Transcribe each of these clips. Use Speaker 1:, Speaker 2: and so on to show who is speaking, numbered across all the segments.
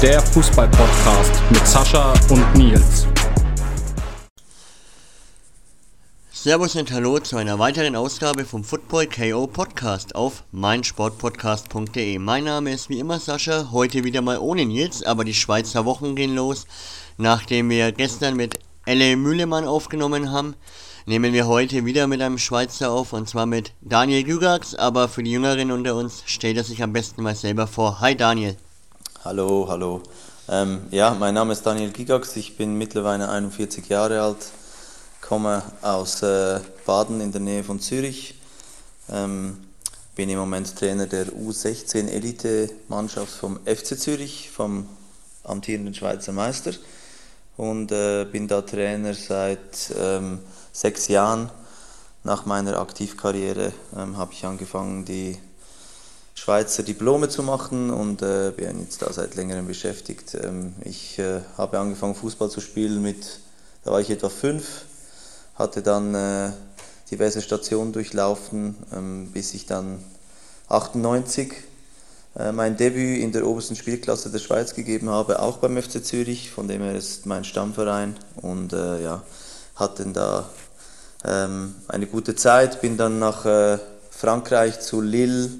Speaker 1: Der Fußball-Podcast mit Sascha und Nils.
Speaker 2: Servus und Hallo zu einer weiteren Ausgabe vom Football KO Podcast auf meinsportpodcast.de. Mein Name ist wie immer Sascha, heute wieder mal ohne Nils, aber die Schweizer Wochen gehen los. Nachdem wir gestern mit Elle Mühlemann aufgenommen haben, nehmen wir heute wieder mit einem Schweizer auf und zwar mit Daniel Gygax, aber für die Jüngeren unter uns stellt er sich am besten mal selber vor. Hi Daniel.
Speaker 3: Hallo, hallo. Ähm, ja, mein Name ist Daniel Gigax, ich bin mittlerweile 41 Jahre alt, komme aus äh, Baden in der Nähe von Zürich, ähm, bin im Moment Trainer der U16 Elite-Mannschaft vom FC Zürich, vom amtierenden Schweizer Meister und äh, bin da Trainer seit ähm, sechs Jahren. Nach meiner Aktivkarriere ähm, habe ich angefangen, die Schweizer Diplome zu machen und äh, bin jetzt da seit längerem beschäftigt. Ähm, ich äh, habe angefangen Fußball zu spielen mit, da war ich etwa fünf, hatte dann äh, diverse Stationen durchlaufen, ähm, bis ich dann 98 äh, mein Debüt in der obersten Spielklasse der Schweiz gegeben habe, auch beim FC Zürich, von dem her ist mein Stammverein und äh, ja, hatten da ähm, eine gute Zeit, bin dann nach äh, Frankreich zu Lille,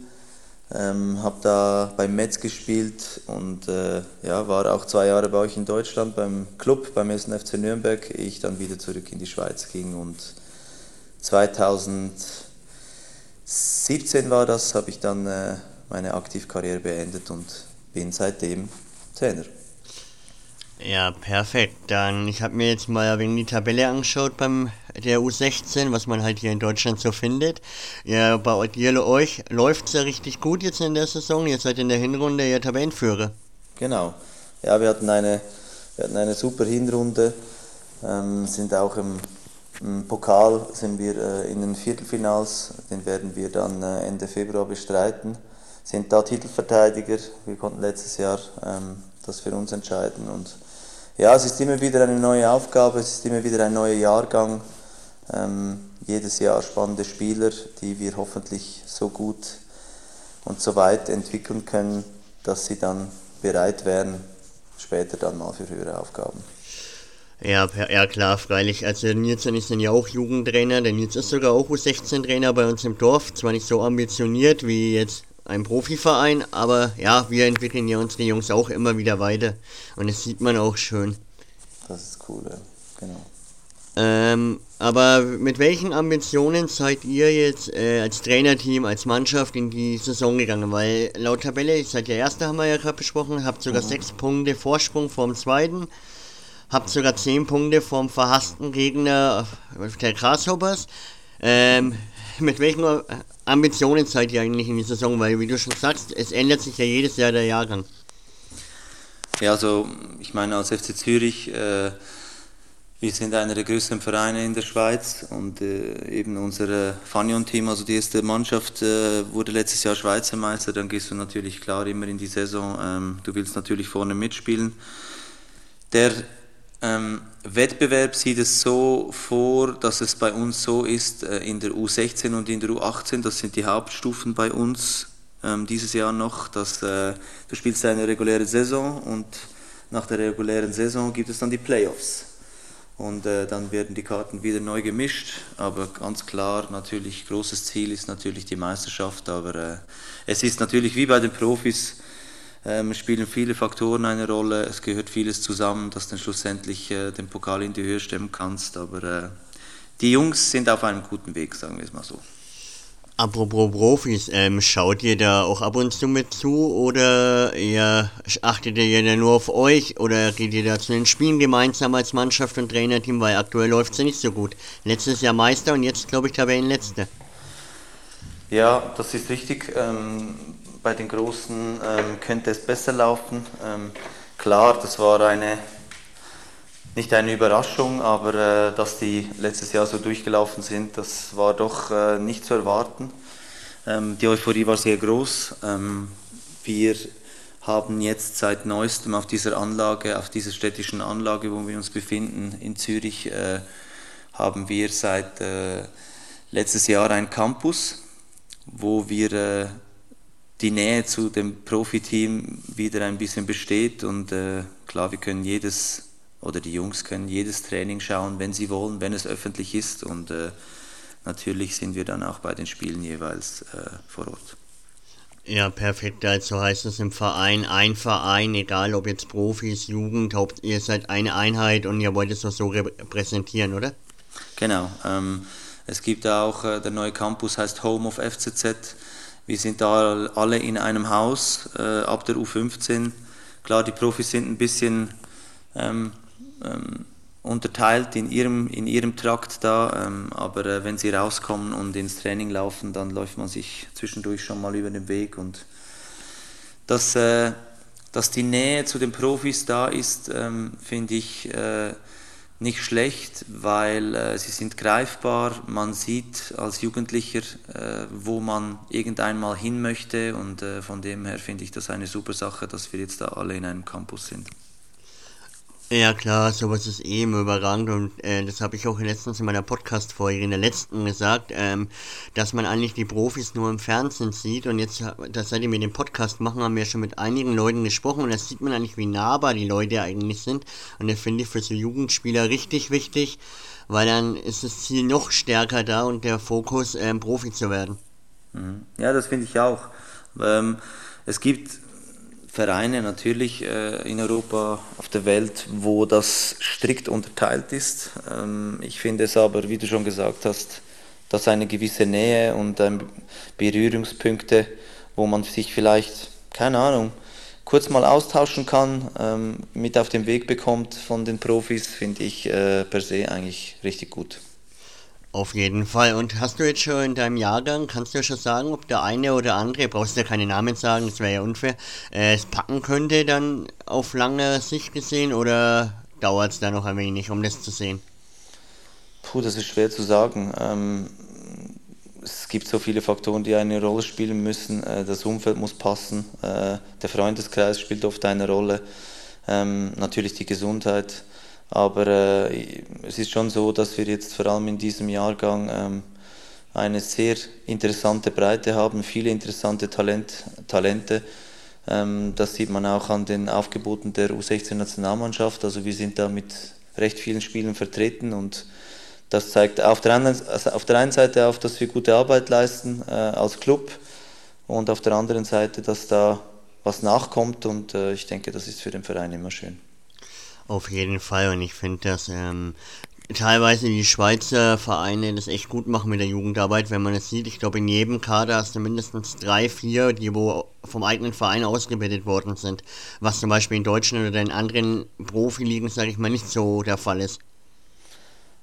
Speaker 3: ähm, habe da beim Metz gespielt und äh, ja, war auch zwei Jahre bei euch in Deutschland beim Club, beim SNFC Nürnberg, ich dann wieder zurück in die Schweiz ging und 2017 war das, habe ich dann äh, meine Aktivkarriere beendet und bin seitdem Trainer.
Speaker 2: Ja, perfekt. Dann, ich habe mir jetzt mal ein wenig die Tabelle angeschaut beim der U16, was man halt hier in Deutschland so findet. Ja, bei dir, euch läuft es ja richtig gut jetzt in der Saison. Ihr seid in der Hinrunde ja Tabellenführer.
Speaker 3: Genau. Ja, wir hatten eine, wir hatten eine super Hinrunde. Ähm, sind auch im, im, Pokal sind wir äh, in den Viertelfinals. Den werden wir dann äh, Ende Februar bestreiten. Sind da Titelverteidiger. Wir konnten letztes Jahr ähm, das für uns entscheiden und ja, es ist immer wieder eine neue Aufgabe, es ist immer wieder ein neuer Jahrgang. Ähm, jedes Jahr spannende Spieler, die wir hoffentlich so gut und so weit entwickeln können, dass sie dann bereit wären, später dann mal für höhere Aufgaben.
Speaker 2: Ja, ja klar, freilich. Also Nils und ich sind ja auch Jugendtrainer. Der Nils ist sogar auch U16-Trainer bei uns im Dorf. Zwar nicht so ambitioniert wie jetzt ein Profiverein, aber ja, wir entwickeln ja unsere Jungs auch immer wieder weiter und das sieht man auch schön.
Speaker 3: Das ist cool, ja. genau.
Speaker 2: Ähm, aber mit welchen Ambitionen seid ihr jetzt äh, als Trainerteam, als Mannschaft in die Saison gegangen? Weil laut Tabelle, ihr seid der Erste, haben wir ja gerade besprochen, habt sogar mhm. sechs Punkte Vorsprung vom Zweiten, habt sogar zehn Punkte vom verhassten Gegner der Grasshoppers. Ähm, mit welchen Ambitionen seid ihr eigentlich in die Saison? Weil, wie du schon sagst, es ändert sich ja jedes Jahr der Jahrgang.
Speaker 3: Ja, also ich meine, als FC Zürich, äh, wir sind einer der größten Vereine in der Schweiz und äh, eben unser Fanion-Team, also die erste Mannschaft, äh, wurde letztes Jahr Schweizer Meister. Dann gehst du natürlich klar immer in die Saison. Ähm, du willst natürlich vorne mitspielen. Der ähm, Wettbewerb sieht es so vor, dass es bei uns so ist, äh, in der U16 und in der U18, das sind die Hauptstufen bei uns ähm, dieses Jahr noch, dass äh, du spielst eine reguläre Saison und nach der regulären Saison gibt es dann die Playoffs. Und äh, dann werden die Karten wieder neu gemischt, aber ganz klar, natürlich, großes Ziel ist natürlich die Meisterschaft, aber äh, es ist natürlich wie bei den Profis, ähm, spielen viele Faktoren eine Rolle. Es gehört vieles zusammen, dass du dann schlussendlich äh, den Pokal in die Höhe stemmen kannst. Aber äh, die Jungs sind auf einem guten Weg, sagen wir es mal so.
Speaker 2: Apropos Profis, ähm, schaut ihr da auch ab und zu mit zu oder ihr achtet ihr da nur auf euch oder geht ihr da zu den Spielen gemeinsam als Mannschaft und Trainerteam, weil aktuell läuft es ja nicht so gut. Letztes Jahr Meister und jetzt glaube ich Tabellenletzte.
Speaker 3: Ja, das ist richtig. Ähm, bei den Großen ähm, könnte es besser laufen. Ähm, klar, das war eine, nicht eine Überraschung, aber äh, dass die letztes Jahr so durchgelaufen sind, das war doch äh, nicht zu erwarten. Ähm, die Euphorie war sehr groß. Ähm, wir haben jetzt seit neuestem auf dieser Anlage, auf dieser städtischen Anlage, wo wir uns befinden, in Zürich, äh, haben wir seit äh, letztes Jahr einen Campus, wo wir äh, die Nähe zu dem Profiteam wieder ein bisschen besteht und äh, klar, wir können jedes oder die Jungs können jedes Training schauen, wenn sie wollen, wenn es öffentlich ist und äh, natürlich sind wir dann auch bei den Spielen jeweils äh, vor Ort.
Speaker 2: Ja, perfekt. Also heißt es im Verein, ein Verein, egal ob jetzt Profis, Jugend, Haupt, ihr seid eine Einheit und ihr wollt es auch so repräsentieren, oder?
Speaker 3: Genau. Ähm, es gibt auch, äh, der neue Campus heißt Home of FCZ. Wir sind da alle in einem Haus äh, ab der U15. Klar, die Profis sind ein bisschen ähm, ähm, unterteilt in ihrem, in ihrem Trakt da, ähm, aber äh, wenn sie rauskommen und ins Training laufen, dann läuft man sich zwischendurch schon mal über den Weg und dass, äh, dass die Nähe zu den Profis da ist, ähm, finde ich äh, nicht schlecht, weil äh, sie sind greifbar, man sieht als Jugendlicher, äh, wo man irgendeinmal hin möchte und äh, von dem her finde ich das eine super Sache, dass wir jetzt da alle in einem Campus sind.
Speaker 2: Ja klar, sowas ist eh immer überragend und äh, das habe ich auch letztens in meiner Podcast-Folge, in der letzten gesagt, ähm, dass man eigentlich die Profis nur im Fernsehen sieht und jetzt, das seit wir den Podcast machen, haben wir schon mit einigen Leuten gesprochen und da sieht man eigentlich, wie nahbar die Leute eigentlich sind und das finde ich für so Jugendspieler richtig wichtig, weil dann ist das Ziel noch stärker da und der Fokus, ähm, Profi zu werden.
Speaker 3: Mhm. Ja, das finde ich auch. Ähm, es gibt Vereine natürlich äh, in Europa, auf der Welt, wo das strikt unterteilt ist. Ähm, ich finde es aber, wie du schon gesagt hast, dass eine gewisse Nähe und Berührungspunkte, wo man sich vielleicht, keine Ahnung, kurz mal austauschen kann, ähm, mit auf den Weg bekommt von den Profis, finde ich äh, per se eigentlich richtig gut.
Speaker 2: Auf jeden Fall. Und hast du jetzt schon in deinem Jahrgang, kannst du schon sagen, ob der eine oder andere, brauchst du ja keine Namen sagen, das wäre ja unfair, äh, es packen könnte dann auf lange Sicht gesehen oder dauert es da noch ein wenig, um das zu sehen?
Speaker 3: Puh, das ist schwer zu sagen. Ähm, es gibt so viele Faktoren, die eine Rolle spielen müssen. Äh, das Umfeld muss passen, äh, der Freundeskreis spielt oft eine Rolle, ähm, natürlich die Gesundheit. Aber äh, es ist schon so, dass wir jetzt vor allem in diesem Jahrgang ähm, eine sehr interessante Breite haben, viele interessante Talent, Talente. Ähm, das sieht man auch an den Aufgeboten der U16-Nationalmannschaft. Also wir sind da mit recht vielen Spielen vertreten und das zeigt auf der, anderen, also auf der einen Seite auf, dass wir gute Arbeit leisten äh, als Club und auf der anderen Seite, dass da was nachkommt und äh, ich denke, das ist für den Verein immer schön.
Speaker 2: Auf jeden Fall und ich finde, dass ähm, teilweise die Schweizer Vereine das echt gut machen mit der Jugendarbeit, wenn man es sieht. Ich glaube, in jedem Kader hast du mindestens drei, vier, die wo vom eigenen Verein ausgebildet worden sind. Was zum Beispiel in Deutschland oder in anderen Profiligen, sage ich mal, nicht so der Fall ist.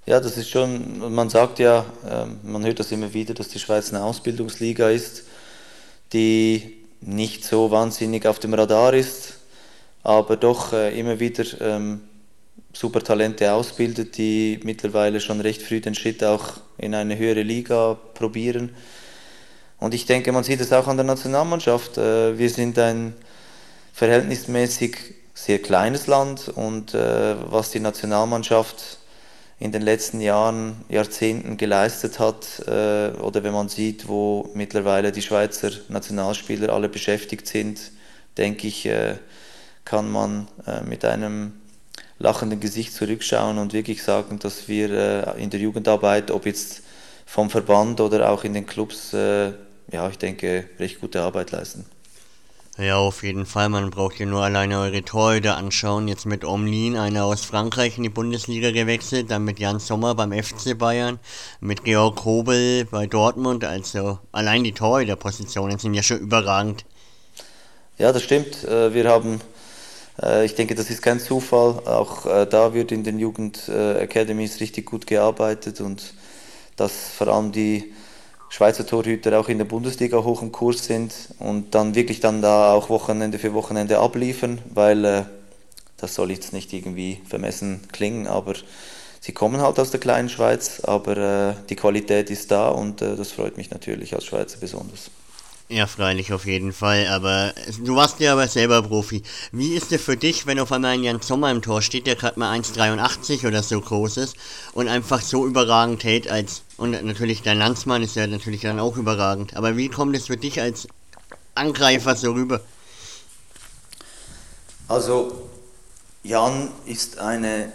Speaker 3: Ja, das ist schon, man sagt ja, ähm, man hört das immer wieder, dass die Schweiz eine Ausbildungsliga ist, die nicht so wahnsinnig auf dem Radar ist aber doch äh, immer wieder ähm, super Talente ausbildet, die mittlerweile schon recht früh den Schritt auch in eine höhere Liga probieren. Und ich denke, man sieht es auch an der Nationalmannschaft. Äh, wir sind ein verhältnismäßig sehr kleines Land und äh, was die Nationalmannschaft in den letzten Jahren, Jahrzehnten geleistet hat, äh, oder wenn man sieht, wo mittlerweile die Schweizer Nationalspieler alle beschäftigt sind, denke ich, äh, kann man äh, mit einem lachenden Gesicht zurückschauen und wirklich sagen, dass wir äh, in der Jugendarbeit, ob jetzt vom Verband oder auch in den Clubs, äh, ja, ich denke, recht gute Arbeit leisten.
Speaker 2: Ja, auf jeden Fall. Man braucht ja nur alleine eure Torhüter anschauen. Jetzt mit Omlin, einer aus Frankreich in die Bundesliga gewechselt, dann mit Jan Sommer beim FC Bayern, mit Georg Hobel bei Dortmund. Also allein die Torhüterpositionen sind ja schon überragend.
Speaker 3: Ja, das stimmt. Äh, wir haben ich denke, das ist kein Zufall. Auch äh, da wird in den Jugend-Academies richtig gut gearbeitet und dass vor allem die Schweizer Torhüter auch in der Bundesliga hoch im Kurs sind und dann wirklich dann da auch Wochenende für Wochenende abliefern, weil äh, das soll jetzt nicht irgendwie vermessen klingen, aber sie kommen halt aus der kleinen Schweiz, aber die Qualität ist da und das freut mich natürlich als Schweizer besonders.
Speaker 2: Ja, freilich auf jeden Fall, aber du warst ja aber selber Profi. Wie ist es für dich, wenn auf einmal ein Jan Sommer im Tor steht, der gerade mal 1,83 oder so groß ist und einfach so überragend hält als, und natürlich dein Landsmann ist ja natürlich dann auch überragend, aber wie kommt es für dich als Angreifer so rüber?
Speaker 3: Also, Jan ist eine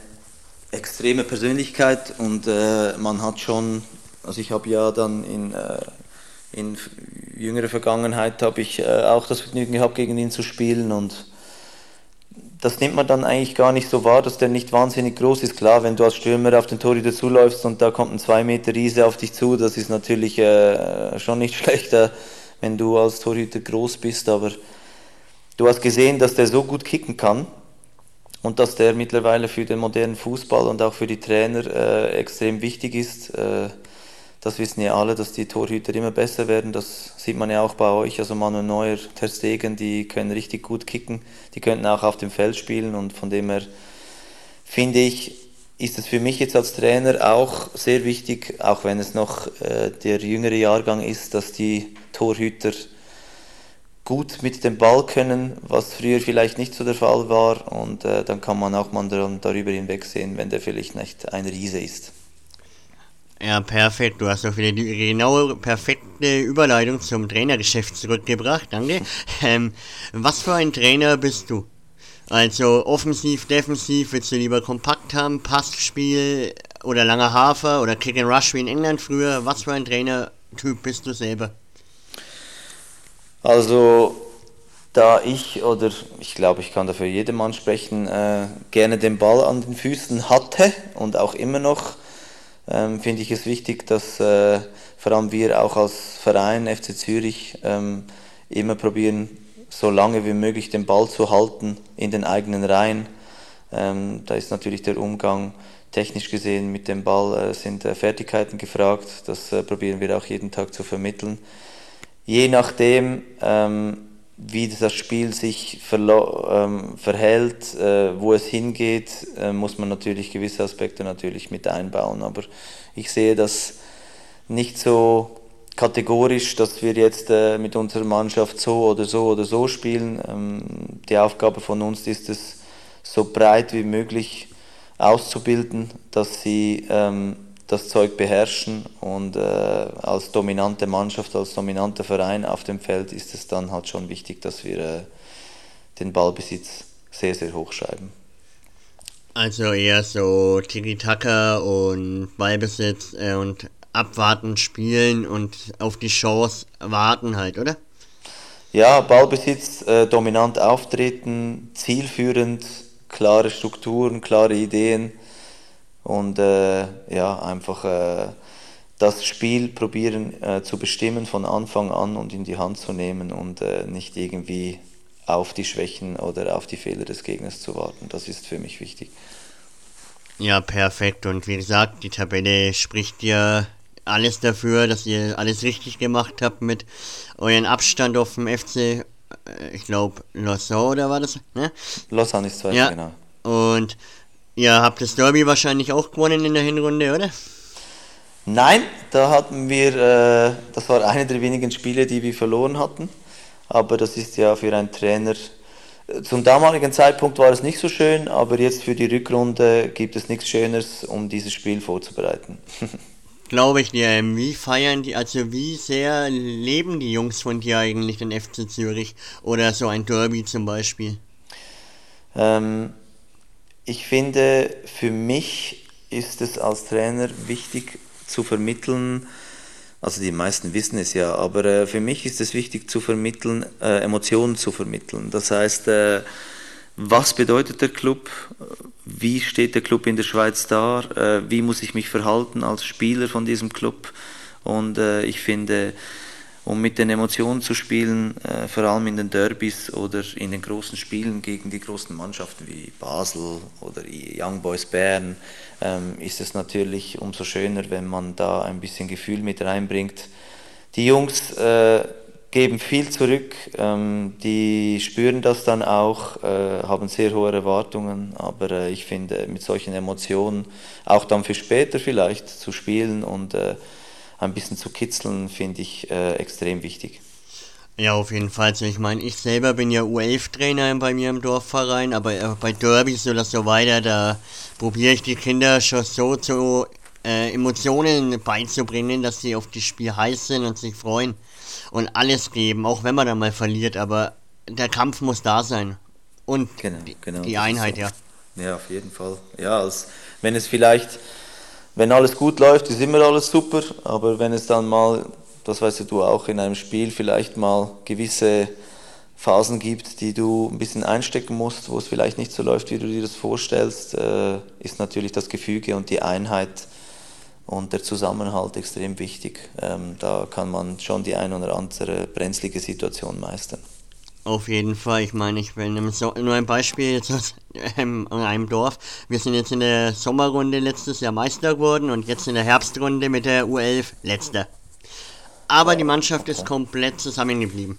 Speaker 3: extreme Persönlichkeit und äh, man hat schon, also ich habe ja dann in, äh, in jüngerer Vergangenheit habe ich äh, auch das Vergnügen gehabt, gegen ihn zu spielen und das nimmt man dann eigentlich gar nicht so wahr, dass der nicht wahnsinnig groß ist. Klar, wenn du als Stürmer auf den Torhüter zuläufst und da kommt ein 2 Meter Riese auf dich zu, das ist natürlich äh, schon nicht schlechter, wenn du als Torhüter groß bist, aber du hast gesehen, dass der so gut kicken kann und dass der mittlerweile für den modernen Fußball und auch für die Trainer äh, extrem wichtig ist. Äh, das wissen ja alle, dass die Torhüter immer besser werden. Das sieht man ja auch bei euch. Also Manuel Neuer, Ter Stegen, die können richtig gut kicken. Die könnten auch auf dem Feld spielen und von dem her finde ich, ist es für mich jetzt als Trainer auch sehr wichtig, auch wenn es noch äh, der jüngere Jahrgang ist, dass die Torhüter gut mit dem Ball können, was früher vielleicht nicht so der Fall war. Und äh, dann kann man auch mal darüber hinwegsehen, wenn der vielleicht nicht ein Riese ist.
Speaker 2: Ja, perfekt. Du hast auch wieder die genaue, perfekte Überleitung zum Trainergeschäft zurückgebracht. Danke. Ähm, was für ein Trainer bist du? Also offensiv, defensiv, willst du lieber kompakt haben, Passspiel oder langer Hafer oder Kick and Rush wie in England früher? Was für ein Trainertyp bist du selber?
Speaker 3: Also da ich, oder ich glaube, ich kann dafür jedem Mann sprechen, äh, gerne den Ball an den Füßen hatte und auch immer noch, ähm, finde ich es wichtig, dass äh, vor allem wir auch als Verein FC Zürich ähm, immer probieren, so lange wie möglich den Ball zu halten in den eigenen Reihen. Ähm, da ist natürlich der Umgang technisch gesehen mit dem Ball äh, sind äh, Fertigkeiten gefragt. Das äh, probieren wir auch jeden Tag zu vermitteln. Je nachdem, ähm, wie das Spiel sich ähm, verhält, äh, wo es hingeht, äh, muss man natürlich gewisse Aspekte natürlich mit einbauen. Aber ich sehe das nicht so kategorisch, dass wir jetzt äh, mit unserer Mannschaft so oder so oder so spielen. Ähm, die Aufgabe von uns ist es, so breit wie möglich auszubilden, dass sie ähm, das Zeug beherrschen und äh, als dominante Mannschaft, als dominanter Verein auf dem Feld ist es dann halt schon wichtig, dass wir äh, den Ballbesitz sehr, sehr hoch schreiben.
Speaker 2: Also eher so Tiki-Taka und Ballbesitz äh, und abwarten, spielen und auf die Chance warten halt, oder?
Speaker 3: Ja, Ballbesitz, äh, dominant auftreten, zielführend, klare Strukturen, klare Ideen und äh, ja, einfach äh, das Spiel probieren äh, zu bestimmen von Anfang an und in die Hand zu nehmen und äh, nicht irgendwie auf die Schwächen oder auf die Fehler des Gegners zu warten. Das ist für mich wichtig.
Speaker 2: Ja, perfekt. Und wie gesagt, die Tabelle spricht ja alles dafür, dass ihr alles richtig gemacht habt mit euren Abstand auf dem FC. Äh, ich glaube, Lausanne oder war das? Ne?
Speaker 3: Lausanne ist zweiter,
Speaker 2: ja.
Speaker 3: genau.
Speaker 2: Und Ihr habt das Derby wahrscheinlich auch gewonnen in der Hinrunde, oder?
Speaker 3: Nein, da hatten wir, äh, das war eine der wenigen Spiele, die wir verloren hatten. Aber das ist ja für einen Trainer, äh, zum damaligen Zeitpunkt war es nicht so schön, aber jetzt für die Rückrunde gibt es nichts Schöneres, um dieses Spiel vorzubereiten.
Speaker 2: Glaube ich dir. Wie feiern die, also wie sehr leben die Jungs von dir eigentlich den FC Zürich oder so ein Derby zum Beispiel?
Speaker 3: Ähm, ich finde, für mich ist es als Trainer wichtig zu vermitteln, also die meisten wissen es ja, aber äh, für mich ist es wichtig zu vermitteln, äh, Emotionen zu vermitteln. Das heißt, äh, was bedeutet der Club? Wie steht der Club in der Schweiz da? Äh, wie muss ich mich verhalten als Spieler von diesem Club? Und äh, ich finde, um mit den Emotionen zu spielen, äh, vor allem in den Derbys oder in den großen Spielen gegen die großen Mannschaften wie Basel oder Young Boys Bern, ähm, ist es natürlich umso schöner, wenn man da ein bisschen Gefühl mit reinbringt. Die Jungs äh, geben viel zurück, ähm, die spüren das dann auch, äh, haben sehr hohe Erwartungen, aber äh, ich finde, mit solchen Emotionen, auch dann für später vielleicht zu spielen und äh, ein bisschen zu kitzeln, finde ich äh, extrem wichtig.
Speaker 2: Ja, auf jeden Fall. Also ich meine, ich selber bin ja U11-Trainer bei mir im Dorfverein, aber äh, bei Derbys oder so weiter, da probiere ich die Kinder schon so zu äh, Emotionen beizubringen, dass sie auf das Spiel heiß sind und sich freuen. und alles geben, auch wenn man dann mal verliert, aber der Kampf muss da sein. Und genau, genau, die Einheit, so. ja.
Speaker 3: Ja, auf jeden Fall. Ja, als, wenn es vielleicht, wenn alles gut läuft, ist immer alles super, aber wenn es dann mal, das weißt du auch, in einem Spiel vielleicht mal gewisse Phasen gibt, die du ein bisschen einstecken musst, wo es vielleicht nicht so läuft, wie du dir das vorstellst, äh, ist natürlich das Gefüge und die Einheit und der Zusammenhalt extrem wichtig. Ähm, da kann man schon die ein oder andere brenzlige Situation meistern.
Speaker 2: Auf jeden Fall, ich meine, ich will so nur ein Beispiel jetzt aus ähm, einem Dorf. Wir sind jetzt in der Sommerrunde letztes Jahr Meister geworden und jetzt in der Herbstrunde mit der U11 letzter. Aber die Mannschaft ist komplett zusammengeblieben.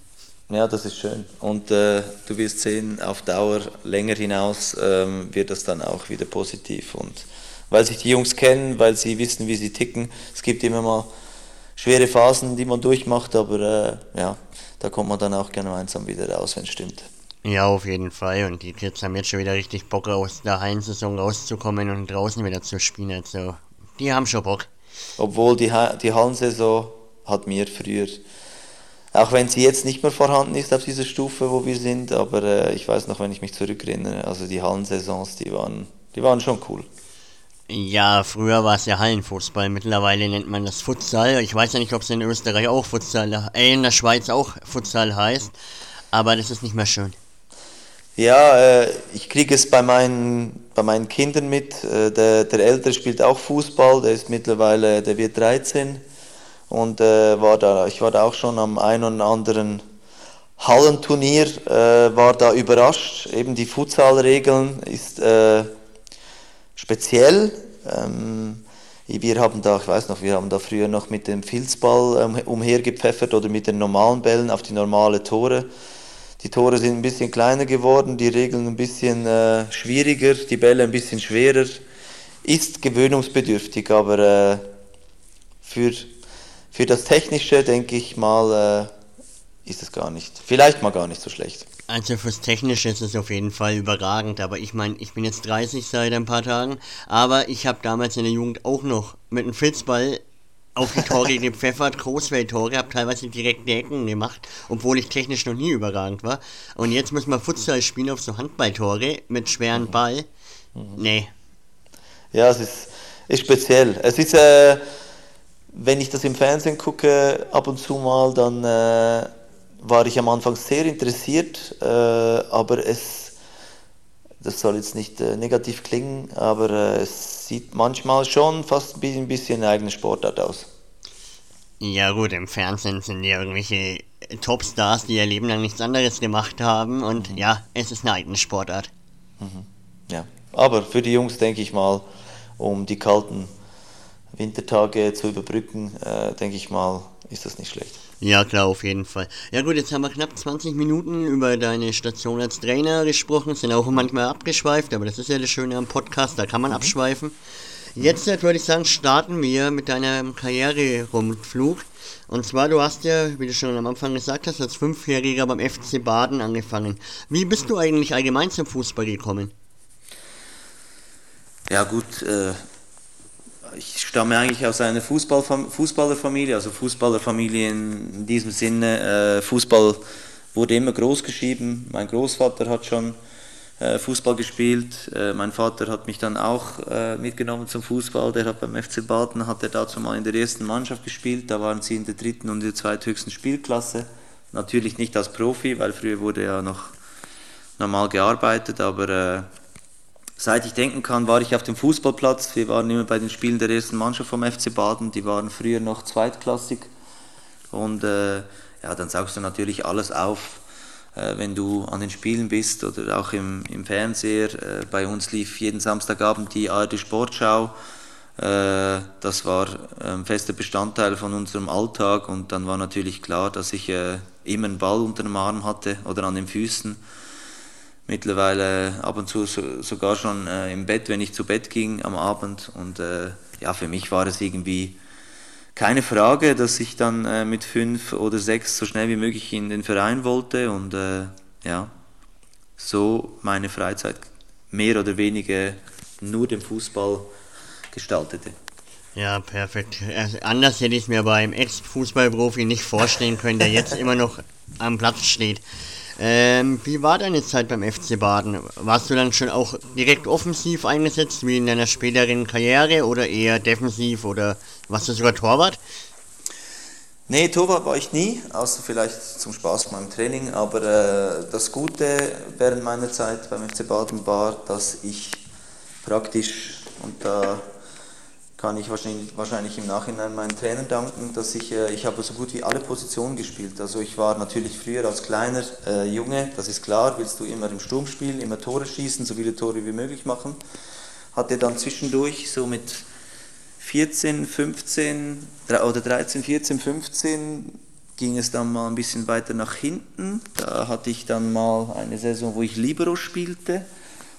Speaker 3: Ja, das ist schön. Und äh, du wirst sehen, auf Dauer länger hinaus ähm, wird das dann auch wieder positiv. Und weil sich die Jungs kennen, weil sie wissen, wie sie ticken, es gibt immer mal schwere Phasen, die man durchmacht, aber äh, ja, da kommt man dann auch gemeinsam wieder raus, wenn es stimmt.
Speaker 2: Ja, auf jeden Fall. Und die Kids haben jetzt schon wieder richtig Bock, aus der Heimsaison rauszukommen und draußen wieder zu spielen. Also, die haben schon Bock.
Speaker 3: Obwohl die, ha die Hallensaison hat mir früher, auch wenn sie jetzt nicht mehr vorhanden ist auf dieser Stufe, wo wir sind, aber äh, ich weiß noch, wenn ich mich zurückerinnere, also die Hallensaisons, die waren, die waren schon cool.
Speaker 2: Ja, früher war es ja Hallenfußball, mittlerweile nennt man das Futsal. Ich weiß ja nicht, ob es in Österreich auch Futsal, äh, in der Schweiz auch Futsal heißt, aber das ist nicht mehr schön.
Speaker 3: Ja, äh, ich kriege es bei meinen, bei meinen Kindern mit. Äh, der, der Ältere spielt auch Fußball, der ist mittlerweile, der wird 13 und äh, war da, ich war da auch schon am einen oder anderen Hallenturnier, äh, war da überrascht. Eben die Futsalregeln ist äh, speziell. Ähm, wir haben da, ich weiß noch, wir haben da früher noch mit dem Filzball ähm, umhergepfeffert oder mit den normalen Bällen auf die normale Tore. Die Tore sind ein bisschen kleiner geworden, die Regeln ein bisschen äh, schwieriger, die Bälle ein bisschen schwerer. Ist gewöhnungsbedürftig, aber äh, für, für das Technische, denke ich mal, äh, ist es gar nicht, vielleicht mal gar nicht so schlecht.
Speaker 2: Also fürs Technische ist es auf jeden Fall überragend, aber ich meine, ich bin jetzt 30 seit ein paar Tagen, aber ich habe damals in der Jugend auch noch mit einem Filzball auf die Tore gepfeffert, Großwelttore, habe teilweise direkte Ecken gemacht, obwohl ich technisch noch nie überragend war. Und jetzt muss man Futsal spielen auf so Handballtore mit schweren mhm. Ball. Mhm. Nee.
Speaker 3: Ja, es ist, ist speziell. Es ist, äh, wenn ich das im Fernsehen gucke, ab und zu mal, dann äh, war ich am Anfang sehr interessiert, äh, aber es, das soll jetzt nicht äh, negativ klingen, aber äh, es sieht manchmal schon fast ein bisschen, ein bisschen eine eigene Sportart aus.
Speaker 2: Ja gut, im Fernsehen sind ja irgendwelche Topstars, die ihr Leben lang nichts anderes gemacht haben und mhm. ja, es ist eine eigene Sportart.
Speaker 3: Mhm. Ja, aber für die Jungs denke ich mal, um die kalten Wintertage zu überbrücken, äh, denke ich mal, ist das nicht schlecht.
Speaker 2: Ja, klar, auf jeden Fall. Ja gut, jetzt haben wir knapp 20 Minuten über deine Station als Trainer gesprochen, sind auch manchmal abgeschweift, aber das ist ja das Schöne am Podcast, da kann man mhm. abschweifen. Jetzt äh, würde ich sagen, starten wir mit deinem Karriererundflug. Und zwar, du hast ja, wie du schon am Anfang gesagt hast, als Fünfjähriger beim FC Baden angefangen. Wie bist du eigentlich allgemein zum Fußball gekommen?
Speaker 3: Ja gut, äh, ich stamme eigentlich aus einer Fußballerfamilie, also Fußballerfamilie in diesem Sinne. Äh, Fußball wurde immer groß geschrieben. Mein Großvater hat schon äh, Fußball gespielt. Äh, mein Vater hat mich dann auch mitgenommen zum Fußball. Der hat beim FC Baden, hat er dazu mal in der ersten Mannschaft gespielt. Da waren sie in der dritten und der zweithöchsten Spielklasse. Natürlich nicht als Profi, weil früher wurde ja noch normal gearbeitet, aber Seit ich denken kann, war ich auf dem Fußballplatz. Wir waren immer bei den Spielen der ersten Mannschaft vom FC Baden. Die waren früher noch zweitklassig. Und äh, ja, dann saugst du natürlich alles auf, äh, wenn du an den Spielen bist oder auch im, im Fernseher. Äh, bei uns lief jeden Samstagabend die ARD Sportschau. Äh, das war ein fester Bestandteil von unserem Alltag. Und dann war natürlich klar, dass ich äh, immer einen Ball unter dem Arm hatte oder an den Füßen mittlerweile ab und zu so, sogar schon äh, im Bett, wenn ich zu Bett ging am Abend. Und äh, ja, für mich war es irgendwie keine Frage, dass ich dann äh, mit fünf oder sechs so schnell wie möglich in den Verein wollte und äh, ja, so meine Freizeit mehr oder weniger nur dem Fußball gestaltete.
Speaker 2: Ja, perfekt. Also anders hätte ich es mir beim Ex-Fußballprofi nicht vorstellen können, der jetzt immer noch am Platz steht. Ähm, wie war deine Zeit beim FC Baden? Warst du dann schon auch direkt offensiv eingesetzt, wie in deiner späteren Karriere, oder eher defensiv, oder warst du sogar Torwart?
Speaker 3: Nee, Torwart war ich nie, außer vielleicht zum Spaß beim Training. Aber äh, das Gute während meiner Zeit beim FC Baden war, dass ich praktisch, und da kann ich wahrscheinlich, wahrscheinlich im Nachhinein meinen Trainern danken, dass ich, äh, ich habe so gut wie alle Positionen gespielt. Also ich war natürlich früher als kleiner äh, Junge, das ist klar, willst du immer im Sturm spielen, immer Tore schießen, so viele Tore wie möglich machen. Hatte dann zwischendurch so mit 14, 15 oder 13, 14, 15 ging es dann mal ein bisschen weiter nach hinten. Da hatte ich dann mal eine Saison, wo ich Libero spielte.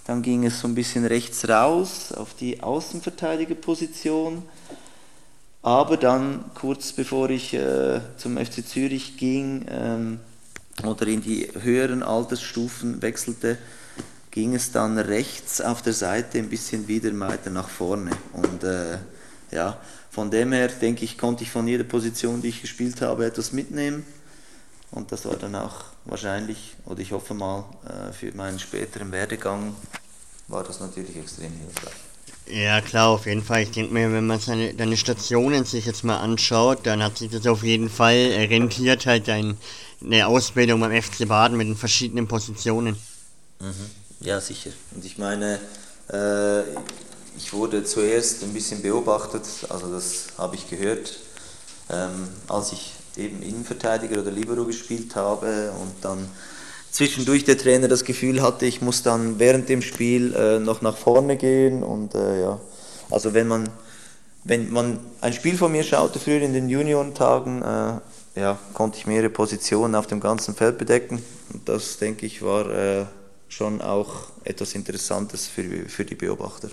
Speaker 3: Dann ging es so ein bisschen rechts raus auf die Außenverteidigerposition. Aber dann, kurz bevor ich äh, zum FC Zürich ging ähm, oder in die höheren Altersstufen wechselte, ging es dann rechts auf der Seite ein bisschen wieder weiter nach vorne. Und äh, ja, von dem her denke ich, konnte ich von jeder Position, die ich gespielt habe, etwas mitnehmen. Und das war dann auch wahrscheinlich, oder ich hoffe mal, äh, für meinen späteren Werdegang war das natürlich extrem hilfreich.
Speaker 2: Ja, klar, auf jeden Fall. Ich denke mir, wenn man seine, deine Stationen sich jetzt mal anschaut, dann hat sich das auf jeden Fall rentiert, halt deine Ausbildung beim FC Baden mit den verschiedenen Positionen.
Speaker 3: Mhm. Ja, sicher. Und ich meine, äh, ich wurde zuerst ein bisschen beobachtet, also das habe ich gehört, ähm, als ich eben Innenverteidiger oder Libero gespielt habe und dann zwischendurch der Trainer das Gefühl hatte, ich muss dann während dem Spiel äh, noch nach vorne gehen und äh, ja, also wenn man wenn man ein Spiel von mir schaute früher in den Juniorentagen, äh, ja, konnte ich mehrere Positionen auf dem ganzen Feld bedecken und das denke ich war äh, schon auch etwas Interessantes für, für die Beobachter.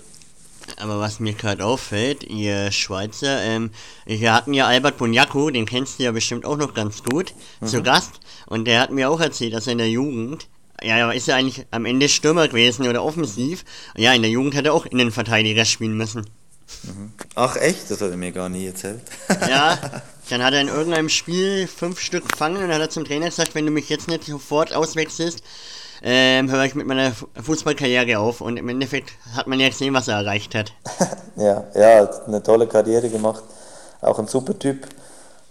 Speaker 2: Aber was mir gerade auffällt, ihr Schweizer, ähm, wir hatten ja Albert Bunyaku, den kennst du ja bestimmt auch noch ganz gut, mhm. zu Gast. Und der hat mir auch erzählt, dass er in der Jugend, ja, ist ja eigentlich am Ende Stürmer gewesen oder offensiv. Ja, in der Jugend hat er auch Innenverteidiger spielen müssen.
Speaker 3: Mhm. Ach echt? Das hat er mir gar nie erzählt.
Speaker 2: ja, dann hat er in irgendeinem Spiel fünf Stück gefangen und dann hat er zum Trainer gesagt, wenn du mich jetzt nicht sofort auswechselst, ähm, höre ich mit meiner Fußballkarriere auf und im Endeffekt hat man ja gesehen, was er erreicht hat.
Speaker 3: ja, ja, hat eine tolle Karriere gemacht, auch ein super Typ.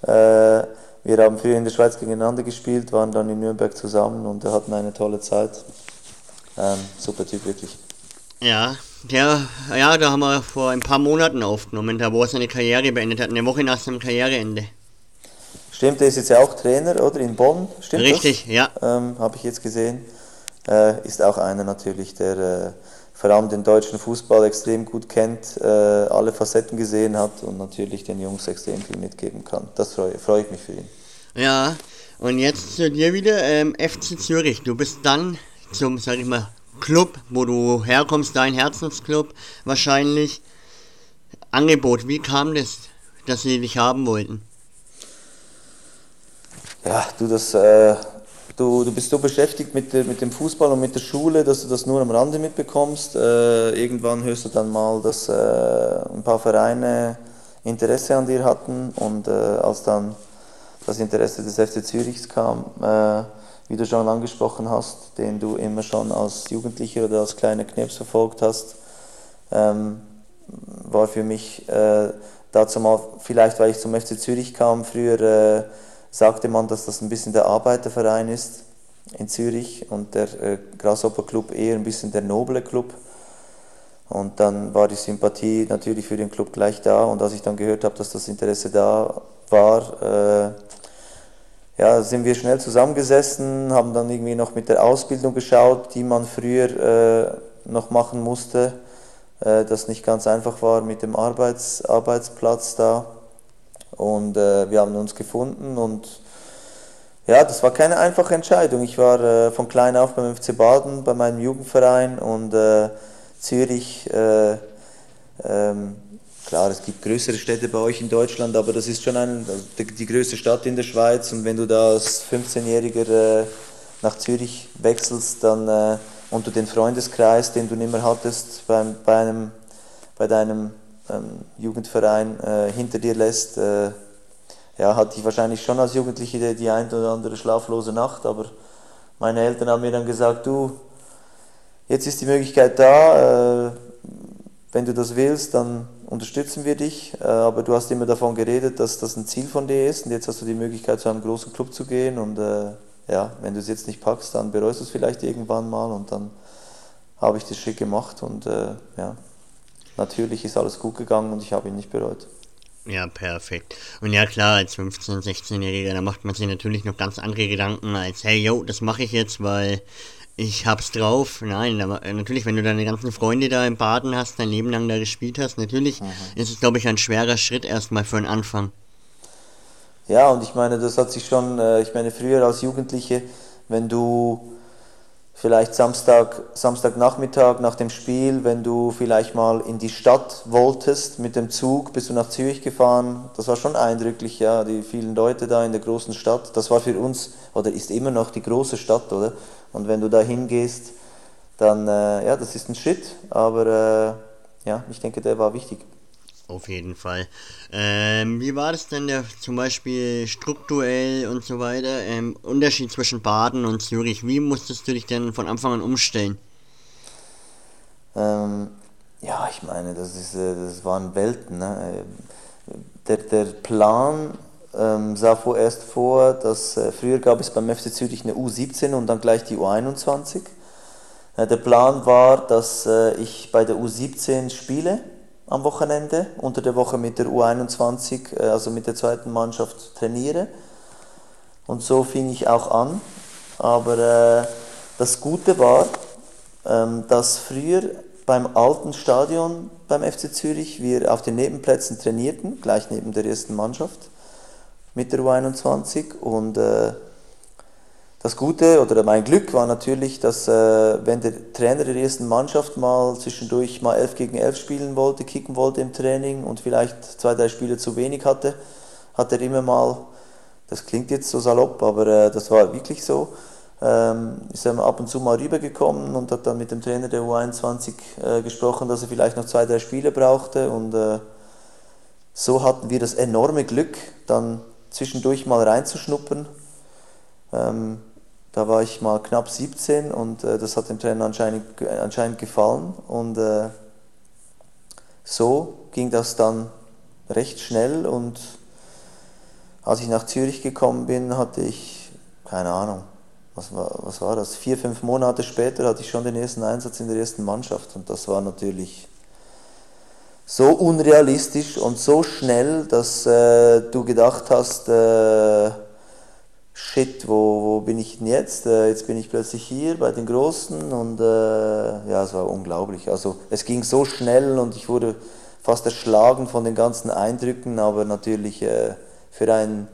Speaker 3: Äh, wir haben früher in der Schweiz gegeneinander gespielt, waren dann in Nürnberg zusammen und hatten eine tolle Zeit. Ähm, super Typ, wirklich.
Speaker 2: Ja, der, ja, da haben wir vor ein paar Monaten aufgenommen, da wo er seine Karriere beendet hat, eine Woche nach seinem Karriereende.
Speaker 3: Stimmt, er ist jetzt ja auch Trainer, oder? In Bonn, stimmt
Speaker 2: Richtig,
Speaker 3: das?
Speaker 2: ja.
Speaker 3: Ähm, Habe ich jetzt gesehen äh, ist auch einer natürlich, der äh, vor allem den deutschen Fußball extrem gut kennt, äh, alle Facetten gesehen hat und natürlich den Jungs extrem viel mitgeben kann. Das freue, freue ich mich für ihn.
Speaker 2: Ja, und jetzt zu dir wieder, ähm, FC Zürich. Du bist dann zum, sag ich mal, Club, wo du herkommst, dein Herzensclub wahrscheinlich. Angebot, wie kam das, dass sie dich haben wollten?
Speaker 3: Ja, du, das äh, Du, du bist so beschäftigt mit, mit dem Fußball und mit der Schule, dass du das nur am Rande mitbekommst. Äh, irgendwann hörst du dann mal, dass äh, ein paar Vereine Interesse an dir hatten und äh, als dann das Interesse des FC Zürichs kam, äh, wie du schon angesprochen hast, den du immer schon als Jugendlicher oder als kleiner Knirps verfolgt hast, ähm, war für mich äh, dazu mal, vielleicht weil ich zum FC Zürich kam, früher äh, sagte man, dass das ein bisschen der Arbeiterverein ist in Zürich und der äh, Grasshopper Club eher ein bisschen der noble Club. Und dann war die Sympathie natürlich für den Club gleich da. Und als ich dann gehört habe, dass das Interesse da war, äh, ja, sind wir schnell zusammengesessen, haben dann irgendwie noch mit der Ausbildung geschaut, die man früher äh, noch machen musste, äh, das nicht ganz einfach war mit dem Arbeits Arbeitsplatz da. Und äh, wir haben uns gefunden und ja, das war keine einfache Entscheidung. Ich war äh, von klein auf beim FC Baden, bei meinem Jugendverein und äh, Zürich. Äh, ähm, klar, es gibt größere Städte bei euch in Deutschland, aber das ist schon ein, die, die größte Stadt in der Schweiz. Und wenn du da als 15-Jähriger äh, nach Zürich wechselst, dann äh, du den Freundeskreis, den du nicht mehr hattest beim, bei, einem, bei deinem ähm, Jugendverein äh, hinter dir lässt, äh, ja, hatte ich wahrscheinlich schon als Jugendliche die, die ein oder andere schlaflose Nacht, aber meine Eltern haben mir dann gesagt, du, jetzt ist die Möglichkeit da, äh, wenn du das willst, dann unterstützen wir dich, äh, aber du hast immer davon geredet, dass das ein Ziel von dir ist und jetzt hast du die Möglichkeit, zu einem großen Club zu gehen und äh, ja, wenn du es jetzt nicht packst, dann bereust du es vielleicht irgendwann mal und dann habe ich das Schritt gemacht und äh, ja, natürlich ist alles gut gegangen und ich habe ihn nicht bereut.
Speaker 2: Ja, perfekt. Und ja klar, als 15-, 16-Jähriger, da macht man sich natürlich noch ganz andere Gedanken als, hey, yo, das mache ich jetzt, weil ich hab's drauf. Nein, aber natürlich, wenn du deine ganzen Freunde da im Baden hast, dein Leben lang da gespielt hast, natürlich mhm. ist es, glaube ich, ein schwerer Schritt erstmal für den Anfang.
Speaker 3: Ja, und ich meine, das hat sich schon, äh, ich meine, früher als Jugendliche, wenn du vielleicht Samstag, Samstagnachmittag nach dem Spiel, wenn du vielleicht mal in die Stadt wolltest mit dem Zug, bist du nach Zürich gefahren. Das war schon eindrücklich, ja, die vielen Leute da in der großen Stadt. Das war für uns, oder ist immer noch die große Stadt, oder? Und wenn du da hingehst, dann, äh, ja, das ist ein Schritt, aber äh, ja, ich denke, der war wichtig.
Speaker 2: Auf jeden Fall. Ähm, wie war das denn der, zum Beispiel strukturell und so weiter? Ähm, Unterschied zwischen Baden und Zürich. Wie musstest du dich denn von Anfang an umstellen?
Speaker 3: Ähm, ja, ich meine, das, ist, äh, das waren Welten. Ne? Der, der Plan ähm, sah vorerst vor, dass äh, früher gab es beim FC Zürich eine U17 und dann gleich die U21. Äh, der Plan war, dass äh, ich bei der U17 spiele am Wochenende, unter der Woche mit der U21, äh, also mit der zweiten Mannschaft trainiere. Und so fing ich auch an. Aber äh, das Gute war, ähm, dass früher beim alten Stadion beim FC Zürich wir auf den Nebenplätzen trainierten, gleich neben der ersten Mannschaft mit der U21. Und äh, das Gute oder mein Glück war natürlich, dass äh, wenn der Trainer der ersten Mannschaft mal zwischendurch mal 11 gegen 11 spielen wollte, kicken wollte im Training und vielleicht zwei, drei Spiele zu wenig hatte, hat er immer mal, das klingt jetzt so salopp, aber äh, das war wirklich so, ähm, ist er ab und zu mal rübergekommen und hat dann mit dem Trainer der U21 äh, gesprochen, dass er vielleicht noch zwei, drei Spiele brauchte und äh, so hatten wir das enorme Glück, dann zwischendurch mal reinzuschnuppern. Ähm, da war ich mal knapp 17 und äh, das hat dem Trainer anscheinend, anscheinend gefallen. Und äh, so ging das dann recht schnell. Und als ich nach Zürich gekommen bin, hatte ich, keine Ahnung, was war, was war das? Vier, fünf Monate später hatte ich schon den ersten Einsatz in der ersten Mannschaft. Und das war natürlich so unrealistisch und so schnell, dass äh, du gedacht hast, äh, shit, wo, wo bin ich denn jetzt? Äh, jetzt bin ich plötzlich hier bei den Großen und äh, ja, es war unglaublich. Also es ging so schnell und ich wurde fast erschlagen von den ganzen Eindrücken, aber natürlich äh, für einen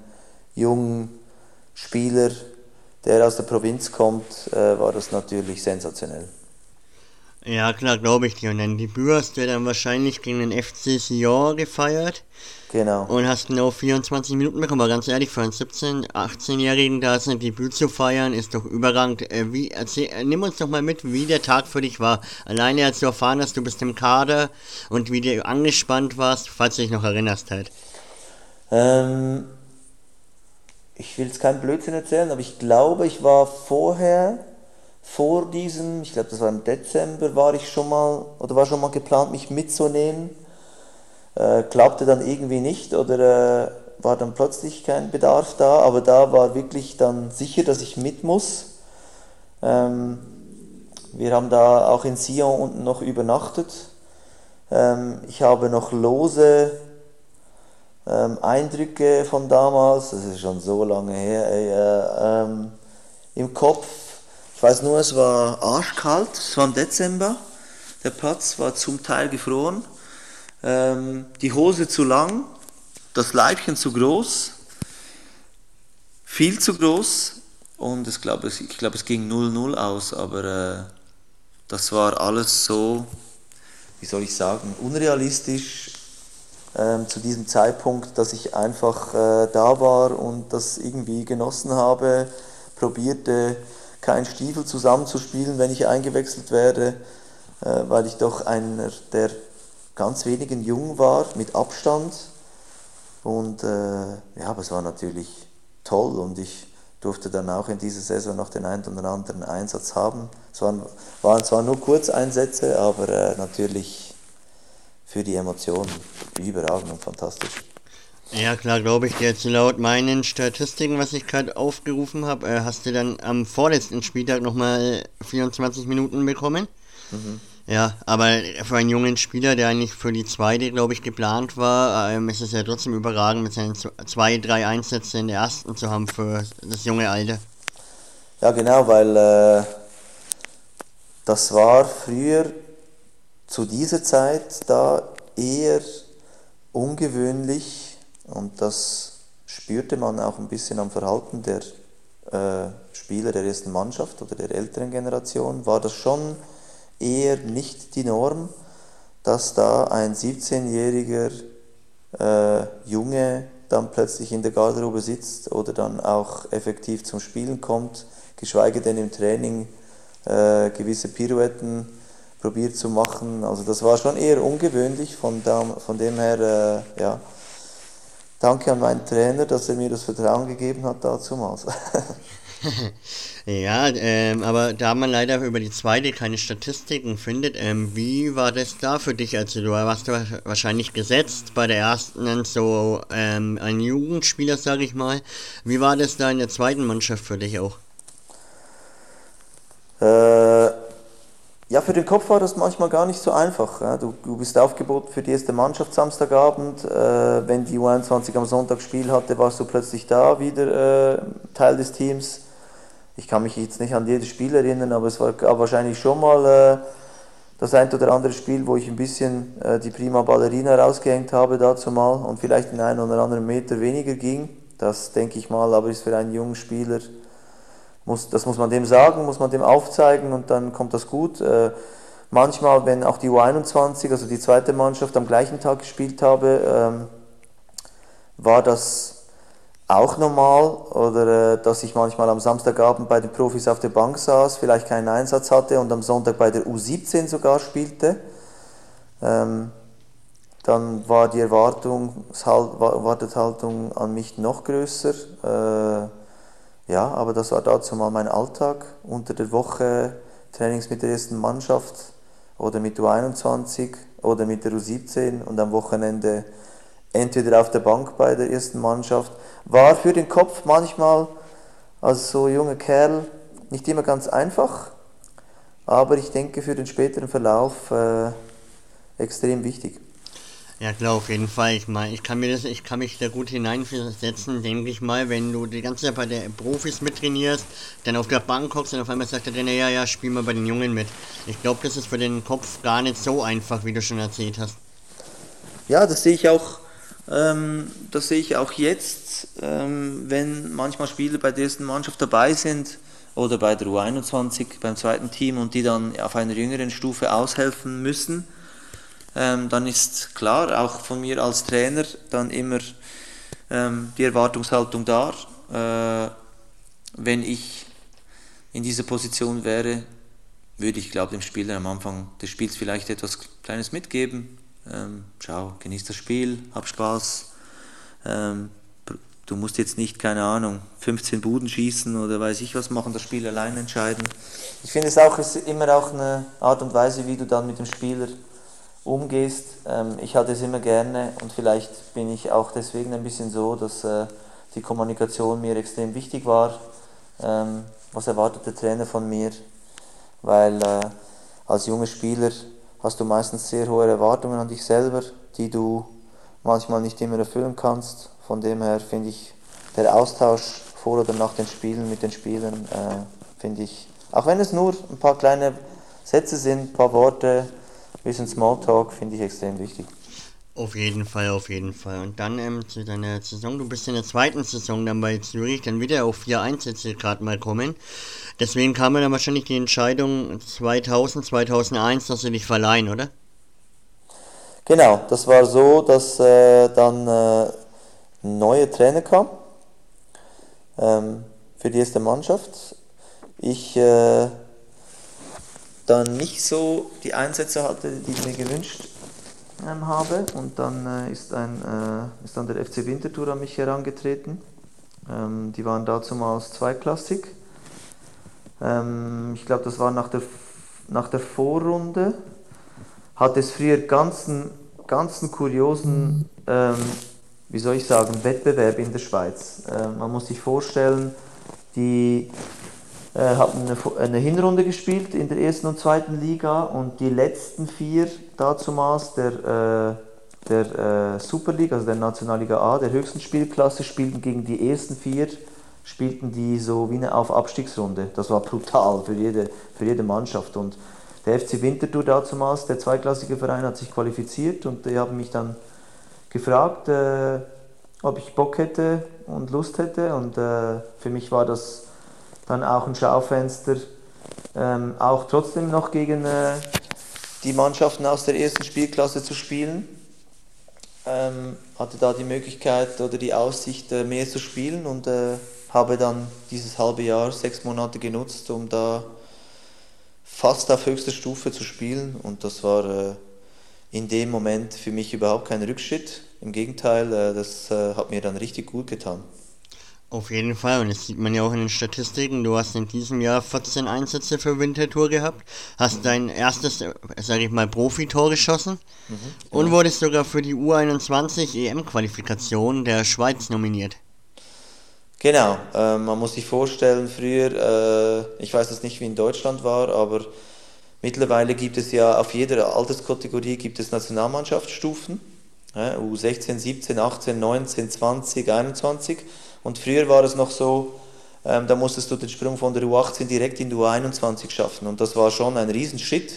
Speaker 3: jungen Spieler, der aus der Provinz kommt, äh, war das natürlich sensationell.
Speaker 2: Ja, klar, glaube ich dir. Und dein Debüt hast du dann wahrscheinlich gegen den FC Sion gefeiert.
Speaker 3: Genau.
Speaker 2: Und hast genau 24 Minuten bekommen. Aber ganz ehrlich, für einen 17-, 18-Jährigen da sein Debüt zu feiern, ist doch überragend. Äh, wie, erzähl, äh, nimm uns doch mal mit, wie der Tag für dich war. Alleine als du erfahren hast, du bist im Kader und wie du angespannt warst, falls du dich noch erinnerst halt.
Speaker 3: Ähm, ich will jetzt keinen Blödsinn erzählen, aber ich glaube, ich war vorher vor diesem, ich glaube, das war im Dezember, war ich schon mal oder war schon mal geplant, mich mitzunehmen. Äh, klappte dann irgendwie nicht oder äh, war dann plötzlich kein Bedarf da, aber da war wirklich dann sicher, dass ich mit muss. Ähm, wir haben da auch in Sion unten noch übernachtet. Ähm, ich habe noch lose ähm, Eindrücke von damals, das ist schon so lange her, ey, äh, ähm, im Kopf ich weiß nur, es war arschkalt, es war im Dezember. Der Platz war zum Teil gefroren. Ähm, die Hose zu lang, das Leibchen zu groß, viel zu groß. Und ich glaube, es, ich glaub, es ging 0-0 aus, aber äh, das war alles so, wie soll ich sagen, unrealistisch ähm, zu diesem Zeitpunkt, dass ich einfach äh, da war und das irgendwie genossen habe, probierte keinen Stiefel zusammenzuspielen, wenn ich eingewechselt werde, äh, weil ich doch einer der ganz wenigen jung war, mit Abstand. Und äh, ja, aber es war natürlich toll und ich durfte dann auch in dieser Saison noch den einen oder anderen Einsatz haben. Es waren, waren zwar nur Kurzeinsätze, aber äh, natürlich für die Emotionen überragend und fantastisch.
Speaker 2: Ja, klar, glaube ich. Jetzt laut meinen Statistiken, was ich gerade aufgerufen habe, äh, hast du dann am vorletzten Spieltag nochmal 24 Minuten bekommen. Mhm. Ja, aber für einen jungen Spieler, der eigentlich für die zweite, glaube ich, geplant war, ähm, ist es ja trotzdem überragend, mit seinen zwei, drei Einsätzen in der ersten zu haben für das junge Alter.
Speaker 3: Ja, genau, weil äh, das war früher zu dieser Zeit da eher ungewöhnlich und das spürte man auch ein bisschen am Verhalten der äh, Spieler der ersten Mannschaft oder der älteren Generation, war das schon eher nicht die Norm, dass da ein 17-jähriger äh, Junge dann plötzlich in der Garderobe sitzt oder dann auch effektiv zum Spielen kommt, geschweige denn im Training äh, gewisse Pirouetten probiert zu machen. Also das war schon eher ungewöhnlich, von, dem, von dem her, äh, ja, danke an meinen Trainer, dass er mir das Vertrauen gegeben hat dazumals.
Speaker 2: ja, ähm, aber da man leider über die zweite keine Statistiken findet, ähm, wie war das da für dich? Also du warst wahrscheinlich gesetzt bei der ersten so ähm, ein Jugendspieler, sage ich mal. Wie war das da in der zweiten Mannschaft für dich auch?
Speaker 3: Äh, ja, für den Kopf war das manchmal gar nicht so einfach. Ja. Du, du, bist aufgeboten für die erste Mannschaft Samstagabend. Äh, wenn die U21 am Sonntag Spiel hatte, warst du plötzlich da, wieder äh, Teil des Teams. Ich kann mich jetzt nicht an jedes Spiel erinnern, aber es war, wahrscheinlich schon mal äh, das ein oder andere Spiel, wo ich ein bisschen äh, die Prima Ballerina rausgehängt habe dazu mal und vielleicht den einen oder anderen Meter weniger ging. Das denke ich mal, aber ist für einen jungen Spieler, muss, das muss man dem sagen, muss man dem aufzeigen und dann kommt das gut. Äh, manchmal, wenn auch die U21, also die zweite Mannschaft, am gleichen Tag gespielt habe, ähm, war das auch normal oder äh, dass ich manchmal am Samstagabend bei den Profis auf der Bank saß, vielleicht keinen Einsatz hatte und am Sonntag bei der U17 sogar spielte. Ähm, dann war die Erwartungshaltung an mich noch größer. Äh, ja, aber das war dazu mal mein Alltag. Unter der Woche Trainings mit der ersten Mannschaft oder mit U21 oder mit der U17 und am Wochenende entweder auf der Bank bei der ersten Mannschaft. War für den Kopf manchmal als so junger Kerl nicht immer ganz einfach, aber ich denke für den späteren Verlauf äh, extrem wichtig.
Speaker 2: Ja klar, auf jeden Fall. Ich meine, ich kann mir das, ich kann mich da gut hineinversetzen, denke ich mal, wenn du die ganze Zeit bei den Profis mittrainierst, dann auf der Bank hockst und auf einmal sagt der Trainer, ja, ja, spiel mal bei den Jungen mit. Ich glaube, das ist für den Kopf gar nicht so einfach, wie du schon erzählt hast.
Speaker 3: Ja, das sehe ich auch das sehe ich auch jetzt, ähm, wenn manchmal Spieler bei der ersten Mannschaft dabei sind oder bei der U21 beim zweiten Team und die dann auf einer jüngeren Stufe aushelfen müssen, ähm, dann ist klar, auch von mir als Trainer dann immer ähm, die Erwartungshaltung da. Äh, wenn ich in dieser Position wäre, würde ich, glaube dem Spieler am Anfang des Spiels vielleicht etwas Kleines mitgeben, ähm, schau, genieß das Spiel, hab Spaß. Ähm, du musst jetzt nicht, keine Ahnung, 15 Buden schießen oder weiß ich was machen, das Spiel allein entscheiden. Ich finde es auch ist immer auch eine Art und Weise, wie du dann mit dem Spieler umgehst. Ähm, ich hatte es immer gerne und vielleicht bin ich auch deswegen ein bisschen so, dass äh, die Kommunikation mir extrem wichtig war. Ähm, was erwartet der Trainer von mir? Weil äh, als junger Spieler hast du meistens sehr hohe Erwartungen an dich selber, die du manchmal nicht immer erfüllen kannst. Von dem her finde ich der Austausch vor oder nach den Spielen mit den Spielern, äh, finde ich, auch wenn es nur ein paar kleine Sätze sind, ein paar Worte, ein bisschen Smalltalk, finde ich extrem wichtig.
Speaker 2: Auf jeden Fall, auf jeden Fall. Und dann ähm, zu deiner Saison, du bist in der zweiten Saison dann bei Zürich, dann wieder auf vier Einsätze gerade mal kommen. Deswegen kam dann wahrscheinlich die Entscheidung 2000, 2001, dass sie dich verleihen, oder?
Speaker 3: Genau, das war so, dass äh, dann äh, ein neuer Trainer kam ähm, für die erste Mannschaft. Ich äh, dann nicht so die Einsätze hatte, die ich mir gewünscht ähm, habe. Und dann äh, ist, ein, äh, ist dann der FC Winterthur an mich herangetreten. Ähm, die waren dazumals zweiklassig. Ähm, ich glaube, das war nach der, nach der Vorrunde. Hat es früher ganzen, ganzen kuriosen, ähm, wie soll ich sagen, Wettbewerb in der Schweiz. Ähm, man muss sich vorstellen, die äh, hatten eine, eine, Hinrunde gespielt in der ersten und zweiten Liga und die letzten vier dazumals der, äh, der äh, Super League, also der Nationalliga A, der höchsten Spielklasse, spielten gegen die ersten vier, spielten die so wie eine Auf-Abstiegsrunde. Das war brutal für jede, für jede Mannschaft und der FC Winterthur dazumals, der zweiklassige Verein, hat sich qualifiziert und die haben mich dann gefragt, äh, ob ich Bock hätte und Lust hätte und äh, für mich war das dann auch ein Schaufenster, ähm, auch trotzdem noch gegen äh, die Mannschaften aus der ersten Spielklasse zu spielen. Ähm, hatte da die Möglichkeit oder die Aussicht, äh, mehr zu spielen und äh, habe dann dieses halbe Jahr, sechs Monate genutzt, um da fast auf höchster Stufe zu spielen und das war äh, in dem Moment für mich überhaupt kein Rückschritt. Im Gegenteil, äh, das äh, hat mir dann richtig gut getan.
Speaker 2: Auf jeden Fall, und das sieht man ja auch in den Statistiken. Du hast in diesem Jahr 14 Einsätze für Winterthur gehabt, hast dein erstes, sag ich mal, Profitor geschossen mhm, genau. und wurdest sogar für die U21 EM-Qualifikation der Schweiz nominiert.
Speaker 3: Genau, äh, man muss sich vorstellen, früher, äh, ich weiß es nicht, wie in Deutschland war, aber mittlerweile gibt es ja auf jeder Alterskategorie gibt es Nationalmannschaftsstufen. U16, 17, 18, 19, 20, 21. Und früher war es noch so, ähm, da musstest du den Sprung von der U18 direkt in die U21 schaffen. Und das war schon ein Riesenschritt,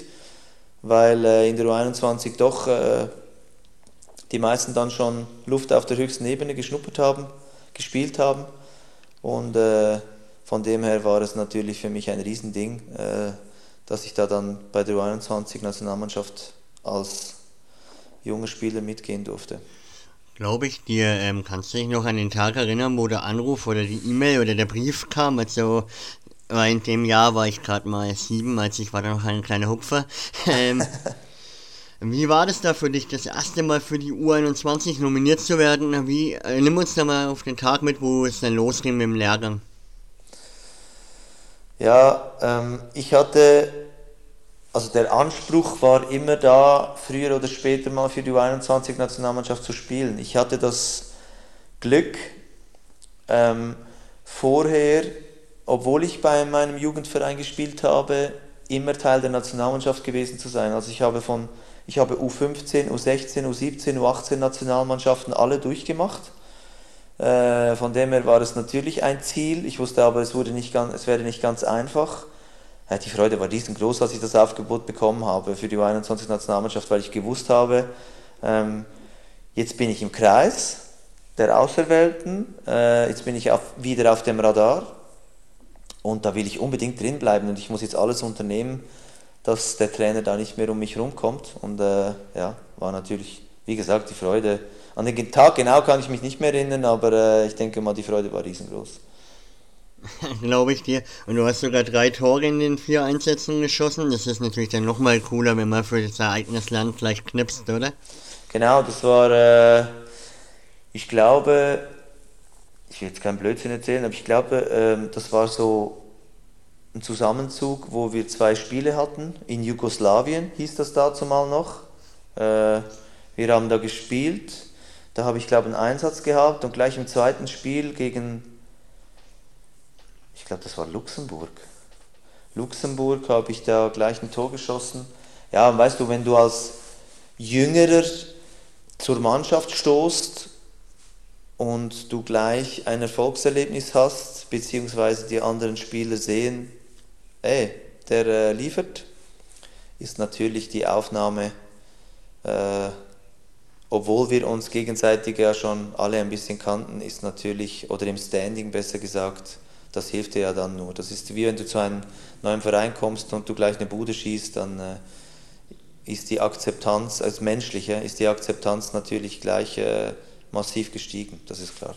Speaker 3: weil äh, in der U21 doch äh, die meisten dann schon Luft auf der höchsten Ebene geschnuppert haben, gespielt haben. Und äh, von dem her war es natürlich für mich ein Riesending, äh, dass ich da dann bei der U21-Nationalmannschaft als junger Spieler mitgehen durfte.
Speaker 2: Glaube ich dir. Ähm, kannst du dich noch an den Tag erinnern, wo der Anruf oder die E-Mail oder der Brief kam? Also, weil in dem Jahr war ich gerade mal sieben, als ich war da noch ein kleiner Hupfer. Ähm, wie war das da für dich, das erste Mal für die U21 nominiert zu werden? Wie, äh, nimm uns da mal auf den Tag mit, wo es dann losging mit dem Lehrgang.
Speaker 3: Ja, ähm, ich hatte also der Anspruch war immer da, früher oder später mal für die U21-Nationalmannschaft zu spielen. Ich hatte das Glück, ähm, vorher, obwohl ich bei meinem Jugendverein gespielt habe, immer Teil der Nationalmannschaft gewesen zu sein. Also ich habe von ich habe U15, U16, U17, U18 Nationalmannschaften alle durchgemacht. Äh, von dem her war es natürlich ein Ziel. Ich wusste aber, es, wurde nicht ganz, es wäre nicht ganz einfach die Freude war riesengroß, als ich das Aufgebot bekommen habe für die U21-Nationalmannschaft, weil ich gewusst habe, ähm, jetzt bin ich im Kreis der Auserwählten, äh, jetzt bin ich auf, wieder auf dem Radar und da will ich unbedingt drin bleiben und ich muss jetzt alles unternehmen, dass der Trainer da nicht mehr um mich rumkommt und äh, ja, war natürlich, wie gesagt, die Freude. An den Tag genau kann ich mich nicht mehr erinnern, aber äh, ich denke mal, die Freude war riesengroß.
Speaker 2: Glaube ich dir. Und du hast sogar drei Tore in den vier Einsätzen geschossen. Das ist natürlich dann nochmal cooler, wenn man für das Ereignis Land gleich knipst, oder?
Speaker 3: Genau, das war, äh, ich glaube, ich will jetzt keinen Blödsinn erzählen, aber ich glaube, äh, das war so ein Zusammenzug, wo wir zwei Spiele hatten. In Jugoslawien hieß das dazu mal noch. Äh, wir haben da gespielt. Da habe ich, glaube einen Einsatz gehabt und gleich im zweiten Spiel gegen ich glaube, das war Luxemburg. Luxemburg habe ich da gleich ein Tor geschossen. Ja, und weißt du, wenn du als Jüngerer zur Mannschaft stoßt und du gleich ein Erfolgserlebnis hast, beziehungsweise die anderen Spieler sehen, ey, der äh, liefert, ist natürlich die Aufnahme, äh, obwohl wir uns gegenseitig ja schon alle ein bisschen kannten, ist natürlich, oder im Standing besser gesagt, das hilft dir ja dann nur. Das ist wie wenn du zu einem neuen Verein kommst und du gleich eine Bude schießt, dann äh, ist die Akzeptanz, als menschliche, ist die Akzeptanz natürlich gleich äh, massiv gestiegen, das ist klar.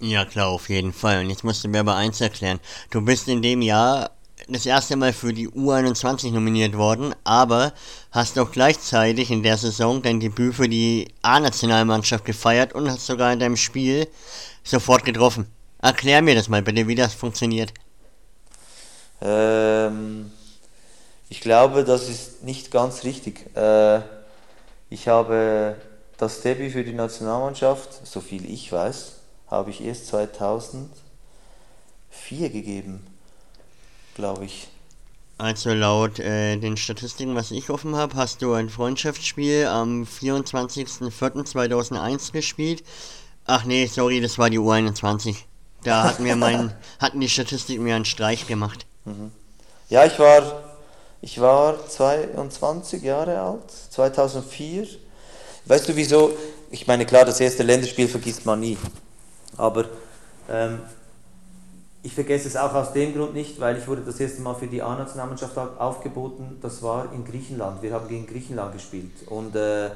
Speaker 2: Ja klar, auf jeden Fall. Und jetzt musst du mir aber eins erklären. Du bist in dem Jahr das erste Mal für die U21 nominiert worden, aber hast auch gleichzeitig in der Saison dein Debüt für die A-Nationalmannschaft gefeiert und hast sogar in deinem Spiel sofort getroffen. Erklär mir das mal bitte, wie das funktioniert.
Speaker 3: Ähm, ich glaube, das ist nicht ganz richtig. Äh, ich habe das Debüt für die Nationalmannschaft, so viel ich weiß, habe ich erst 2004 gegeben, glaube ich.
Speaker 2: Also laut äh, den Statistiken, was ich offen habe, hast du ein Freundschaftsspiel am 24.04.2001 gespielt. Ach nee, sorry, das war die U21. Da hat mir mein, hatten die Statistiken mir einen Streich gemacht.
Speaker 3: Mhm. Ja, ich war, ich war 22 Jahre alt, 2004. Weißt du wieso? Ich meine, klar, das erste Länderspiel vergisst man nie. Aber ähm, ich vergesse es auch aus dem Grund nicht, weil ich wurde das erste Mal für die A-Nationalmannschaft aufgeboten. Das war in Griechenland. Wir haben gegen Griechenland gespielt. Und äh,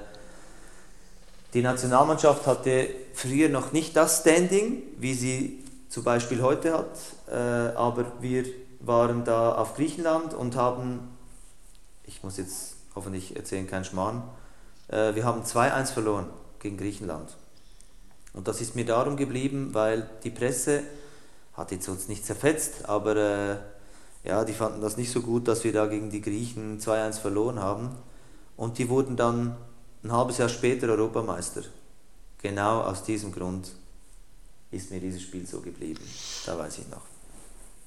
Speaker 3: die Nationalmannschaft hatte früher noch nicht das Standing, wie sie zum Beispiel heute hat. Äh, aber wir waren da auf Griechenland und haben, ich muss jetzt hoffentlich erzählen, keinen Schmarrn, äh, wir haben 2-1 verloren gegen Griechenland. Und das ist mir darum geblieben, weil die Presse hat jetzt uns nicht zerfetzt, aber äh, ja, die fanden das nicht so gut, dass wir da gegen die Griechen 2-1 verloren haben. Und die wurden dann ein halbes Jahr später Europameister. Genau aus diesem Grund ist mir dieses Spiel so geblieben. Da weiß ich noch.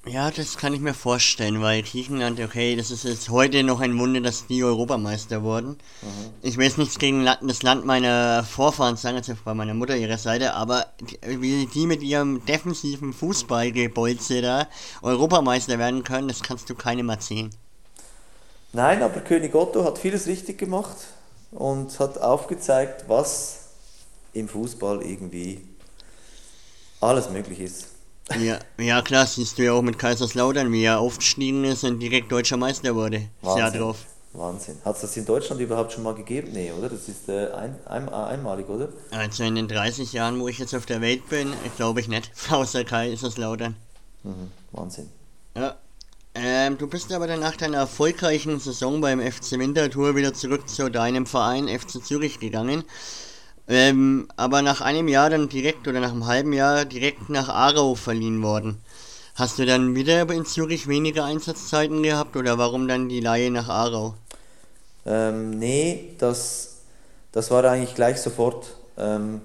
Speaker 2: Ja, das kann ich mir vorstellen, weil Griechenland, okay, das ist jetzt heute noch ein Wunder, dass die Europameister wurden. Mhm. Ich will jetzt nichts gegen das Land meiner Vorfahren sagen, also bei meiner Mutter ihrer Seite, aber wie die mit ihrem defensiven Fußballgebolze da Europameister werden können, das kannst du keinem erzählen.
Speaker 3: Nein, aber König Otto hat vieles richtig gemacht und hat aufgezeigt, was im Fußball irgendwie alles möglich ist.
Speaker 2: Ja, ja klar, siehst du ja auch mit Kaiserslautern, wie er aufgestiegen ist und direkt deutscher Meister wurde.
Speaker 3: Wahnsinn. Jahr drauf. Wahnsinn. Hat es das in Deutschland überhaupt schon mal gegeben? Nee, oder? Das ist äh, ein, ein, einmalig, oder?
Speaker 2: Also in den 30 Jahren, wo ich jetzt auf der Welt bin, glaube ich nicht. Außer Kaiserslautern.
Speaker 3: Mhm, Wahnsinn.
Speaker 2: Ja. Ähm, du bist aber dann nach deiner erfolgreichen Saison beim FC Winterthur wieder zurück zu deinem Verein FC Zürich gegangen. Ähm, aber nach einem Jahr dann direkt oder nach einem halben Jahr direkt nach Aarau verliehen worden. Hast du dann wieder in Zürich weniger Einsatzzeiten gehabt oder warum dann die Laie nach Aarau?
Speaker 3: Ähm, nee, das, das war eigentlich gleich sofort. Ähm,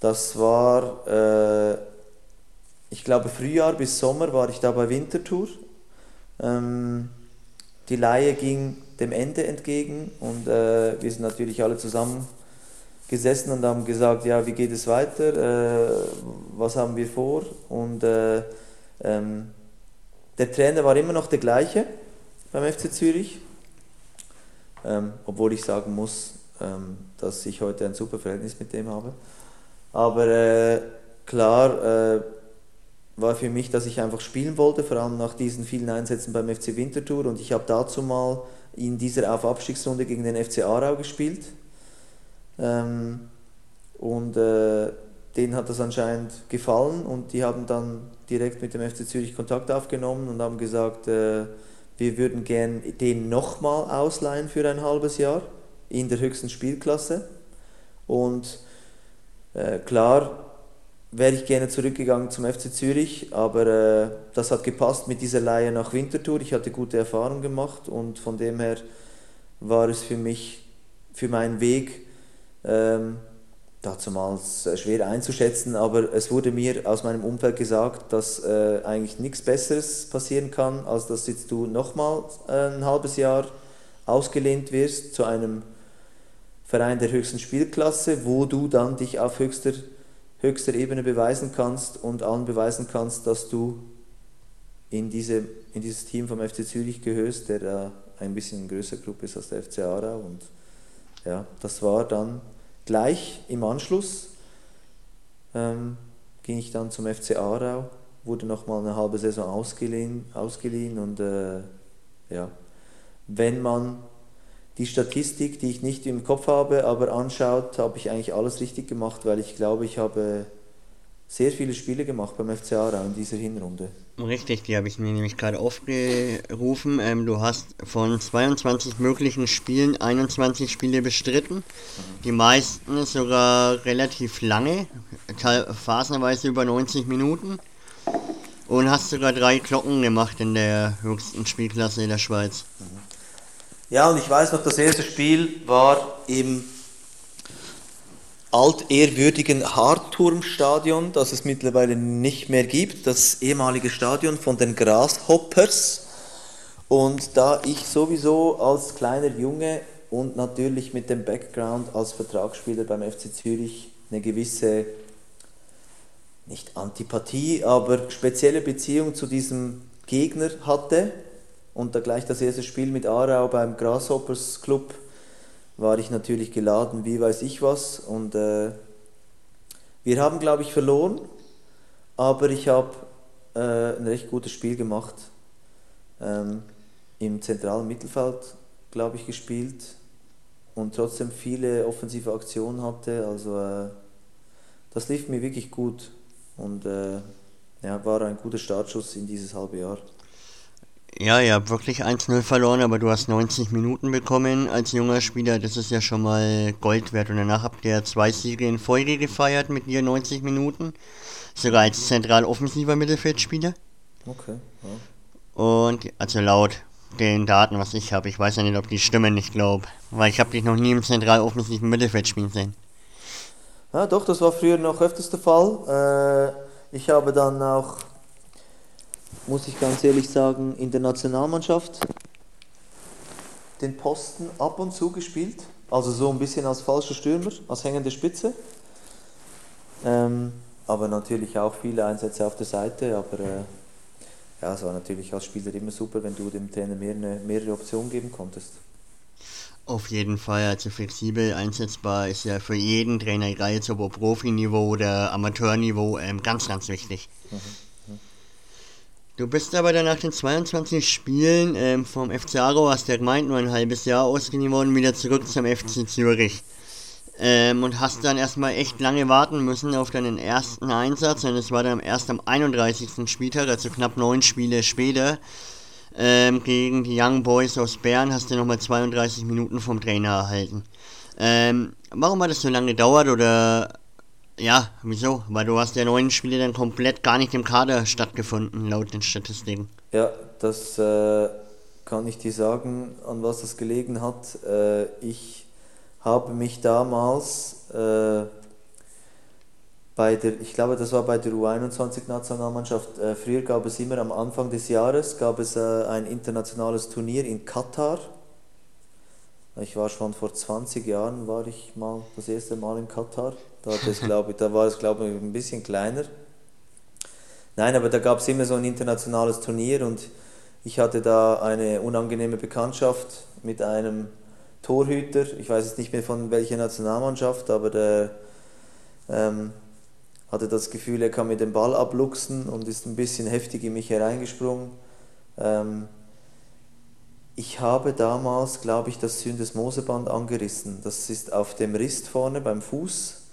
Speaker 3: das war, äh, ich glaube, Frühjahr bis Sommer war ich da bei Winterthur. Ähm, die Laie ging dem Ende entgegen und äh, wir sind natürlich alle zusammen gesessen und haben gesagt, ja, wie geht es weiter, äh, was haben wir vor? Und äh, ähm, der Trainer war immer noch der gleiche beim FC Zürich, ähm, obwohl ich sagen muss, ähm, dass ich heute ein super Verhältnis mit dem habe. Aber äh, klar äh, war für mich, dass ich einfach spielen wollte, vor allem nach diesen vielen Einsätzen beim FC Winterthur. Und ich habe dazu mal in dieser Auf-Abstiegsrunde gegen den FC Aarau gespielt ähm, und äh, denen hat das anscheinend gefallen und die haben dann direkt mit dem FC Zürich Kontakt aufgenommen und haben gesagt, äh, wir würden gern den nochmal ausleihen für ein halbes Jahr in der höchsten Spielklasse. Und äh, klar wäre ich gerne zurückgegangen zum FC Zürich, aber äh, das hat gepasst mit dieser Leihe nach Winterthur. Ich hatte gute Erfahrungen gemacht und von dem her war es für mich, für meinen Weg ähm, dazumals äh, schwer einzuschätzen, aber es wurde mir aus meinem Umfeld gesagt, dass äh, eigentlich nichts Besseres passieren kann, als dass jetzt du nochmal äh, ein halbes Jahr ausgelehnt wirst zu einem Verein der höchsten Spielklasse, wo du dann dich auf höchster, höchster Ebene beweisen kannst und allen beweisen kannst, dass du in, diese, in dieses Team vom FC Zürich gehörst, der da ein bisschen größer Gruppe ist als der FC Aarau. Und ja, das war dann Gleich im Anschluss ähm, ging ich dann zum FC Aarau, wurde nochmal eine halbe Saison ausgeliehen, ausgeliehen und äh, ja, wenn man die Statistik, die ich nicht im Kopf habe, aber anschaut, habe ich eigentlich alles richtig gemacht, weil ich glaube, ich habe sehr viele Spiele gemacht beim FC Aarau in dieser Hinrunde.
Speaker 2: Richtig, die habe ich mir nämlich gerade aufgerufen. Ähm, du hast von 22 möglichen Spielen 21 Spiele bestritten. Die meisten sogar relativ lange, phasenweise über 90 Minuten. Und hast sogar drei Glocken gemacht in der höchsten Spielklasse der Schweiz.
Speaker 3: Ja, und ich weiß noch, das erste Spiel war im altehrwürdigen Hartturmstadion, das es mittlerweile nicht mehr gibt, das ehemalige Stadion von den Grasshoppers. Und da ich sowieso als kleiner Junge und natürlich mit dem Background als Vertragsspieler beim FC Zürich eine gewisse, nicht Antipathie, aber spezielle Beziehung zu diesem Gegner hatte und da gleich das erste Spiel mit Aarau beim Grasshoppers Club war ich natürlich geladen, wie weiß ich was. Und äh, wir haben, glaube ich, verloren, aber ich habe äh, ein recht gutes Spiel gemacht. Ähm, Im zentralen Mittelfeld, glaube ich, gespielt und trotzdem viele offensive Aktionen hatte. Also äh, das lief mir wirklich gut und äh, ja, war ein guter Startschuss in dieses halbe Jahr.
Speaker 2: Ja, ihr habt wirklich 1-0 verloren, aber du hast 90 Minuten bekommen als junger Spieler. Das ist ja schon mal Gold wert. Und danach habt ihr zwei Siege in Folge gefeiert mit dir 90 Minuten. Sogar als zentral offensiver Mittelfeldspieler.
Speaker 3: Okay.
Speaker 2: Ja. Und also laut den Daten, was ich habe, ich weiß ja nicht, ob die stimmen, ich glaube. Weil ich habe dich noch nie im zentral offensiven Mittelfeld spielen sehen.
Speaker 3: Ja, doch, das war früher noch öfters der Fall. Äh, ich habe dann auch muss ich ganz ehrlich sagen, in der Nationalmannschaft den Posten ab und zu gespielt. Also so ein bisschen als falscher Stürmer, als hängende Spitze. Ähm, aber natürlich auch viele Einsätze auf der Seite. Aber äh, ja, es war natürlich als Spieler immer super, wenn du dem Trainer mehr, mehrere Optionen geben konntest.
Speaker 2: Auf jeden Fall, also flexibel einsetzbar ist ja für jeden Trainer, egal jetzt ob Profiniveau oder Amateurniveau, ähm, ganz, ganz wichtig. Mhm. Du bist aber dann nach den 22 Spielen ähm, vom FC Aro, hast ja gemeint, nur ein halbes Jahr ausgeliehen worden, wieder zurück zum FC Zürich. Ähm, und hast dann erstmal echt lange warten müssen auf deinen ersten Einsatz. Und es war dann erst am 31. Spieltag, also knapp neun Spiele später, ähm, gegen die Young Boys aus Bern, hast du nochmal 32 Minuten vom Trainer erhalten. Ähm, warum hat das so lange gedauert oder ja, wieso? Weil du hast ja neun Spiele dann komplett gar nicht im Kader stattgefunden, laut den Statistiken.
Speaker 3: Ja, das äh, kann ich dir sagen, an was das gelegen hat. Äh, ich habe mich damals äh, bei der, ich glaube, das war bei der U21-Nationalmannschaft, äh, früher gab es immer am Anfang des Jahres, gab es äh, ein internationales Turnier in Katar. Ich war schon vor 20 Jahren, war ich mal das erste Mal in Katar. Da, das, glaub ich, da war es, glaube ich, ein bisschen kleiner. Nein, aber da gab es immer so ein internationales Turnier und ich hatte da eine unangenehme Bekanntschaft mit einem Torhüter. Ich weiß jetzt nicht mehr von welcher Nationalmannschaft, aber der ähm, hatte das Gefühl, er kann mit dem Ball abluchsen und ist ein bisschen heftig in mich hereingesprungen. Ähm, ich habe damals, glaube ich, das Syndesmoseband angerissen. Das ist auf dem Rist vorne beim Fuß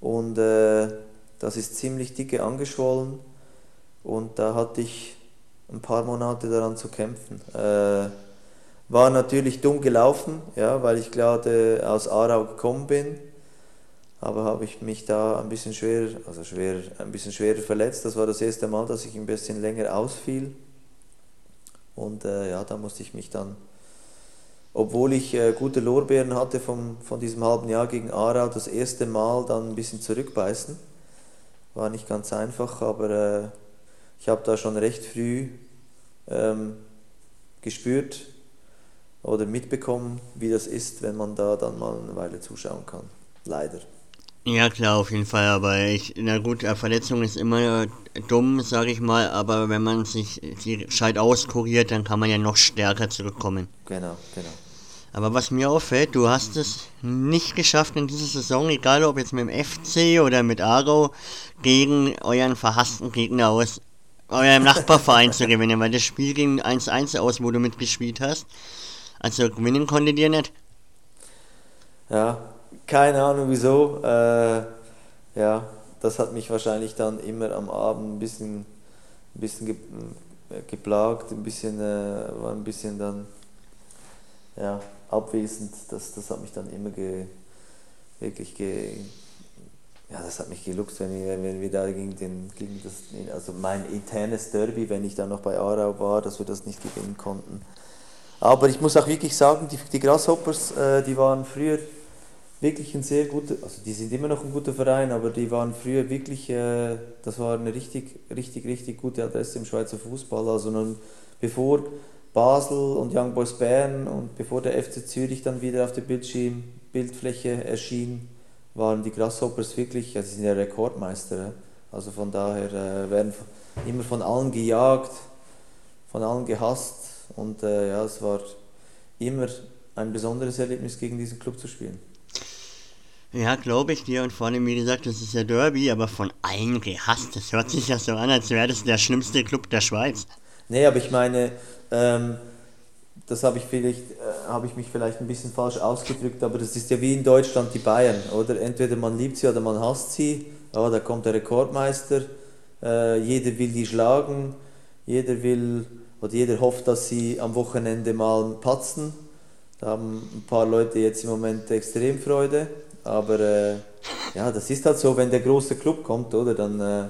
Speaker 3: und äh, das ist ziemlich dicke angeschwollen und da hatte ich ein paar Monate daran zu kämpfen. Äh, war natürlich dumm gelaufen, ja, weil ich gerade aus Aarau gekommen bin, aber habe ich mich da ein bisschen schwer, also schwer, ein bisschen schwerer verletzt. Das war das erste Mal, dass ich ein bisschen länger ausfiel und äh, ja, da musste ich mich dann obwohl ich äh, gute Lorbeeren hatte vom, von diesem halben Jahr gegen Aarau, das erste Mal dann ein bisschen zurückbeißen. War nicht ganz einfach, aber äh, ich habe da schon recht früh ähm, gespürt oder mitbekommen, wie das ist, wenn man da dann mal eine Weile zuschauen kann. Leider.
Speaker 2: Ja, klar, auf jeden Fall, aber ich, na gut, Verletzung ist immer dumm, sage ich mal, aber wenn man sich die gescheit auskuriert, dann kann man ja noch stärker zurückkommen.
Speaker 3: Genau, genau.
Speaker 2: Aber was mir auffällt, du hast es nicht geschafft in dieser Saison, egal ob jetzt mit dem FC oder mit Argo, gegen euren verhassten Gegner aus eurem Nachbarverein zu gewinnen, weil das Spiel ging 1-1 aus, wo du mitgespielt hast. Also gewinnen konntet ihr nicht.
Speaker 3: Ja, keine Ahnung wieso. Äh, ja, das hat mich wahrscheinlich dann immer am Abend ein bisschen, ein bisschen ge äh, geplagt, ein bisschen, äh, war ein bisschen dann ja, abwesend. Das, das hat mich dann immer ge, wirklich ge, ja, das hat mich geluchst, wenn wir, wenn wir da gegen, den, gegen das, also mein internes Derby, wenn ich da noch bei Aarau war, dass wir das nicht gewinnen konnten. Aber ich muss auch wirklich sagen, die, die Grasshoppers, äh, die waren früher wirklich ein sehr guter, also die sind immer noch ein guter Verein, aber die waren früher wirklich, äh, das war eine richtig, richtig, richtig gute Adresse im Schweizer Fußball. Also nun, bevor Basel und Young Boys Bern und bevor der FC Zürich dann wieder auf der Bildschirm, Bildfläche erschien, waren die Grasshoppers wirklich, ja, sie sind ja Rekordmeister. Also von daher äh, werden immer von allen gejagt, von allen gehasst und äh, ja, es war immer ein besonderes Erlebnis, gegen diesen Club zu spielen.
Speaker 2: Ja, glaube ich dir. Und vor allem, wie gesagt, das ist ja Derby, aber von allen gehasst. Das hört sich ja so an, als wäre das der schlimmste Club der Schweiz.
Speaker 3: Nee, aber ich meine, ähm, das habe ich vielleicht, äh, habe ich mich vielleicht ein bisschen falsch ausgedrückt, aber das ist ja wie in Deutschland die Bayern, oder? Entweder man liebt sie oder man hasst sie. Aber da kommt der Rekordmeister, äh, jeder will die schlagen, jeder will oder jeder hofft, dass sie am Wochenende mal patzen. Da haben ein paar Leute jetzt im Moment extrem Freude, aber äh, ja, das ist halt so, wenn der große Club kommt, oder? Dann äh,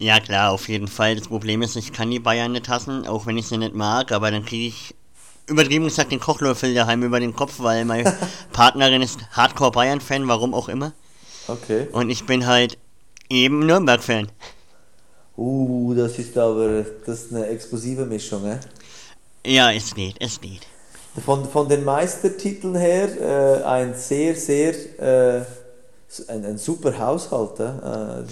Speaker 2: ja, klar, auf jeden Fall. Das Problem ist, ich kann die Bayern nicht hassen, auch wenn ich sie nicht mag, aber dann kriege ich übertrieben gesagt den Kochlöffel daheim über den Kopf, weil meine Partnerin ist Hardcore Bayern-Fan, warum auch immer.
Speaker 3: Okay.
Speaker 2: Und ich bin halt eben Nürnberg-Fan.
Speaker 3: Uh, das ist aber das ist eine explosive Mischung, eh?
Speaker 2: Ja, es geht, es geht.
Speaker 3: Von, von den Meistertiteln her äh, ein sehr, sehr, äh, ein, ein super Haushalt. Äh?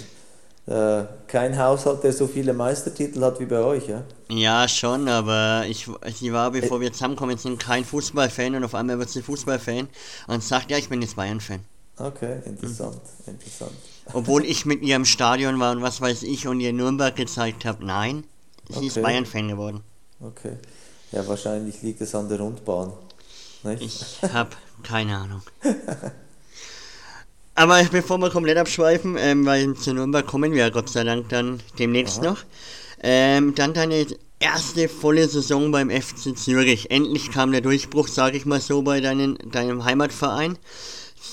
Speaker 3: äh, kein Haushalt, der so viele Meistertitel hat wie bei euch, ja?
Speaker 2: Ja, schon, aber ich, sie war, bevor wir zusammenkommen sind, kein Fußballfan und auf einmal wird sie Fußballfan und sagt, ja, ich bin jetzt Bayern-Fan.
Speaker 3: Okay, interessant, mhm. interessant.
Speaker 2: Obwohl ich mit ihr im Stadion war und was weiß ich und ihr Nürnberg gezeigt habe, nein, sie okay. ist Bayern-Fan geworden.
Speaker 3: Okay. Ja, wahrscheinlich liegt es an der Rundbahn.
Speaker 2: Nicht? Ich habe keine Ahnung. Aber bevor wir komplett abschweifen, ähm, weil zu Nürnberg kommen wir ja Gott sei Dank dann demnächst Aha. noch, ähm, dann deine erste volle Saison beim FC Zürich. Endlich kam der Durchbruch, sage ich mal so, bei deinen, deinem Heimatverein.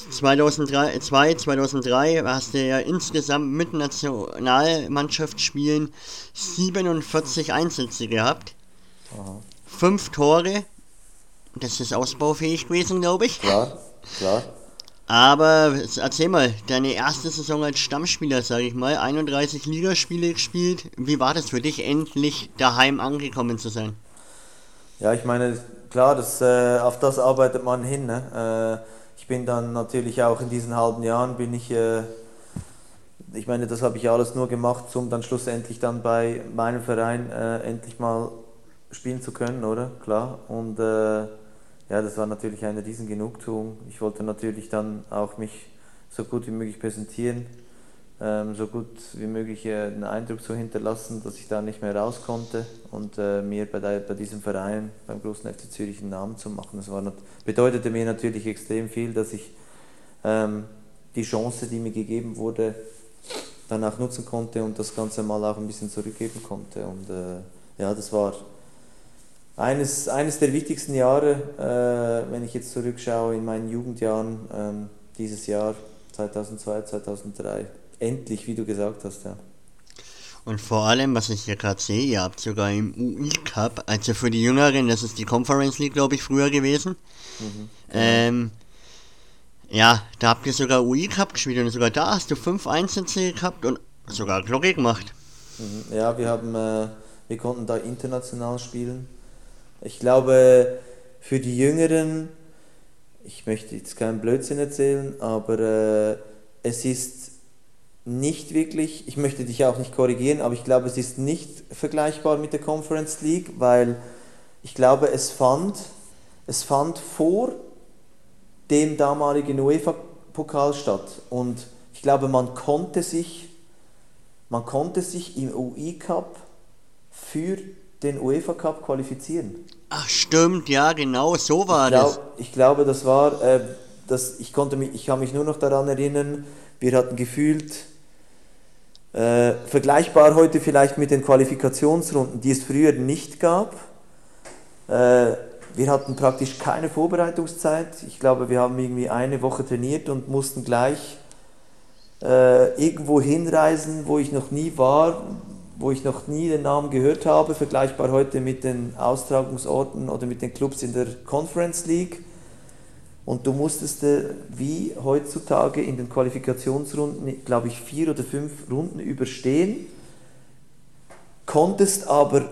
Speaker 2: 2003, 2003 hast du ja insgesamt mit Nationalmannschaftsspielen 47 Einsätze gehabt. Aha. Fünf Tore. Das ist ausbaufähig gewesen, glaube ich.
Speaker 3: Klar, klar.
Speaker 2: Aber erzähl mal, deine erste Saison als Stammspieler, sage ich mal, 31 Ligaspiele gespielt. Wie war das für dich, endlich daheim angekommen zu sein?
Speaker 3: Ja, ich meine, klar, das, äh, auf das arbeitet man hin. Ne? Äh, ich bin dann natürlich auch in diesen halben Jahren, bin ich, äh, ich meine, das habe ich alles nur gemacht, um dann schlussendlich dann bei meinem Verein äh, endlich mal spielen zu können, oder? Klar. Und äh, ja, das war natürlich eine riesen Genugtuung. Ich wollte natürlich dann auch mich so gut wie möglich präsentieren, ähm, so gut wie möglich äh, einen Eindruck zu hinterlassen, dass ich da nicht mehr raus konnte und äh, mir bei, der, bei diesem Verein, beim großen FC Zürich, einen Namen zu machen. Das war, bedeutete mir natürlich extrem viel, dass ich ähm, die Chance, die mir gegeben wurde, danach nutzen konnte und das Ganze mal auch ein bisschen zurückgeben konnte. Und äh, ja, das war eines, eines der wichtigsten Jahre, äh, wenn ich jetzt zurückschaue in meinen Jugendjahren, ähm, dieses Jahr 2002, 2003. Endlich, wie du gesagt hast, ja.
Speaker 2: Und vor allem, was ich hier gerade sehe, ihr habt sogar im UI Cup, also für die Jüngeren, das ist die Conference League, glaube ich, früher gewesen. Mhm. Ähm, ja, da habt ihr sogar UI Cup gespielt und sogar da hast du fünf Einsätze gehabt und sogar Glocke gemacht.
Speaker 3: Mhm. Ja, wir haben, äh, wir konnten da international spielen. Ich glaube, für die Jüngeren, ich möchte jetzt keinen Blödsinn erzählen, aber äh, es ist nicht wirklich, ich möchte dich auch nicht korrigieren, aber ich glaube, es ist nicht vergleichbar mit der Conference League, weil ich glaube, es fand, es fand vor dem damaligen UEFA-Pokal statt. Und ich glaube, man konnte sich, man konnte sich im UI Cup für den UEFA Cup qualifizieren.
Speaker 2: Ach stimmt, ja genau, so war
Speaker 3: ich glaub,
Speaker 2: das.
Speaker 3: Ich glaube, das war, äh, das, ich, konnte mich, ich kann mich nur noch daran erinnern, wir hatten gefühlt Äh, vergleichbar heute vielleicht mit den Qualifikationsrunden, die es früher nicht gab. Äh, wir hatten praktisch keine Vorbereitungszeit. Ich glaube, wir haben irgendwie eine Woche trainiert und mussten gleich äh, irgendwo hinreisen, wo ich noch nie war, wo ich noch nie den Namen gehört habe, vergleichbar heute mit den Austragungsorten oder mit den Clubs in der Conference League. Und du musstest äh, wie heutzutage in den Qualifikationsrunden, glaube ich, vier oder fünf Runden überstehen, konntest aber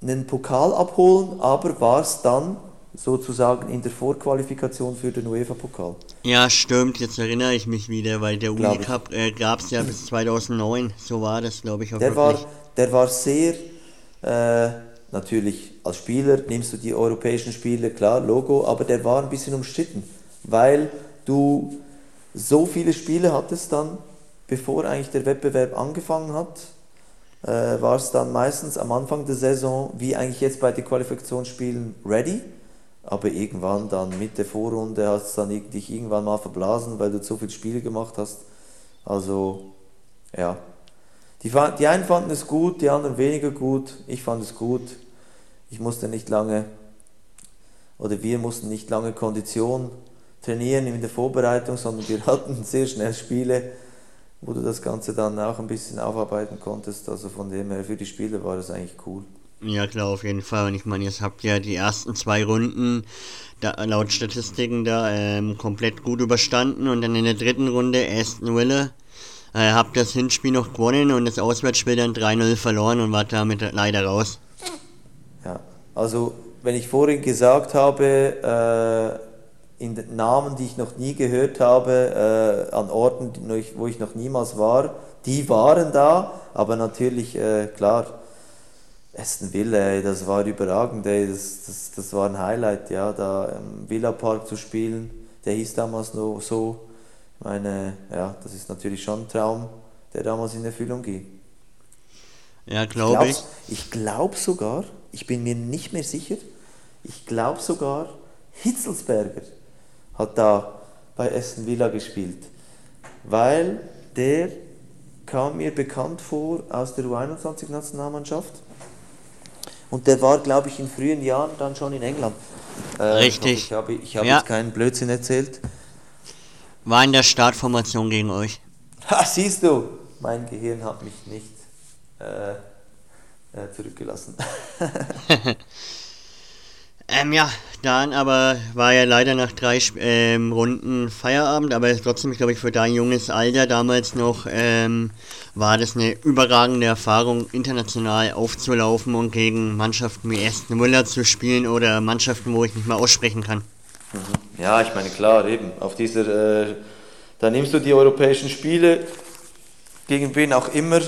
Speaker 3: einen Pokal abholen, aber warst dann sozusagen in der Vorqualifikation für den UEFA-Pokal.
Speaker 2: Ja, stimmt, jetzt erinnere ich mich wieder, weil der Uni Cup äh, gab es ja bis 2009, so war das, glaube ich,
Speaker 3: auch der wirklich. War, der war sehr, äh, natürlich als Spieler nimmst du die europäischen Spiele, klar, Logo, aber der war ein bisschen umstritten, weil du so viele Spiele hattest dann, bevor eigentlich der Wettbewerb angefangen hat, äh, war es dann meistens am Anfang der Saison, wie eigentlich jetzt bei den Qualifikationsspielen, ready. Aber irgendwann dann mit der Vorrunde hast du dann dich irgendwann mal verblasen, weil du zu viele Spiele gemacht hast. Also, ja. Die, die einen fanden es gut, die anderen weniger gut. Ich fand es gut. Ich musste nicht lange, oder wir mussten nicht lange Kondition trainieren in der Vorbereitung, sondern wir hatten sehr schnell Spiele wo du das Ganze dann auch ein bisschen aufarbeiten konntest. Also von dem her, für die Spieler war das eigentlich cool.
Speaker 2: Ja, klar, auf jeden Fall. Und ich meine, jetzt habt ihr die ersten zwei Runden da, laut Statistiken da ähm, komplett gut überstanden und dann in der dritten Runde Aston Villa äh, habt das Hinspiel noch gewonnen und das Auswärtsspiel dann 3-0 verloren und wart damit leider raus.
Speaker 3: Ja, also wenn ich vorhin gesagt habe, äh, in Namen, die ich noch nie gehört habe, äh, an Orten, wo ich noch niemals war, die waren da, aber natürlich, äh, klar, Aston Villa, ey, das war überragend, ey, das, das, das war ein Highlight, ja, da im Villa Park zu spielen, der hieß damals noch so, ich meine, ja, das ist natürlich schon ein Traum, der damals in Erfüllung ging.
Speaker 2: Ja, glaube ich.
Speaker 3: Ich glaube sogar, ich bin mir nicht mehr sicher, ich glaube sogar, Hitzelsberger hat da bei Aston Villa gespielt, weil der kam mir bekannt vor aus der U21-Nationalmannschaft und der war, glaube ich, in frühen Jahren dann schon in England.
Speaker 2: Äh, Richtig.
Speaker 3: Ich habe, ich habe ja. jetzt keinen Blödsinn erzählt.
Speaker 2: War in der Startformation gegen euch.
Speaker 3: Ha, siehst du, mein Gehirn hat mich nicht äh, äh, zurückgelassen.
Speaker 2: Ähm, ja, dann aber war ja leider nach drei ähm, Runden Feierabend, aber trotzdem, glaube ich, für dein junges Alter damals noch ähm, war das eine überragende Erfahrung, international aufzulaufen und gegen Mannschaften wie Aston Villa zu spielen oder Mannschaften, wo ich nicht mal aussprechen kann.
Speaker 3: Mhm. Ja, ich meine, klar, eben, auf dieser, äh, da nimmst du die europäischen Spiele, gegen wen auch immer,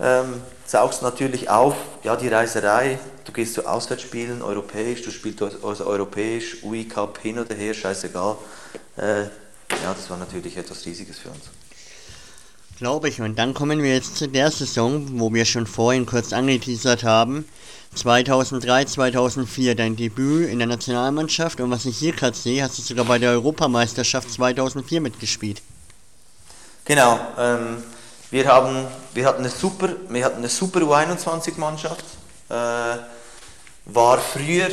Speaker 3: ähm, saugst natürlich auf, ja, die Reiserei, du gehst zu Auswärtsspielen, europäisch, du spielst also europäisch, UI Cup hin oder her, scheißegal. Äh, ja, das war natürlich etwas Riesiges für uns.
Speaker 2: Glaube ich. Und dann kommen wir jetzt zu der Saison, wo wir schon vorhin kurz angeteasert haben. 2003, 2004 dein Debüt in der Nationalmannschaft und was ich hier gerade sehe, hast du sogar bei der Europameisterschaft 2004 mitgespielt.
Speaker 3: Genau. Ähm, wir, haben, wir, hatten eine super, wir hatten eine super U21-Mannschaft. Äh, war früher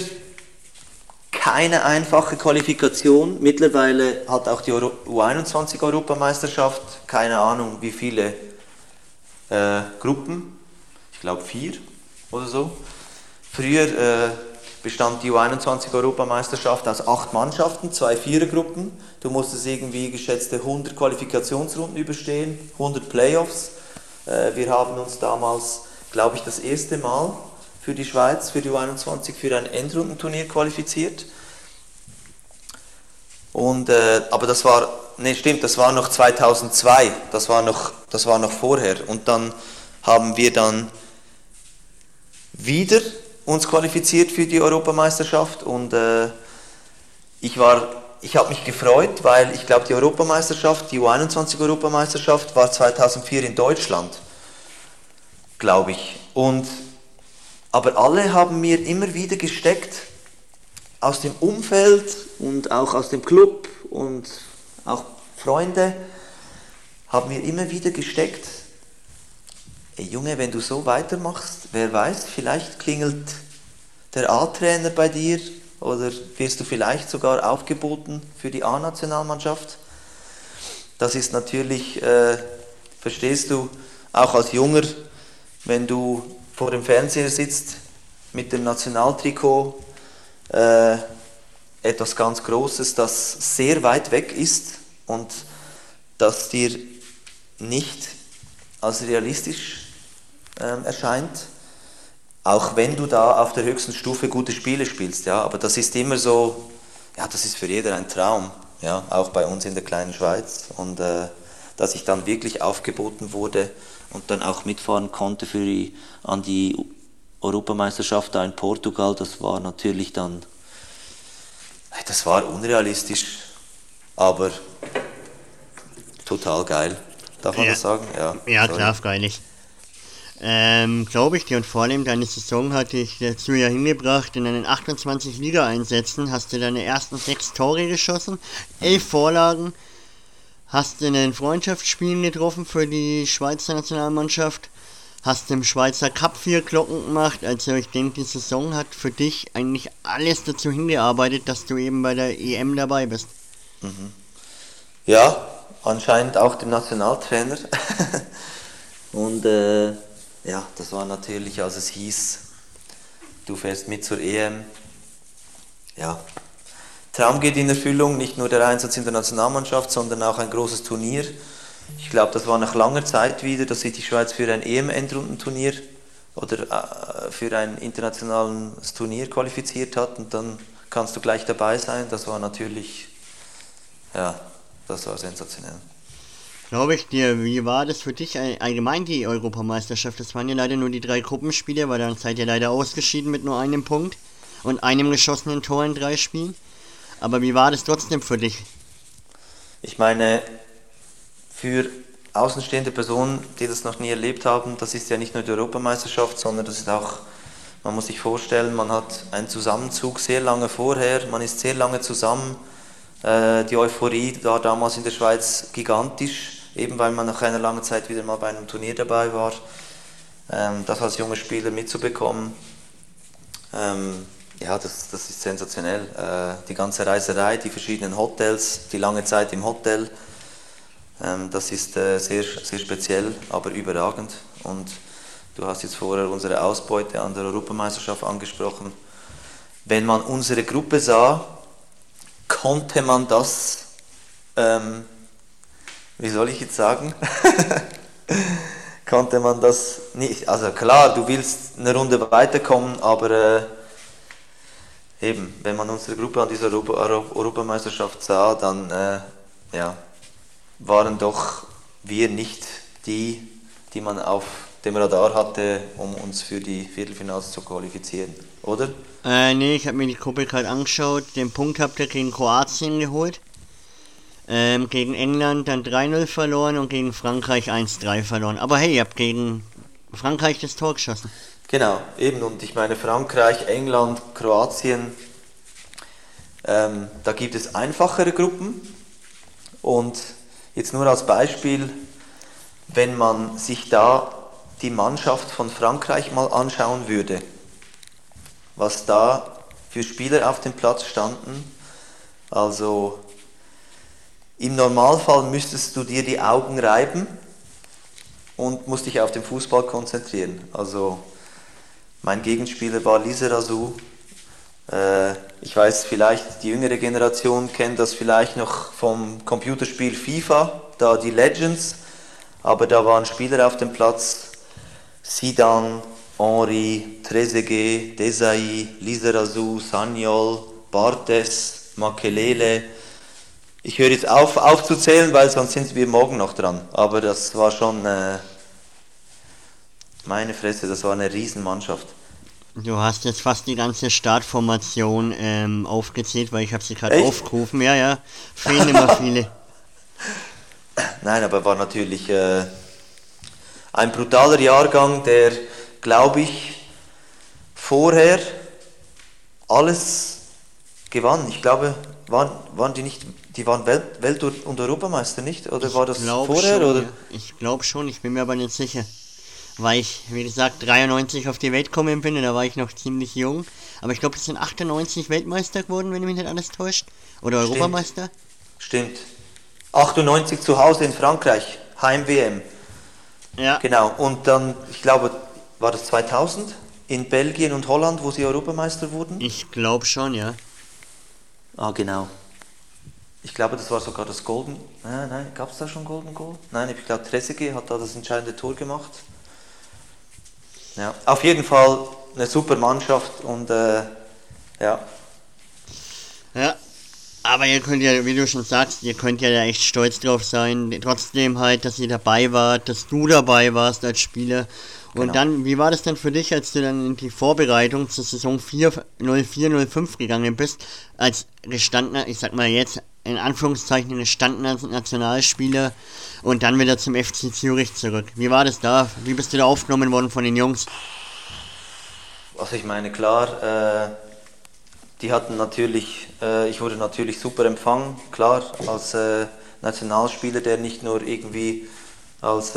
Speaker 3: keine einfache Qualifikation. Mittlerweile hat auch die U21-Europameisterschaft keine Ahnung wie viele äh, Gruppen. Ich glaube vier oder so. Früher äh, bestand die U21-Europameisterschaft aus acht Mannschaften, zwei Vierergruppen. Du musstest irgendwie geschätzte 100 Qualifikationsrunden überstehen, 100 Playoffs. Äh, wir haben uns damals, glaube ich, das erste Mal für die Schweiz, für die U21, für ein Endrundenturnier qualifiziert. Und, äh, aber das war, nee, stimmt, das war noch 2002, das war noch, das war noch vorher. Und dann haben wir dann wieder uns qualifiziert für die Europameisterschaft und äh, ich war, ich habe mich gefreut, weil ich glaube die Europameisterschaft, die U21-Europameisterschaft war 2004 in Deutschland, glaube ich. Und aber alle haben mir immer wieder gesteckt aus dem Umfeld und auch aus dem Club und auch Freunde haben mir immer wieder gesteckt, hey Junge, wenn du so weitermachst, wer weiß, vielleicht klingelt der A-Trainer bei dir oder wirst du vielleicht sogar aufgeboten für die A-Nationalmannschaft. Das ist natürlich, äh, verstehst du, auch als Junger, wenn du vor dem Fernseher sitzt mit dem Nationaltrikot, äh, etwas ganz Großes, das sehr weit weg ist und das dir nicht als realistisch äh, erscheint, auch wenn du da auf der höchsten Stufe gute Spiele spielst. Ja, aber das ist immer so, ja, das ist für jeder ein Traum, ja, auch bei uns in der kleinen Schweiz. Und äh, dass ich dann wirklich aufgeboten wurde und dann auch mitfahren konnte für die, an die Europameisterschaft da in Portugal, das war natürlich dann, das war unrealistisch, aber total geil. Darf man
Speaker 2: ja.
Speaker 3: das sagen?
Speaker 2: Ja, ja klar, freilich. Ähm, glaube ich dir und vor allem deine Saison hat dich dazu ja hingebracht, in deinen 28 Liga-Einsätzen hast du deine ersten sechs Tore geschossen, elf Vorlagen, hast in den Freundschaftsspielen getroffen für die Schweizer Nationalmannschaft, hast im Schweizer Cup vier Glocken gemacht, also ich denke, die Saison hat für dich eigentlich alles dazu hingearbeitet, dass du eben bei der EM dabei bist.
Speaker 3: Mhm. Ja, anscheinend auch dem Nationaltrainer. und äh, ja, das war natürlich, als es hieß, du fährst mit zur EM. Ja, Traum geht in Erfüllung, nicht nur der Einsatz in der Nationalmannschaft, sondern auch ein großes Turnier. Ich glaube, das war nach langer Zeit wieder, dass sich die Schweiz für ein EM-Endrundenturnier oder äh, für ein internationales Turnier qualifiziert hat und dann kannst du gleich dabei sein. Das war natürlich, ja, das war sensationell.
Speaker 2: Glaube ich dir, wie war das für dich allgemein die Europameisterschaft? Das waren ja leider nur die drei Gruppenspiele, weil dann seid ihr leider ausgeschieden mit nur einem Punkt und einem geschossenen Tor in drei Spielen. Aber wie war das trotzdem für dich?
Speaker 3: Ich meine, für außenstehende Personen, die das noch nie erlebt haben, das ist ja nicht nur die Europameisterschaft, sondern das ist auch, man muss sich vorstellen, man hat einen Zusammenzug sehr lange vorher, man ist sehr lange zusammen. Äh, die Euphorie war damals in der Schweiz gigantisch eben weil man nach einer langen Zeit wieder mal bei einem Turnier dabei war. Ähm, das als junger Spieler mitzubekommen, ähm, ja, das, das ist sensationell. Äh, die ganze Reiserei, die verschiedenen Hotels, die lange Zeit im Hotel, ähm, das ist äh, sehr, sehr speziell, aber überragend. Und du hast jetzt vorher unsere Ausbeute an der Europameisterschaft angesprochen. Wenn man unsere Gruppe sah, konnte man das ähm, wie soll ich jetzt sagen, konnte man das nicht. Also klar, du willst eine Runde weiterkommen, aber äh, eben, wenn man unsere Gruppe an dieser Europa Europameisterschaft sah, dann äh, ja, waren doch wir nicht die, die man auf dem Radar hatte, um uns für die Viertelfinals zu qualifizieren, oder?
Speaker 2: Äh, nee, ich habe mir die Gruppe gerade angeschaut. Den Punkt habt ihr gegen Kroatien geholt. Ähm, gegen England dann 3-0 verloren und gegen Frankreich 1-3 verloren. Aber hey, ihr habt gegen Frankreich das Tor geschossen.
Speaker 3: Genau, eben. Und ich meine, Frankreich, England, Kroatien, ähm, da gibt es einfachere Gruppen. Und jetzt nur als Beispiel, wenn man sich da die Mannschaft von Frankreich mal anschauen würde, was da für Spieler auf dem Platz standen, also im Normalfall müsstest du dir die Augen reiben und musst dich auf den Fußball konzentrieren. Also mein Gegenspieler war Lise Razou. Äh, ich weiß vielleicht, die jüngere Generation kennt das vielleicht noch vom Computerspiel FIFA, da die Legends, aber da waren Spieler auf dem Platz, Sidan, Henri, Trezeguet, Desai, Lise Razou, Sanyol, Bartes, Makelele, ich höre jetzt auf aufzuzählen, weil sonst sind wir morgen noch dran. Aber das war schon äh, meine Fresse, das war eine Riesenmannschaft.
Speaker 2: Du hast jetzt fast die ganze Startformation ähm, aufgezählt, weil ich habe sie gerade aufgerufen. Ja, ja, fehlen immer viele.
Speaker 3: Nein, aber war natürlich äh, ein brutaler Jahrgang, der, glaube ich, vorher alles gewann. Ich glaube, waren, waren die nicht die waren Welt-, Welt und Europameister, nicht? Oder war das vorher?
Speaker 2: Schon,
Speaker 3: oder?
Speaker 2: Ja. Ich glaube schon, ich bin mir aber nicht sicher. weil ich, wie gesagt, 93 auf die Welt gekommen bin und da war ich noch ziemlich jung. Aber ich glaube, es sind 98 Weltmeister geworden, wenn mich nicht alles täuscht. Oder
Speaker 3: Stimmt.
Speaker 2: Europameister.
Speaker 3: Stimmt. 98 zu Hause in Frankreich, Heim-WM.
Speaker 2: Ja.
Speaker 3: Genau. Und dann, ich glaube, war das 2000 in Belgien und Holland, wo sie Europameister wurden?
Speaker 2: Ich glaube schon, ja.
Speaker 3: Ah, genau. Ich glaube, das war sogar das Golden. Nein, nein, gab es da schon Golden Goal? Nein, ich glaube, Trezeguet hat da das entscheidende Tor gemacht. Ja, auf jeden Fall eine super Mannschaft und äh, ja,
Speaker 2: Ja. Aber ihr könnt ja, wie du schon sagst, ihr könnt ja da echt stolz drauf sein. Trotzdem halt, dass ihr dabei wart, dass du dabei warst als Spieler. Und
Speaker 3: Genau.
Speaker 2: dann, wie war das denn für dich, als du dann in die Vorbereitung zur Saison 4, 04, 05 gegangen bist, als gestandener, ich sag mal jetzt, in Anführungszeichen gestandener Nationalspieler und dann wieder zum FC Zürich zurück. Wie war das da? Wie bist du da aufgenommen worden von den Jungs?
Speaker 3: Also ich meine, klar, äh, die hatten natürlich, äh, ich wurde natürlich super empfangen, klar, als äh, Nationalspieler, der nicht nur irgendwie als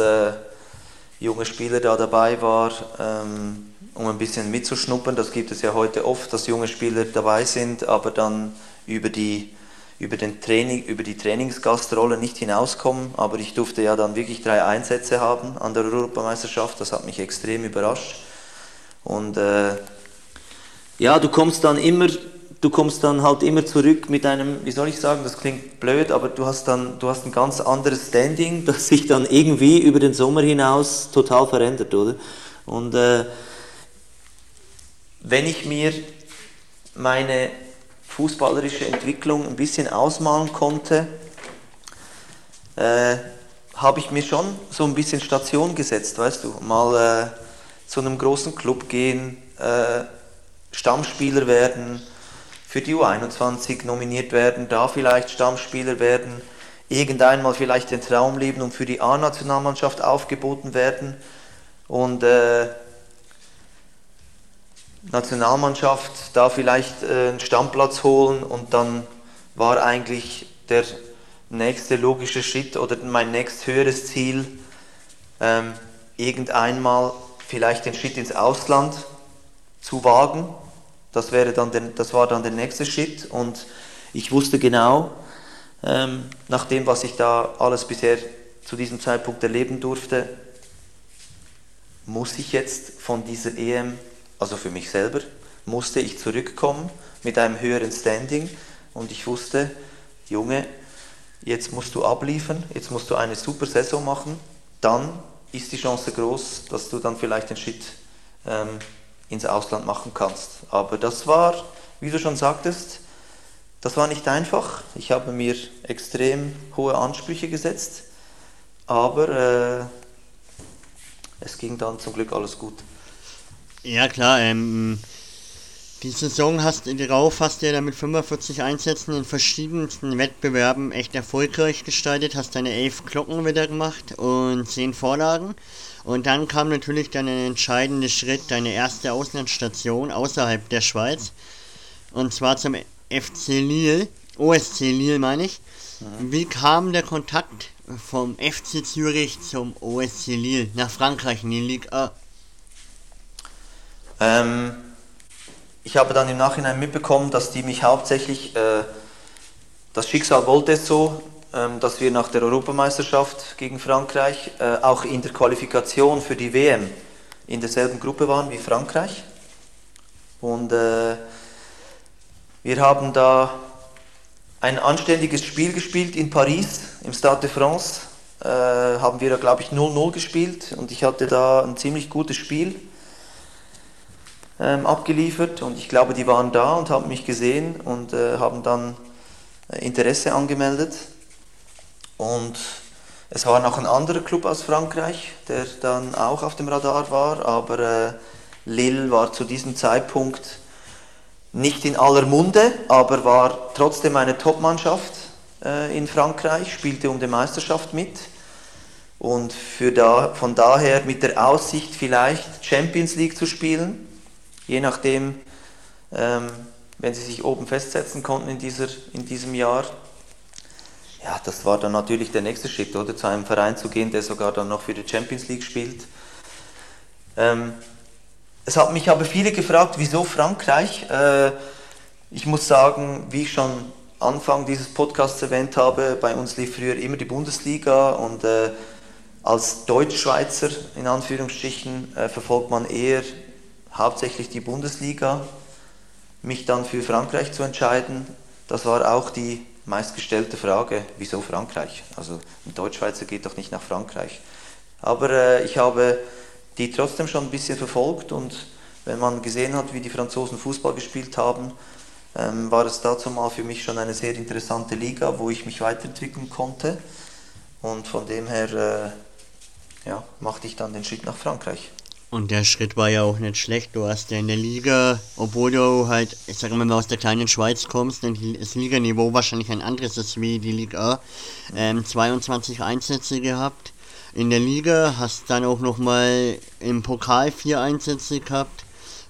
Speaker 3: junger Spieler da dabei war, ähm, um ein bisschen mitzuschnuppern. Das gibt es ja heute oft, dass junge Spieler dabei sind, aber dann über die über, den Training, über die Trainingsgastrolle nicht hinauskommen, aber ich durfte ja dann wirklich drei Einsätze haben an der Europameisterschaft, das hat mich extrem überrascht. Und äh, ja, du kommst dann immer, du kommst dann halt immer zurück mit einem, wie soll ich sagen, das klingt blöd, aber du hast dann, du hast ein ganz anderes Standing, das sich dann irgendwie über den Sommer hinaus total verändert, oder? Und äh, wenn ich mir meine fußballerische Entwicklung ein bisschen ausmalen konnte, äh, habe ich mir schon so ein bisschen Station gesetzt, weißt du, mal äh, zu einem großen Club gehen, äh, Stammspieler werden, für die U21 nominiert werden, da vielleicht Stammspieler werden, irgendeinmal vielleicht den Traum leben und für die A-Nationalmannschaft aufgeboten werden und äh, Nationalmannschaft da vielleicht äh, einen Stammplatz holen und dann war eigentlich der nächste logische Schritt oder mein nächst höheres Ziel, ähm, irgendeinmal vielleicht den Schritt ins Ausland zu wagen. Das, wäre dann der, das war dann der nächste Schritt. Und ich wusste genau, ähm, nach dem, was ich da alles bisher zu diesem Zeitpunkt erleben durfte, muss ich jetzt von dieser EM, also für mich selber, musste ich zurückkommen mit einem höheren Standing. Und ich wusste, Junge, jetzt musst du abliefern, jetzt musst du eine super Saison machen, dann ist die Chance groß, dass du dann vielleicht den Schritt ähm, ins Ausland machen kannst. Aber das war, wie du schon sagtest, das war nicht einfach. Ich habe mir extrem hohe Ansprüche gesetzt, aber äh, es ging dann zum Glück alles gut.
Speaker 2: Ja klar, ähm, die Saison hast du darauf hast du ja mit 45 Einsätzen in verschiedensten Wettbewerben echt erfolgreich gestaltet, hast deine elf Glocken wieder gemacht und zehn Vorlagen. Und dann kam natürlich dann ein entscheidender Schritt, deine erste Auslandsstation außerhalb der Schweiz. Und zwar zum FC Lille, OSC Lille meine ich. Wie kam der Kontakt vom FC Zürich zum OSC Lille nach Frankreich in die Ligue A?
Speaker 3: Ähm, ich habe dann im Nachhinein mitbekommen, dass die mich hauptsächlich, äh, das Schicksal wollte es so, dass wir nach der Europameisterschaft gegen Frankreich äh, auch in der Qualifikation für die WM in derselben Gruppe waren wie Frankreich. Und äh, wir haben da ein anständiges Spiel gespielt in Paris, im Stade de France. Äh, haben wir da, glaube ich, 0-0 gespielt und ich hatte da ein ziemlich gutes Spiel ähm, abgeliefert und ich glaube, die waren da und haben mich gesehen und äh, haben dann Interesse angemeldet. Und es war noch ein anderer Club aus Frankreich, der dann auch auf dem Radar war, aber äh, Lille war zu diesem Zeitpunkt nicht in aller Munde, aber war trotzdem eine Top-Mannschaft äh, in Frankreich, spielte um die Meisterschaft mit. Und für da, von daher mit der Aussicht vielleicht Champions League zu spielen, je nachdem, ähm, wenn sie sich oben festsetzen konnten in, dieser, in diesem Jahr. Ja, das war dann natürlich der nächste Schritt, oder? Zu einem Verein zu gehen, der sogar dann noch für die Champions League spielt. Ähm, es hat mich aber viele gefragt, wieso Frankreich? Äh, ich muss sagen, wie ich schon Anfang dieses Podcasts erwähnt habe, bei uns lief früher immer die Bundesliga und äh, als Deutschschweizer in Anführungsstrichen äh, verfolgt man eher hauptsächlich die Bundesliga. Mich dann für Frankreich zu entscheiden, das war auch die meistgestellte Frage, wieso Frankreich? Also ein Deutschschweizer geht doch nicht nach Frankreich. Aber äh, ich habe die trotzdem schon ein bisschen verfolgt und wenn man gesehen hat, wie die Franzosen Fußball gespielt haben, ähm, war es dazu mal für mich schon eine sehr interessante Liga, wo ich mich weiterentwickeln konnte. Und von dem her äh, ja, machte ich dann den Schritt nach Frankreich.
Speaker 2: Und der Schritt war ja auch nicht schlecht. Du hast ja in der Liga, obwohl du halt, ich sag mal, wenn du aus der kleinen Schweiz kommst, dann das Liganiveau wahrscheinlich ein anderes ist wie die Liga A, ähm, 22 Einsätze gehabt. In der Liga hast dann auch nochmal im Pokal vier Einsätze gehabt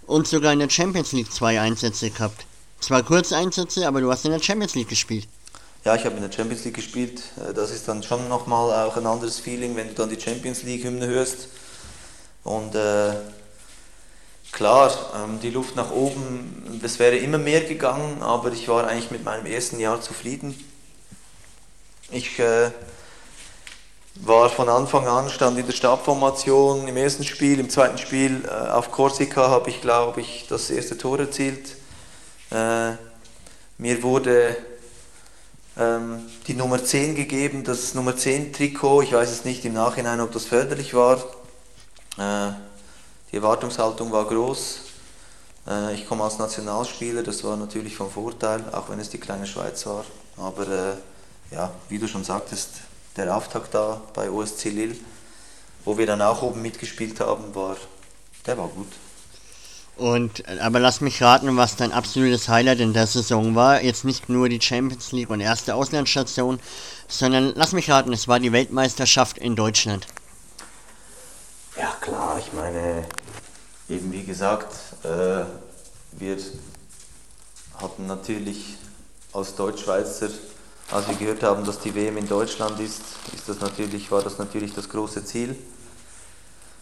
Speaker 2: und sogar in der Champions League zwei Einsätze gehabt. Zwar kurze Einsätze, aber du hast in der Champions League gespielt.
Speaker 3: Ja, ich habe in der Champions League gespielt. Äh, das ist dann schon nochmal auch ein anderes Feeling, wenn du dann die Champions League-Hymne hörst. Und äh, klar, ähm, die Luft nach oben, das wäre immer mehr gegangen, aber ich war eigentlich mit meinem ersten Jahr zufrieden. Ich äh, war von Anfang an, stand in der Stabformation im ersten Spiel, im zweiten Spiel äh, auf Korsika habe ich, glaube ich, das erste Tor erzielt. Äh, mir wurde ähm, die Nummer 10 gegeben, das Nummer 10 Trikot, ich weiß es nicht im Nachhinein, ob das förderlich war. Äh, die Erwartungshaltung war groß. Äh, ich komme als Nationalspieler, das war natürlich von Vorteil, auch wenn es die kleine Schweiz war. Aber äh, ja, wie du schon sagtest, der Auftakt da bei OSC Lille, wo wir dann auch oben mitgespielt haben, war, der war gut.
Speaker 2: Und aber lass mich raten, was dein absolutes Highlight in der Saison war. Jetzt nicht nur die Champions League und erste Auslandsstation, sondern lass mich raten, es war die Weltmeisterschaft in Deutschland.
Speaker 3: Ja klar, ich meine, eben wie gesagt, äh, wir hatten natürlich als Deutschschweizer als wir gehört haben, dass die WM in Deutschland ist, ist das natürlich, war das natürlich das große Ziel,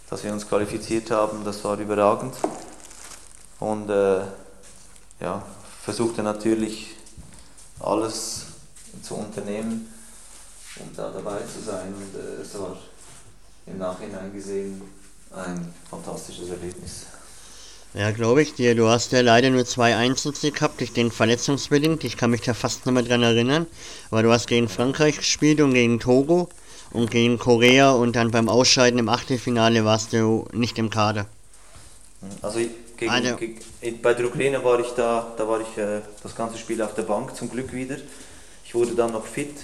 Speaker 3: dass wir uns qualifiziert haben. Das war überragend. Und äh, ja, versuchte natürlich alles zu unternehmen, um da dabei zu sein. Und äh, es war im Nachhinein gesehen ein fantastisches Erlebnis.
Speaker 2: Ja, glaube ich dir. Du hast ja leider nur zwei Einsätze gehabt, ich denke verletzungsbedingt. Ich kann mich da fast nicht mehr dran erinnern. Aber du hast gegen Frankreich gespielt und gegen Togo und gegen Korea und dann beim Ausscheiden im Achtelfinale warst du nicht im Kader.
Speaker 3: Also, gegen, also gegen, bei der Ukraine war ich da, da war ich äh, das ganze Spiel auf der Bank zum Glück wieder. Ich wurde dann noch fit.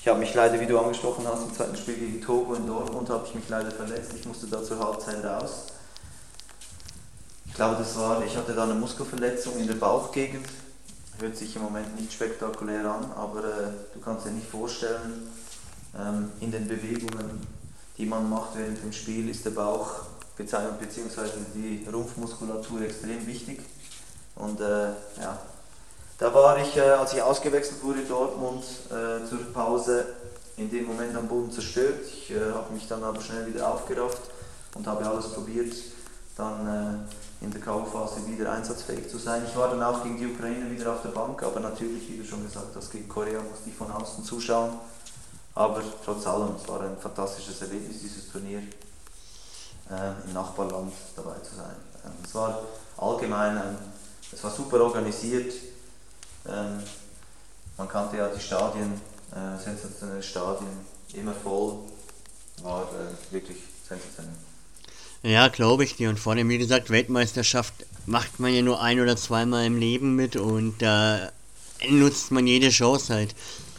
Speaker 3: Ich habe mich leider, wie du angesprochen hast, im zweiten Spiel gegen Togo in Dortmund habe ich mich leider verletzt. Ich musste da zur Halbzeit raus glaube, das war, ich hatte da eine Muskelverletzung in der Bauchgegend. Hört sich im Moment nicht spektakulär an, aber äh, du kannst dir nicht vorstellen, ähm, in den Bewegungen, die man macht während dem Spiel, ist der Bauch bzw. die Rumpfmuskulatur extrem wichtig. Und äh, ja, da war ich, äh, als ich ausgewechselt wurde in Dortmund äh, zur Pause, in dem Moment am Boden zerstört. Ich äh, habe mich dann aber schnell wieder aufgerafft und habe alles probiert, dann in der K.O.-Phase wieder einsatzfähig zu sein. Ich war dann auch gegen die Ukraine wieder auf der Bank, aber natürlich, wie du schon gesagt hast, gegen Korea musste ich von außen zuschauen. Aber trotz allem, es war ein fantastisches Erlebnis, dieses Turnier äh, im Nachbarland dabei zu sein. Ähm, es war allgemein, ein, es war super organisiert. Ähm, man kannte ja die Stadien, äh, sensationelle Stadien, immer voll, war äh, wirklich sensationell.
Speaker 2: Ja, glaube ich dir. Und vor allem, wie gesagt, Weltmeisterschaft macht man ja nur ein oder zweimal im Leben mit und da äh, nutzt man jede Chance halt.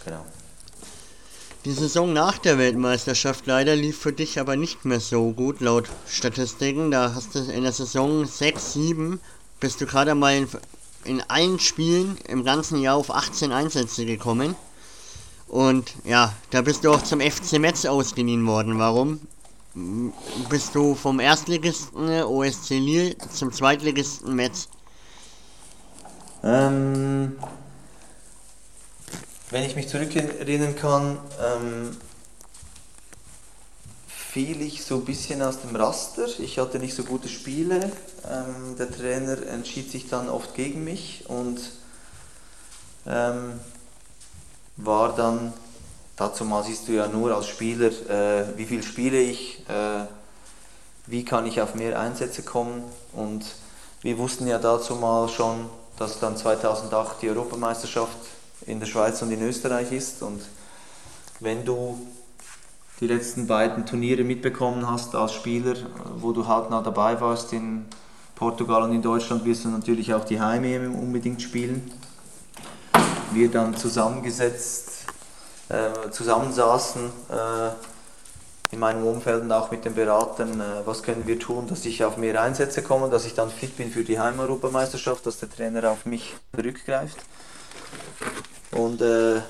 Speaker 2: Genau. Die Saison nach der Weltmeisterschaft leider lief für dich aber nicht mehr so gut, laut Statistiken. Da hast du in der Saison 6, 7, bist du gerade mal in, in allen Spielen im ganzen Jahr auf 18 Einsätze gekommen. Und ja, da bist du auch zum FC Metz ausgeliehen worden. Warum? bist du vom Erstligisten OSC Lille zum Zweitligisten Metz?
Speaker 3: Ähm, wenn ich mich zurückerinnern kann, ähm, fiel ich so ein bisschen aus dem Raster. Ich hatte nicht so gute Spiele. Ähm, der Trainer entschied sich dann oft gegen mich und ähm, war dann, dazu mal siehst du ja nur als Spieler, äh, wie viel spiele ich, äh, wie kann ich auf mehr Einsätze kommen und wir wussten ja dazu mal schon, dass dann 2008 die Europameisterschaft in der Schweiz und in Österreich ist und wenn du die letzten beiden Turniere mitbekommen hast als Spieler, wo du halt nah dabei warst in Portugal und in Deutschland, wirst du natürlich auch die Heim unbedingt spielen. Wir dann zusammengesetzt, äh, zusammensaßen äh, in meinem Umfeld und auch mit den Beratern, äh, was können wir tun, dass ich auf mehr Einsätze komme, dass ich dann fit bin für die Heimeuropameisterschaft, dass der Trainer auf mich zurückgreift. Und äh,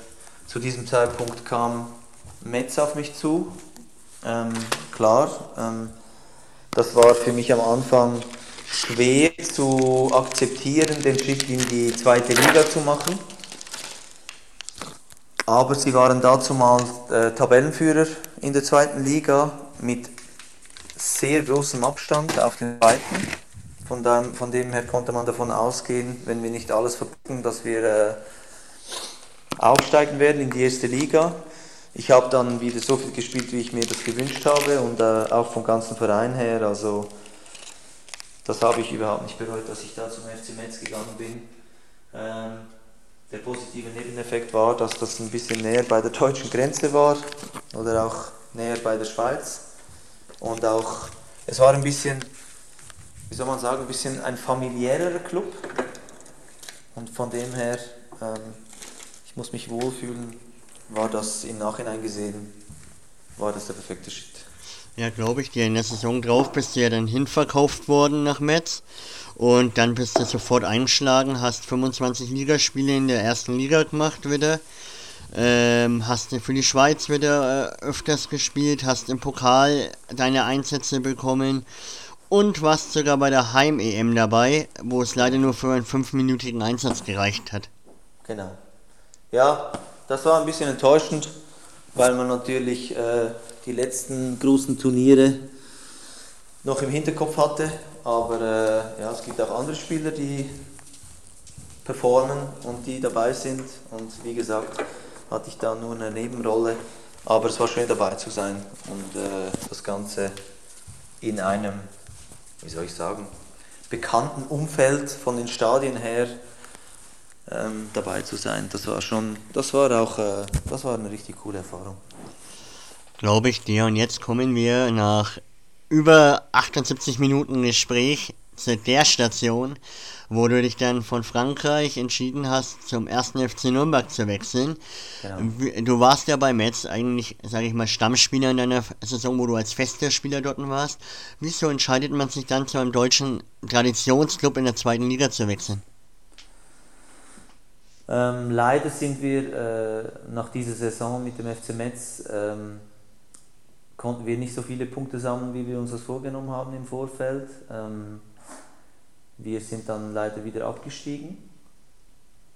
Speaker 3: zu diesem Zeitpunkt kam Metz auf mich zu. Ähm, klar, ähm, das war für mich am Anfang schwer zu akzeptieren, den Schritt in die zweite Liga zu machen. Aber sie waren dazu mal äh, Tabellenführer in der zweiten Liga mit sehr großem Abstand auf den zweiten. Von dem, von dem her konnte man davon ausgehen, wenn wir nicht alles verpacken, dass wir äh, aufsteigen werden in die erste Liga. Ich habe dann wieder so viel gespielt, wie ich mir das gewünscht habe und äh, auch vom ganzen Verein her. Also das habe ich überhaupt nicht bereut, dass ich da zum FC Metz gegangen bin. Ähm, der positive Nebeneffekt war, dass das ein bisschen näher bei der deutschen Grenze war oder auch näher bei der Schweiz. Und auch, es war ein bisschen, wie soll man sagen, ein bisschen ein familiärer Club. Und von dem her, ähm, ich muss mich wohlfühlen war das im Nachhinein gesehen, war das der perfekte Schritt.
Speaker 2: Ja, glaube ich dir. In der Saison drauf bist du ja dann hinverkauft worden nach Metz. Und dann bist du sofort eingeschlagen, hast 25 Ligaspiele in der ersten Liga gemacht wieder. Ähm, hast du für die Schweiz wieder äh, öfters gespielt, hast im Pokal deine Einsätze bekommen und warst sogar bei der Heim-EM dabei, wo es leider nur für einen fünfminütigen Einsatz gereicht hat.
Speaker 3: Genau. Ja, das war ein bisschen enttäuschend, weil man natürlich äh, die letzten großen Turniere noch im Hinterkopf hatte. Aber äh, ja, es gibt auch andere Spieler, die performen und die dabei sind. Und wie gesagt, hatte ich da nur eine Nebenrolle. Aber es war schön dabei zu sein und äh, das Ganze in einem, wie soll ich sagen, bekannten Umfeld von den Stadien her ähm, dabei zu sein. Das war schon, das war auch, äh, das war eine richtig coole Erfahrung.
Speaker 2: Glaube ich dir. Und jetzt kommen wir nach über 78 Minuten Gespräch zu der Station, wo du dich dann von Frankreich entschieden hast, zum ersten FC Nürnberg zu wechseln. Genau. Du warst ja bei Metz eigentlich, sage ich mal, Stammspieler in deiner Saison, wo du als fester Spieler dort warst. Wieso entscheidet man sich dann zu einem deutschen Traditionsclub in der zweiten Liga zu wechseln?
Speaker 3: Ähm, leider sind wir äh, nach dieser Saison mit dem FC Metz, ähm, konnten wir nicht so viele Punkte sammeln, wie wir uns das vorgenommen haben im Vorfeld. Ähm, wir sind dann leider wieder abgestiegen.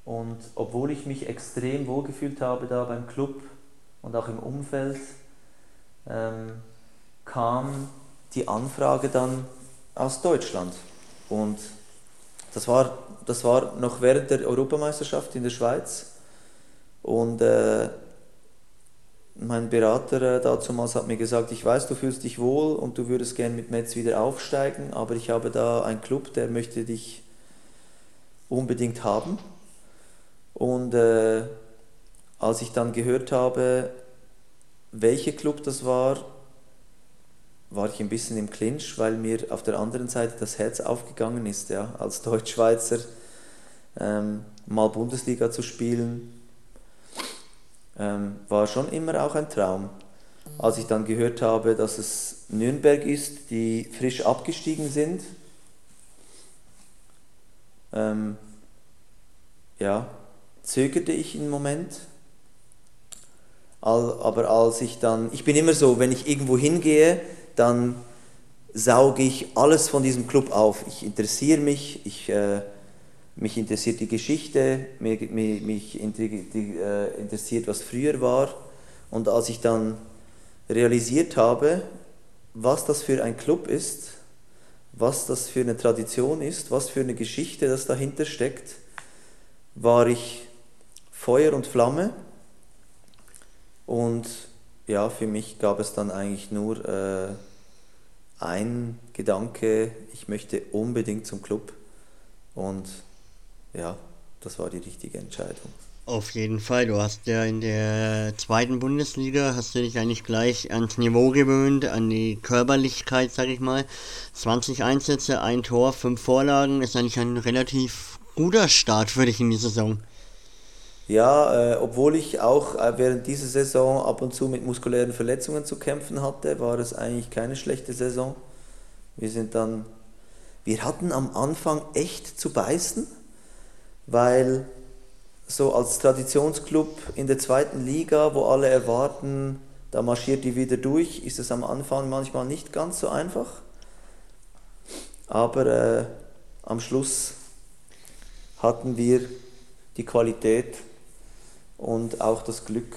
Speaker 3: Und obwohl ich mich extrem wohlgefühlt habe da beim Club und auch im Umfeld, ähm, kam die Anfrage dann aus Deutschland. Und das war das war noch während der Europameisterschaft in der Schweiz. Und äh, mein Berater äh, damals hat mir gesagt, ich weiß, du fühlst dich wohl und du würdest gerne mit Metz wieder aufsteigen, aber ich habe da einen Club, der möchte dich unbedingt haben. Und äh, als ich dann gehört habe, welcher Club das war, war ich ein bisschen im Clinch, weil mir auf der anderen Seite das Herz aufgegangen ist, ja, als Deutschschweizer ähm, mal Bundesliga zu spielen, ähm, war schon immer auch ein Traum. Als ich dann gehört habe, dass es Nürnberg ist, die frisch abgestiegen sind, ähm, ja, zögerte ich einen Moment. Aber als ich dann, ich bin immer so, wenn ich irgendwo hingehe, dann sauge ich alles von diesem Club auf. Ich interessiere mich, ich, äh, mich interessiert die Geschichte, mich, mich, mich äh, interessiert, was früher war. Und als ich dann realisiert habe, was das für ein Club ist, was das für eine Tradition ist, was für eine Geschichte das dahinter steckt, war ich Feuer und Flamme. Und ja, für mich gab es dann eigentlich nur äh, ein Gedanke, ich möchte unbedingt zum Club. Und ja, das war die richtige Entscheidung.
Speaker 2: Auf jeden Fall. Du hast ja in der zweiten Bundesliga, hast du dich eigentlich gleich ans Niveau gewöhnt, an die Körperlichkeit, sag ich mal. 20 Einsätze, ein Tor, fünf Vorlagen, ist eigentlich ein relativ guter Start für dich in die Saison.
Speaker 3: Ja, äh, obwohl ich auch äh, während dieser Saison ab und zu mit muskulären Verletzungen zu kämpfen hatte, war es eigentlich keine schlechte Saison. Wir sind dann, wir hatten am Anfang echt zu beißen, weil so als Traditionsclub in der zweiten Liga, wo alle erwarten, da marschiert die wieder durch, ist es am Anfang manchmal nicht ganz so einfach. Aber äh, am Schluss hatten wir die Qualität und auch das Glück,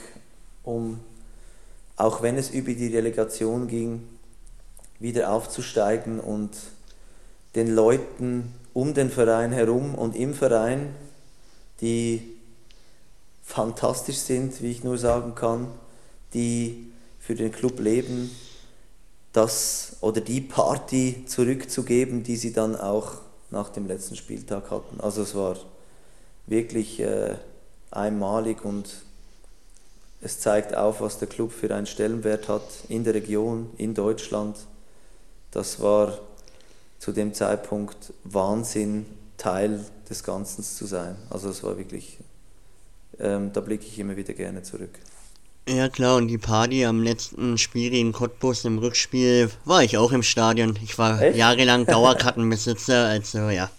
Speaker 3: um, auch wenn es über die Relegation ging, wieder aufzusteigen und den Leuten um den Verein herum und im Verein, die fantastisch sind, wie ich nur sagen kann, die für den Club leben, das oder die Party zurückzugeben, die sie dann auch nach dem letzten Spieltag hatten. Also es war wirklich äh, einmalig und es zeigt auf, was der Club für einen Stellenwert hat in der Region, in Deutschland. Das war zu dem Zeitpunkt Wahnsinn, Teil des Ganzen zu sein. Also es war wirklich ähm, da blicke ich immer wieder gerne zurück.
Speaker 2: Ja klar, und die Party am letzten Spiel in Cottbus im Rückspiel war ich auch im Stadion. Ich war Echt? jahrelang Dauerkartenbesitzer, also ja.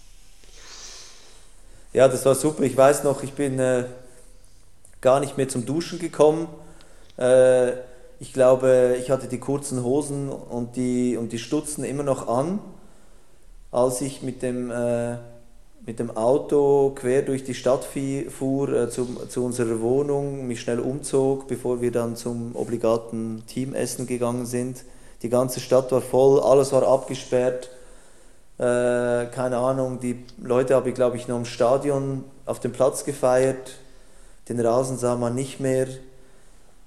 Speaker 3: Ja, das war super. Ich weiß noch, ich bin äh, gar nicht mehr zum Duschen gekommen. Äh, ich glaube, ich hatte die kurzen Hosen und die, und die Stutzen immer noch an, als ich mit dem äh, mit dem Auto quer durch die Stadt fuhr äh, zu, zu unserer Wohnung, mich schnell umzog, bevor wir dann zum obligaten Teamessen gegangen sind. Die ganze Stadt war voll, alles war abgesperrt. Äh, keine Ahnung, die Leute habe ich glaube ich noch im Stadion auf dem Platz gefeiert. Den Rasen sah man nicht mehr.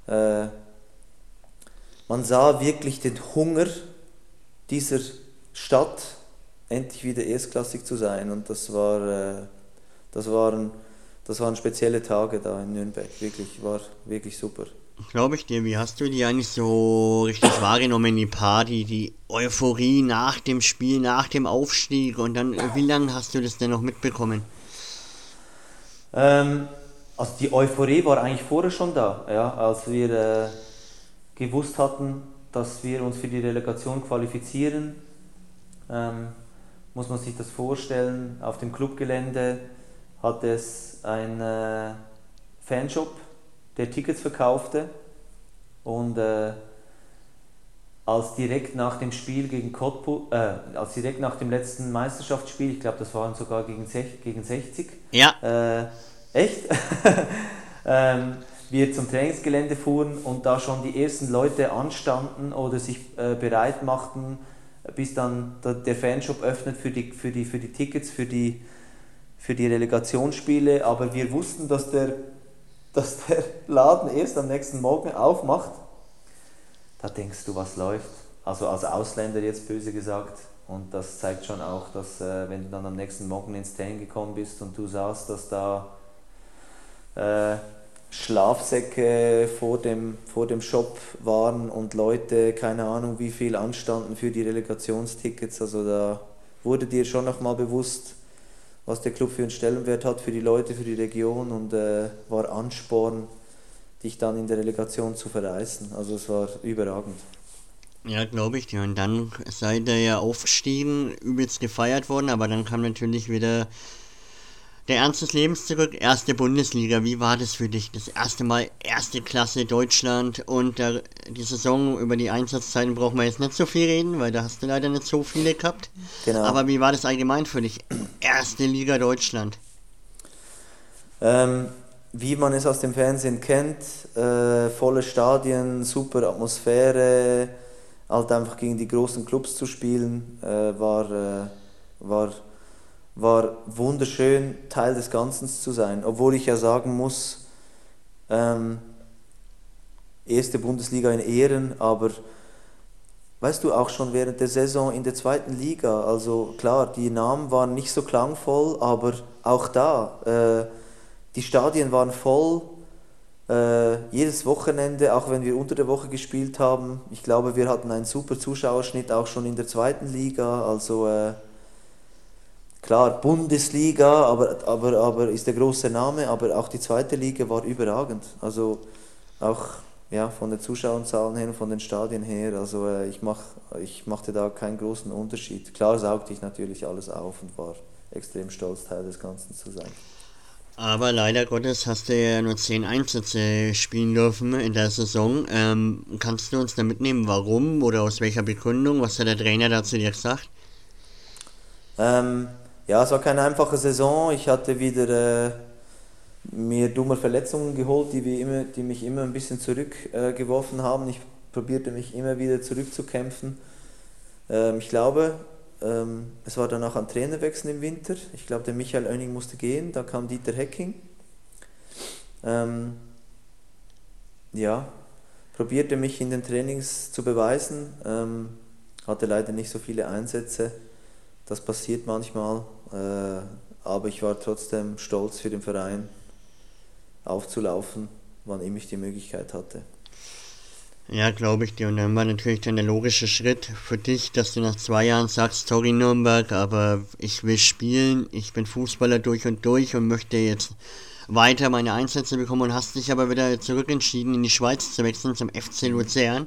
Speaker 3: Äh, man sah wirklich den Hunger dieser Stadt endlich wieder erstklassig zu sein. Und das, war, äh, das, waren, das waren spezielle Tage da in Nürnberg. Wirklich, war wirklich super.
Speaker 2: Glaube ich dir, wie hast du die eigentlich so richtig wahrgenommen, die Party, die Euphorie nach dem Spiel, nach dem Aufstieg und dann, wie lange hast du das denn noch mitbekommen?
Speaker 3: Ähm, also die Euphorie war eigentlich vorher schon da, ja, als wir äh, gewusst hatten, dass wir uns für die Relegation qualifizieren. Ähm, muss man sich das vorstellen, auf dem Clubgelände hat es einen äh, Fanshop, der Tickets verkaufte und äh, als direkt nach dem Spiel gegen Cottbus, äh, als direkt nach dem letzten Meisterschaftsspiel, ich glaube, das waren sogar gegen, gegen 60.
Speaker 2: Ja.
Speaker 3: Äh, echt? ähm, wir zum Trainingsgelände fuhren und da schon die ersten Leute anstanden oder sich äh, bereit machten, bis dann der Fanshop öffnet für die, für die, für die Tickets, für die, für die Relegationsspiele. Aber wir wussten, dass der, dass der Laden erst am nächsten Morgen aufmacht. Da denkst du, was läuft. Also als Ausländer jetzt böse gesagt. Und das zeigt schon auch, dass äh, wenn du dann am nächsten Morgen ins Training gekommen bist und du sahst, dass da äh, Schlafsäcke vor dem, vor dem Shop waren und Leute, keine Ahnung wie viel anstanden für die Relegationstickets. Also da wurde dir schon nochmal bewusst, was der Club für einen Stellenwert hat für die Leute, für die Region und äh, war Ansporn, dich dann in der Relegation zu verreißen. Also es war überragend.
Speaker 2: Ja, glaube ich. Und dann seid ihr ja aufgestiegen, übelst gefeiert worden, aber dann kam natürlich wieder der Ernst des Lebens zurück, erste Bundesliga. Wie war das für dich? Das erste Mal erste Klasse Deutschland und der, die Saison über die Einsatzzeiten brauchen wir jetzt nicht so viel reden, weil da hast du leider nicht so viele gehabt. Genau. Aber wie war das allgemein für dich? Erste Liga Deutschland.
Speaker 3: Ähm, wie man es aus dem Fernsehen kennt, äh, volle Stadien, super Atmosphäre, halt einfach gegen die großen Clubs zu spielen, äh, war, äh, war, war wunderschön, Teil des Ganzen zu sein. Obwohl ich ja sagen muss, ähm, erste Bundesliga in Ehren, aber weißt du, auch schon während der Saison in der zweiten Liga, also klar, die Namen waren nicht so klangvoll, aber auch da, äh, die Stadien waren voll, äh, jedes Wochenende, auch wenn wir unter der Woche gespielt haben. Ich glaube, wir hatten einen super Zuschauerschnitt auch schon in der zweiten Liga, also äh, klar, Bundesliga, aber, aber, aber ist der große Name, aber auch die zweite Liga war überragend. Also auch ja, von den Zuschauerzahlen her und von den Stadien her. Also äh, ich, mach, ich machte da keinen großen Unterschied. Klar saugte ich natürlich alles auf und war extrem stolz, Teil des Ganzen zu sein.
Speaker 2: Aber leider Gottes hast du ja nur 10 Einsätze spielen dürfen in der Saison. Ähm, kannst du uns da mitnehmen, warum oder aus welcher Begründung? Was hat der Trainer dazu dir gesagt?
Speaker 3: Ähm, ja, es war keine einfache Saison. Ich hatte wieder äh, mir dumme Verletzungen geholt, die, wir immer, die mich immer ein bisschen zurückgeworfen äh, haben. Ich probierte mich immer wieder zurückzukämpfen. Ähm, ich glaube, ähm, es war danach ein Trainerwechsel im Winter. Ich glaube, der Michael Oenning musste gehen. Da kam Dieter Hecking. Ähm, ja, probierte mich in den Trainings zu beweisen. Ähm, hatte leider nicht so viele Einsätze. Das passiert manchmal. Äh, aber ich war trotzdem stolz für den Verein, aufzulaufen, wann immer ich die Möglichkeit hatte.
Speaker 2: Ja, glaube ich dir. Und dann war natürlich dann der logische Schritt für dich, dass du nach zwei Jahren sagst, sorry Nürnberg, aber ich will spielen, ich bin Fußballer durch und durch und möchte jetzt weiter meine Einsätze bekommen und hast dich aber wieder zurück entschieden, in die Schweiz zu wechseln, zum FC Luzern.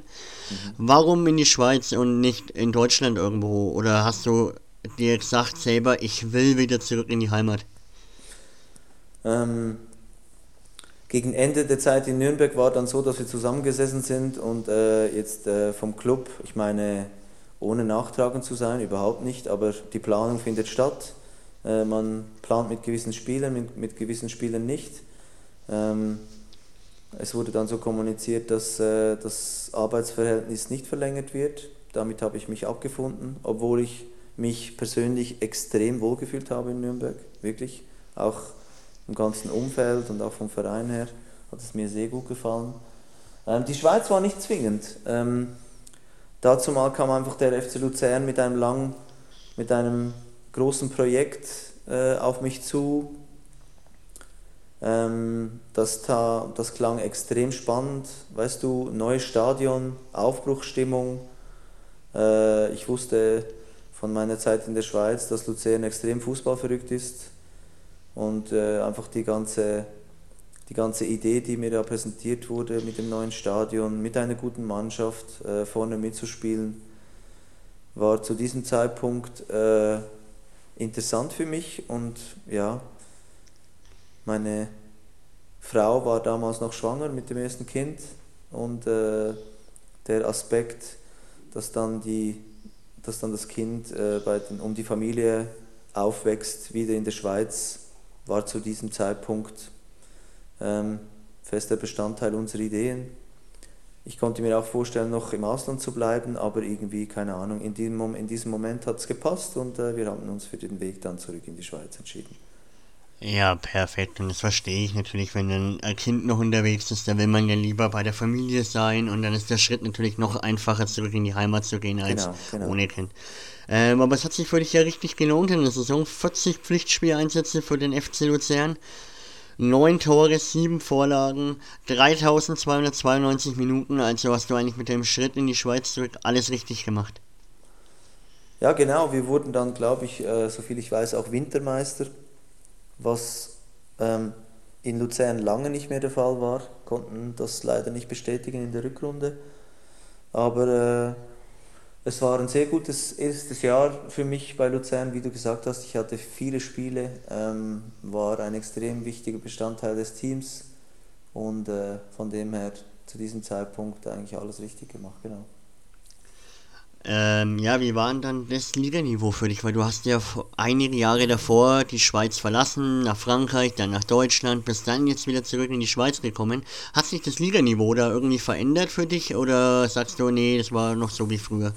Speaker 2: Mhm. Warum in die Schweiz und nicht in Deutschland irgendwo? Oder hast du dir gesagt selber, ich will wieder zurück in die Heimat?
Speaker 3: Ähm, gegen Ende der Zeit in Nürnberg war dann so, dass wir zusammengesessen sind und äh, jetzt äh, vom Club, ich meine, ohne nachtragend zu sein, überhaupt nicht, aber die Planung findet statt. Äh, man plant mit gewissen Spielern, mit, mit gewissen Spielern nicht. Ähm, es wurde dann so kommuniziert, dass äh, das Arbeitsverhältnis nicht verlängert wird. Damit habe ich mich abgefunden, obwohl ich mich persönlich extrem wohlgefühlt habe in Nürnberg, wirklich. Auch im ganzen Umfeld und auch vom Verein her hat es mir sehr gut gefallen. Ähm, die Schweiz war nicht zwingend. Ähm, dazu mal kam einfach der FC Luzern mit einem lang, mit einem großen Projekt äh, auf mich zu. Ähm, das, das klang extrem spannend. Weißt du, neues Stadion, Aufbruchsstimmung. Äh, ich wusste von meiner Zeit in der Schweiz, dass Luzern extrem fußballverrückt ist und äh, einfach die ganze, die ganze Idee, die mir da präsentiert wurde mit dem neuen Stadion, mit einer guten Mannschaft äh, vorne mitzuspielen, war zu diesem Zeitpunkt äh, interessant für mich und ja, meine Frau war damals noch schwanger mit dem ersten Kind und äh, der Aspekt, dass dann, die, dass dann das Kind äh, den, um die Familie aufwächst, wieder in der Schweiz, war zu diesem Zeitpunkt ähm, fester Bestandteil unserer Ideen. Ich konnte mir auch vorstellen, noch im Ausland zu bleiben, aber irgendwie, keine Ahnung, in diesem, in diesem Moment hat es gepasst und äh, wir haben uns für den Weg dann zurück in die Schweiz entschieden.
Speaker 2: Ja, perfekt. Und das verstehe ich natürlich, wenn ein Kind noch unterwegs ist, dann will man ja lieber bei der Familie sein und dann ist der Schritt natürlich noch einfacher, zurück in die Heimat zu gehen, als genau, genau. ohne Kind. Ähm, aber es hat sich für dich ja richtig gelohnt in der Saison. 40 Pflichtspieleinsätze für den FC Luzern. 9 Tore, 7 Vorlagen, 3292 Minuten. Also hast du eigentlich mit dem Schritt in die Schweiz zurück alles richtig gemacht.
Speaker 3: Ja, genau. Wir wurden dann, glaube ich, äh, soviel ich weiß, auch Wintermeister was ähm, in Luzern lange nicht mehr der Fall war, konnten das leider nicht bestätigen in der Rückrunde. Aber äh, es war ein sehr gutes erstes Jahr für mich bei Luzern, wie du gesagt hast. Ich hatte viele Spiele, ähm, war ein extrem wichtiger Bestandteil des Teams und äh, von dem her zu diesem Zeitpunkt eigentlich alles richtig gemacht, genau.
Speaker 2: Ähm, ja, wie war dann das Liganiveau für dich? Weil du hast ja einige Jahre davor die Schweiz verlassen, nach Frankreich, dann nach Deutschland, bist dann jetzt wieder zurück in die Schweiz gekommen. Hat sich das Liganiveau da irgendwie verändert für dich oder sagst du, nee, das war noch so wie früher?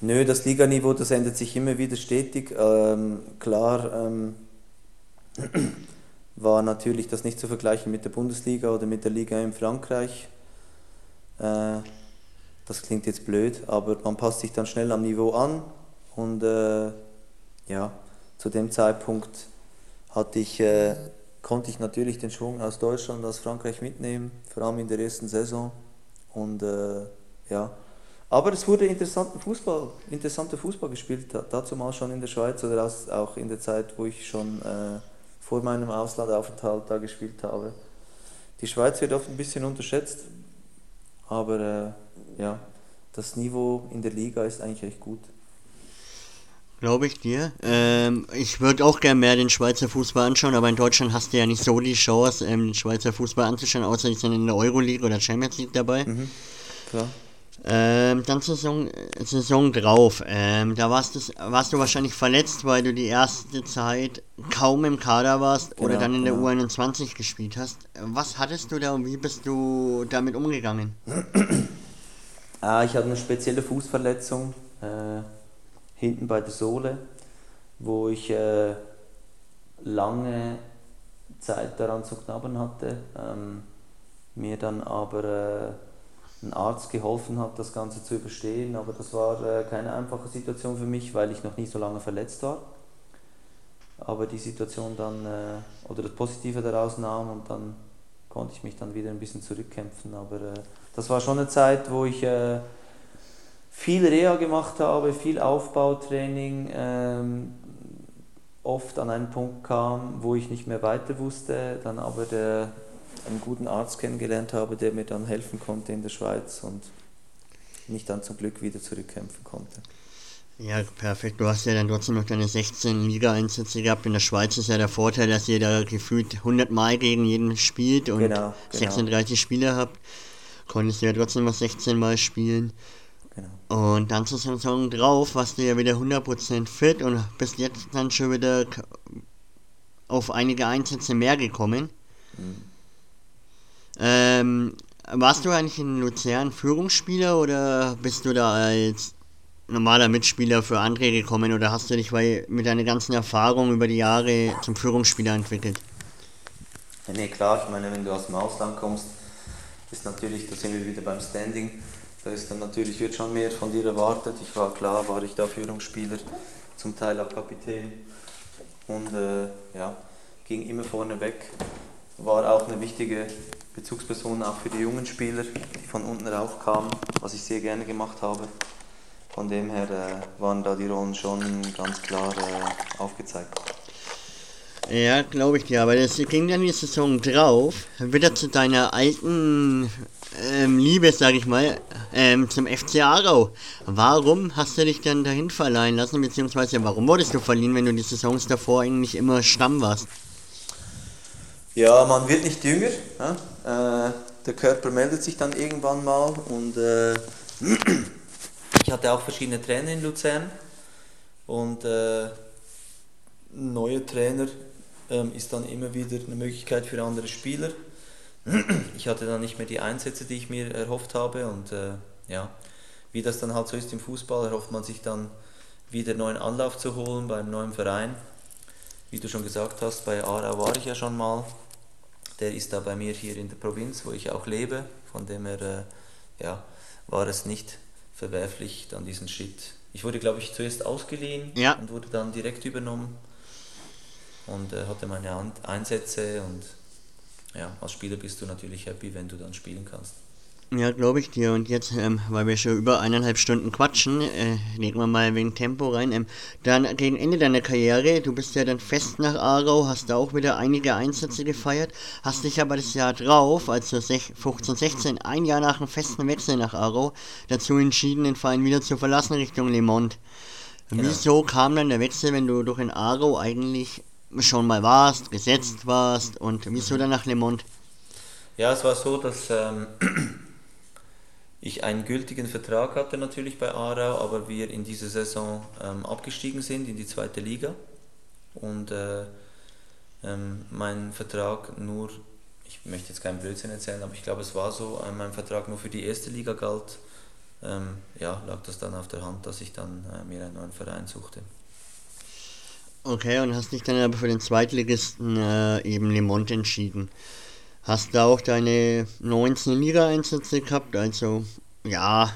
Speaker 3: Nö, das Liganiveau, das ändert sich immer wieder stetig. Ähm, klar ähm, war natürlich das nicht zu vergleichen mit der Bundesliga oder mit der Liga in Frankreich. Äh, das klingt jetzt blöd, aber man passt sich dann schnell am Niveau an und äh, ja, zu dem Zeitpunkt hatte ich, äh, konnte ich natürlich den Schwung aus Deutschland, aus Frankreich mitnehmen, vor allem in der ersten Saison und äh, ja, aber es wurde interessanter Fußball, interessanter Fußball gespielt, dazu mal schon in der Schweiz oder auch in der Zeit, wo ich schon äh, vor meinem Auslandaufenthalt da gespielt habe. Die Schweiz wird oft ein bisschen unterschätzt, aber äh, ja, das Niveau in der Liga ist eigentlich recht gut.
Speaker 2: Glaube ich dir. Ähm, ich würde auch gerne mehr den Schweizer Fußball anschauen, aber in Deutschland hast du ja nicht so die Chance, ähm, den Schweizer Fußball anzuschauen, außer die sind in der Euroleague oder Champions League dabei. Mhm, klar. Ähm, dann Saison, Saison drauf. Ähm, da warst, das, warst du wahrscheinlich verletzt, weil du die erste Zeit kaum im Kader warst genau, oder dann in der genau. U21 gespielt hast. Was hattest du da und wie bist du damit umgegangen?
Speaker 3: ah, ich hatte eine spezielle Fußverletzung äh, hinten bei der Sohle, wo ich äh, lange Zeit daran zu knabbern hatte. Ähm, mir dann aber äh, ein Arzt geholfen hat, das Ganze zu überstehen. Aber das war äh, keine einfache Situation für mich, weil ich noch nie so lange verletzt war. Aber die Situation dann, äh, oder das Positive daraus nahm und dann konnte ich mich dann wieder ein bisschen zurückkämpfen. Aber äh, das war schon eine Zeit, wo ich äh, viel Reha gemacht habe, viel Aufbautraining, ähm, oft an einen Punkt kam, wo ich nicht mehr weiter wusste, dann aber der einen guten Arzt kennengelernt habe, der mir dann helfen konnte in der Schweiz und mich dann zum Glück wieder zurückkämpfen konnte.
Speaker 2: Ja, perfekt. Du hast ja dann trotzdem noch deine 16 Liga-Einsätze gehabt. In der Schweiz ist ja der Vorteil, dass ihr da gefühlt 100 Mal gegen jeden spielt und genau, genau. 36 Spieler habt. Konntest du ja trotzdem noch 16 Mal spielen. Genau. Und dann zur Saison drauf warst du ja wieder 100% fit und bist jetzt dann schon wieder auf einige Einsätze mehr gekommen. Mhm. Ähm, warst du eigentlich in Luzern Führungsspieler oder bist du da als normaler Mitspieler für andere gekommen oder hast du dich weil, mit deiner ganzen Erfahrung über die Jahre zum Führungsspieler entwickelt?
Speaker 3: Ja, nee, klar, ich meine, wenn du aus dem Ausland kommst, ist natürlich, da sind wir wieder beim Standing, da ist dann natürlich, wird schon mehr von dir erwartet. Ich war klar, war ich da Führungsspieler, zum Teil auch Kapitän und äh, ja, ging immer vorne weg. War auch eine wichtige Bezugsperson auch für die jungen Spieler, die von unten raufkamen, was ich sehr gerne gemacht habe. Von dem her äh, waren da die Rollen schon ganz klar äh, aufgezeigt.
Speaker 2: Ja, glaube ich dir, aber das ging dann die Saison drauf, wieder zu deiner alten ähm, Liebe, sage ich mal, ähm, zum FC Aarau. Warum hast du dich dann dahin verleihen lassen, beziehungsweise warum wurdest du verliehen, wenn du die Saisons davor eigentlich immer Stamm warst?
Speaker 3: Ja, man wird nicht jünger. Äh, der Körper meldet sich dann irgendwann mal und äh, ich hatte auch verschiedene Trainer in Luzern und äh, ein neuer Trainer ähm, ist dann immer wieder eine Möglichkeit für andere Spieler. Ich hatte dann nicht mehr die Einsätze, die ich mir erhofft habe und äh, ja, wie das dann halt so ist im Fußball, erhofft man sich dann wieder einen neuen Anlauf zu holen beim neuen Verein. Wie du schon gesagt hast, bei Aarau war ich ja schon mal der ist da bei mir hier in der Provinz, wo ich auch lebe. Von dem her äh, ja, war es nicht verwerflich, dann diesen Schritt. Ich wurde, glaube ich, zuerst ausgeliehen ja. und wurde dann direkt übernommen und äh, hatte meine Einsätze und ja, als Spieler bist du natürlich happy, wenn du dann spielen kannst.
Speaker 2: Ja, glaube ich dir. Und jetzt, ähm, weil wir schon über eineinhalb Stunden quatschen, äh, legen wir mal wegen Tempo rein. Ähm, dann gegen Ende deiner Karriere, du bist ja dann fest nach Aarau, hast da auch wieder einige Einsätze gefeiert, hast dich aber das Jahr drauf, also 15, 16, ein Jahr nach dem festen Wechsel nach Aarau, dazu entschieden, den Verein wieder zu verlassen Richtung Le Mans. Genau. Wieso kam dann der Wechsel, wenn du doch in Aarau eigentlich schon mal warst, gesetzt warst und wieso dann nach Le Mans?
Speaker 3: Ja, es war so, dass ähm, ich einen gültigen Vertrag hatte natürlich bei Aarau, aber wir in dieser Saison ähm, abgestiegen sind in die zweite Liga und äh, ähm, mein Vertrag nur, ich möchte jetzt keinen Blödsinn erzählen, aber ich glaube es war so, äh, mein Vertrag nur für die erste Liga galt. Ähm, ja, lag das dann auf der Hand, dass ich dann äh, mir einen neuen Verein suchte.
Speaker 2: Okay, und hast dich dann aber für den Zweitligisten äh, eben Le Mont entschieden. Hast du auch deine 19 Liga-Einsätze gehabt, also ja,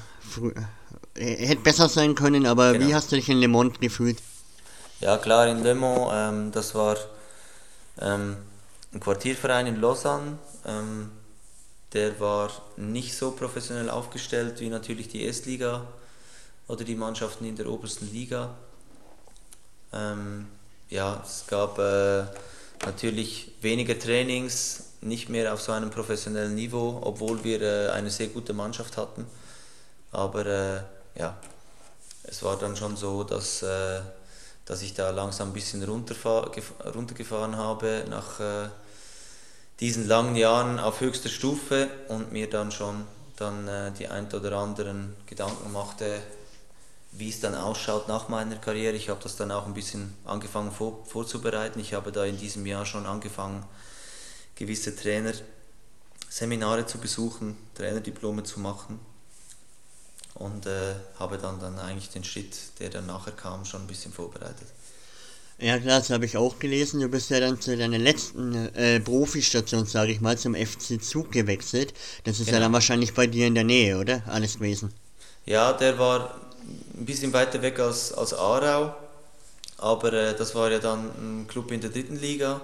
Speaker 2: äh, hätte besser sein können, aber genau. wie hast du dich in Le Mont gefühlt?
Speaker 3: Ja klar, in Le Mans, ähm, das war ähm, ein Quartierverein in Lausanne, ähm, der war nicht so professionell aufgestellt wie natürlich die Erstliga oder die Mannschaften in der obersten Liga. Ähm, ja, es gab äh, natürlich weniger Trainings, nicht mehr auf so einem professionellen Niveau, obwohl wir äh, eine sehr gute Mannschaft hatten. Aber äh, ja, es war dann schon so, dass, äh, dass ich da langsam ein bisschen runtergefahren habe nach äh, diesen langen Jahren auf höchster Stufe und mir dann schon dann äh, die ein oder anderen Gedanken machte, wie es dann ausschaut nach meiner Karriere. Ich habe das dann auch ein bisschen angefangen vor, vorzubereiten. Ich habe da in diesem Jahr schon angefangen, gewisse Trainerseminare zu besuchen, Trainerdiplome zu machen und äh, habe dann, dann eigentlich den Schritt, der dann nachher kam, schon ein bisschen vorbereitet.
Speaker 2: Ja klar, das habe ich auch gelesen. Du bist ja dann zu deiner letzten äh, Profistation, sage ich mal, zum FC Zug gewechselt. Das ist genau. ja dann wahrscheinlich bei dir in der Nähe, oder? Alles gewesen.
Speaker 3: Ja, der war ein bisschen weiter weg als, als Aarau, aber äh, das war ja dann ein Club in der dritten Liga,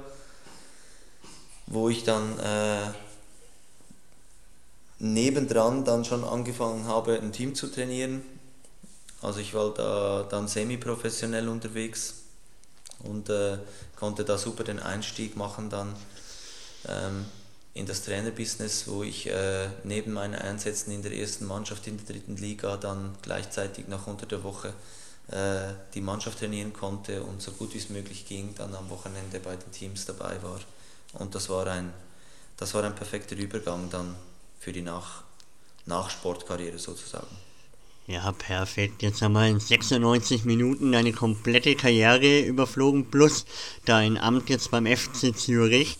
Speaker 3: wo ich dann äh, nebendran dann schon angefangen habe, ein Team zu trainieren. Also ich war da dann semi-professionell unterwegs und äh, konnte da super den Einstieg machen dann ähm, in das Trainerbusiness, wo ich äh, neben meinen Einsätzen in der ersten Mannschaft in der dritten Liga dann gleichzeitig noch unter der Woche äh, die Mannschaft trainieren konnte und so gut wie es möglich ging, dann am Wochenende bei den Teams dabei war. Und das war ein, das war ein perfekter Übergang dann für die Nach Nachsportkarriere sozusagen.
Speaker 2: Ja, perfekt. Jetzt haben wir in 96 Minuten deine komplette Karriere überflogen, plus dein Amt jetzt beim FC Zürich.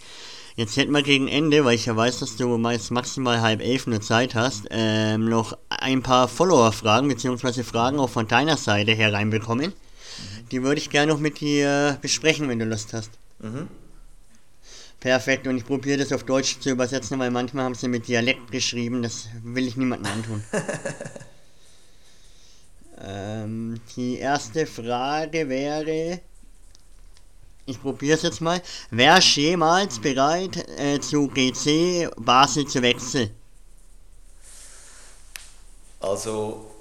Speaker 2: Jetzt hätten wir gegen Ende, weil ich ja weiß, dass du meist maximal halb elf eine Zeit hast, ähm, noch ein paar Follower-Fragen, beziehungsweise Fragen auch von deiner Seite hereinbekommen. Mhm. Die würde ich gerne noch mit dir besprechen, wenn du Lust hast. Mhm. Perfekt, und ich probiere das auf Deutsch zu übersetzen, weil manchmal haben sie mit Dialekt geschrieben, das will ich niemandem antun. ähm, die erste Frage wäre, ich probiere es jetzt mal, wärst jemals bereit äh, zu GC Basel zu wechseln?
Speaker 3: Also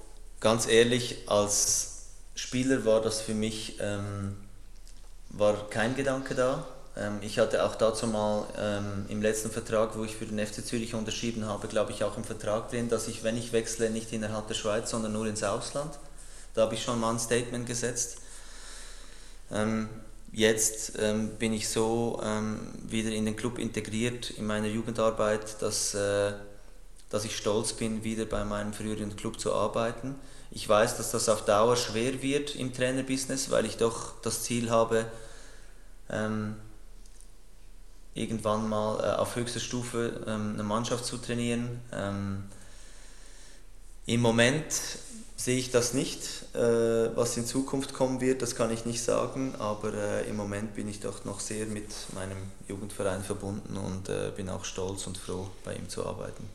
Speaker 3: ganz ehrlich, als Spieler war das für mich ähm, war kein Gedanke da. Ähm, ich hatte auch dazu mal ähm, im letzten Vertrag, wo ich für den FC Zürich unterschrieben habe, glaube ich auch im Vertrag drin, dass ich, wenn ich wechsle, nicht innerhalb der Schweiz, sondern nur ins Ausland. Da habe ich schon mal ein Statement gesetzt. Ähm, jetzt ähm, bin ich so ähm, wieder in den Club integriert in meiner Jugendarbeit, dass, äh, dass ich stolz bin, wieder bei meinem früheren Club zu arbeiten. Ich weiß, dass das auf Dauer schwer wird im Trainerbusiness, weil ich doch das Ziel habe, ähm, irgendwann mal äh, auf höchster Stufe ähm, eine Mannschaft zu trainieren. Ähm, Im Moment sehe ich das nicht. Äh, was in Zukunft kommen wird, das kann ich nicht sagen, aber äh, im Moment bin ich doch noch sehr mit meinem Jugendverein verbunden und äh, bin auch stolz und froh, bei ihm zu arbeiten.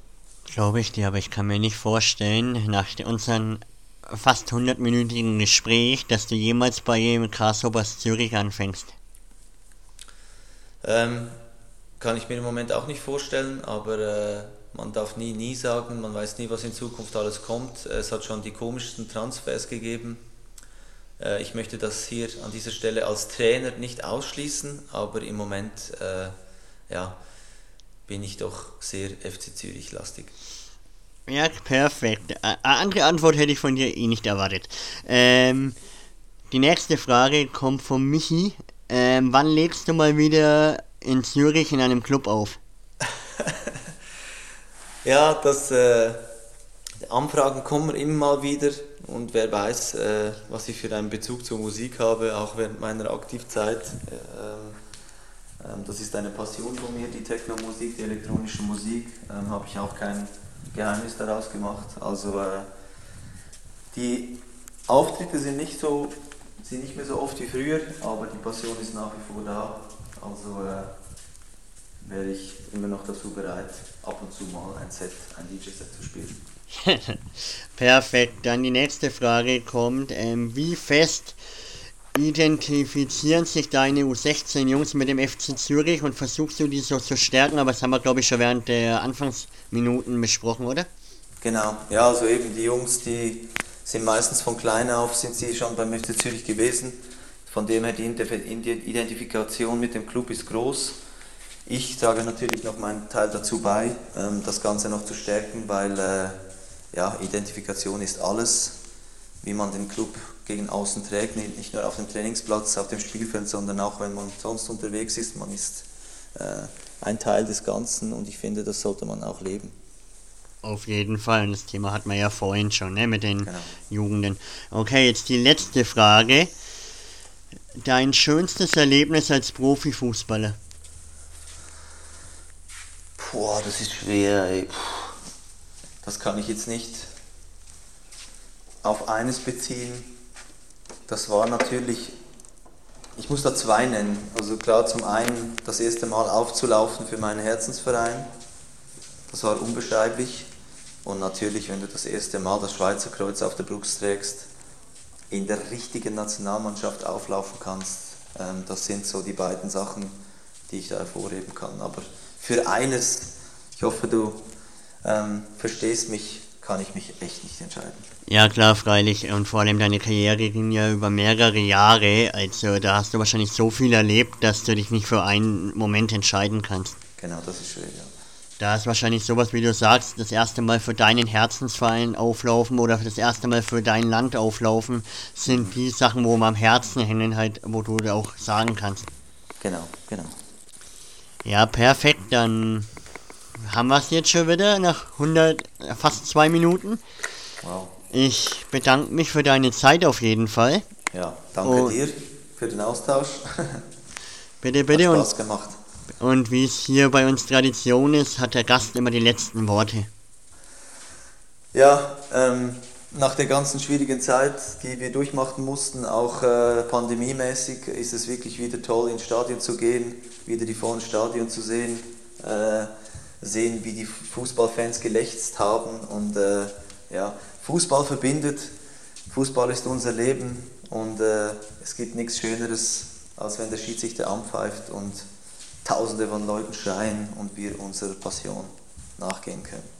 Speaker 2: Glaube ich dir, aber ich kann mir nicht vorstellen, nach unserem fast 100-minütigen Gespräch, dass du jemals bei ihm Grasshoppers Zürich anfängst.
Speaker 3: Ähm, kann ich mir im Moment auch nicht vorstellen, aber äh, man darf nie, nie sagen, man weiß nie, was in Zukunft alles kommt. Es hat schon die komischsten Transfers gegeben. Äh, ich möchte das hier an dieser Stelle als Trainer nicht ausschließen, aber im Moment äh, ja, bin ich doch sehr FC Zürich lastig.
Speaker 2: Ja, perfekt. Eine andere Antwort hätte ich von dir eh nicht erwartet. Ähm, die nächste Frage kommt von Michi. Ähm, wann legst du mal wieder in Zürich in einem Club auf?
Speaker 3: ja, das, äh, Anfragen kommen immer mal wieder und wer weiß, äh, was ich für einen Bezug zur Musik habe, auch während meiner Aktivzeit. Ähm, ähm, das ist eine Passion von mir, die Techno-Musik, die elektronische Musik. Ähm, habe ich auch kein Geheimnis daraus gemacht. Also äh, die Auftritte sind nicht, so, sind nicht mehr so oft wie früher, aber die Passion ist nach wie vor da. Also äh, wäre ich immer noch dazu bereit, ab und zu mal ein Set, ein DJ-Set zu spielen.
Speaker 2: Perfekt, dann die nächste Frage kommt, ähm, wie fest identifizieren sich deine U16-Jungs mit dem FC Zürich und versuchst du die so zu stärken, aber das haben wir glaube ich schon während der Anfangsminuten besprochen, oder?
Speaker 3: Genau, ja, also eben die Jungs, die sind meistens von klein auf, sind sie schon beim FC Zürich gewesen. Von dem her die Identifikation mit dem Club ist groß. Ich trage natürlich noch meinen Teil dazu bei, ähm, das Ganze noch zu stärken, weil äh, ja, Identifikation ist alles, wie man den Club gegen außen trägt, nicht nur auf dem Trainingsplatz, auf dem Spielfeld, sondern auch wenn man sonst unterwegs ist. Man ist äh, ein Teil des Ganzen und ich finde, das sollte man auch leben.
Speaker 2: Auf jeden Fall, und das Thema hatten wir ja vorhin schon, ne, mit den genau. Jugenden. Okay, jetzt die letzte Frage. Dein schönstes Erlebnis als Profifußballer?
Speaker 3: Boah, das ist schwer, ey. Das kann ich jetzt nicht auf eines beziehen. Das war natürlich, ich muss da zwei nennen. Also klar, zum einen das erste Mal aufzulaufen für meinen Herzensverein. Das war unbeschreiblich. Und natürlich, wenn du das erste Mal das Schweizer Kreuz auf der Brust trägst, in der richtigen Nationalmannschaft auflaufen kannst, ähm, das sind so die beiden Sachen, die ich da hervorheben kann. Aber für eines, ich hoffe, du ähm, verstehst mich, kann ich mich echt nicht entscheiden.
Speaker 2: Ja, klar, freilich. Und vor allem deine Karriere ging ja über mehrere Jahre. Also da hast du wahrscheinlich so viel erlebt, dass du dich nicht für einen Moment entscheiden kannst.
Speaker 3: Genau, das ist schön, ja.
Speaker 2: Da ist wahrscheinlich sowas, wie du sagst, das erste Mal für deinen Herzensverein auflaufen oder das erste Mal für dein Land auflaufen, sind die Sachen, wo man am Herzen hängen, halt, wo du auch sagen kannst.
Speaker 3: Genau, genau.
Speaker 2: Ja, perfekt. Dann haben wir es jetzt schon wieder nach 100, fast zwei Minuten. Wow. Ich bedanke mich für deine Zeit auf jeden Fall.
Speaker 3: Ja, danke und dir für den Austausch.
Speaker 2: bitte, bitte.
Speaker 3: Hat Spaß gemacht.
Speaker 2: Und wie es hier bei uns Tradition ist, hat der Gast immer die letzten Worte.
Speaker 3: Ja, ähm, nach der ganzen schwierigen Zeit, die wir durchmachen mussten, auch äh, pandemiemäßig, ist es wirklich wieder toll, ins Stadion zu gehen, wieder die vollen Stadion zu sehen. Äh, sehen, wie die Fußballfans gelächzt haben. Und äh, ja, Fußball verbindet, Fußball ist unser Leben und äh, es gibt nichts Schöneres, als wenn der Schiedsrichter anpfeift und Tausende von Leuten schreien und wir unserer Passion nachgehen können.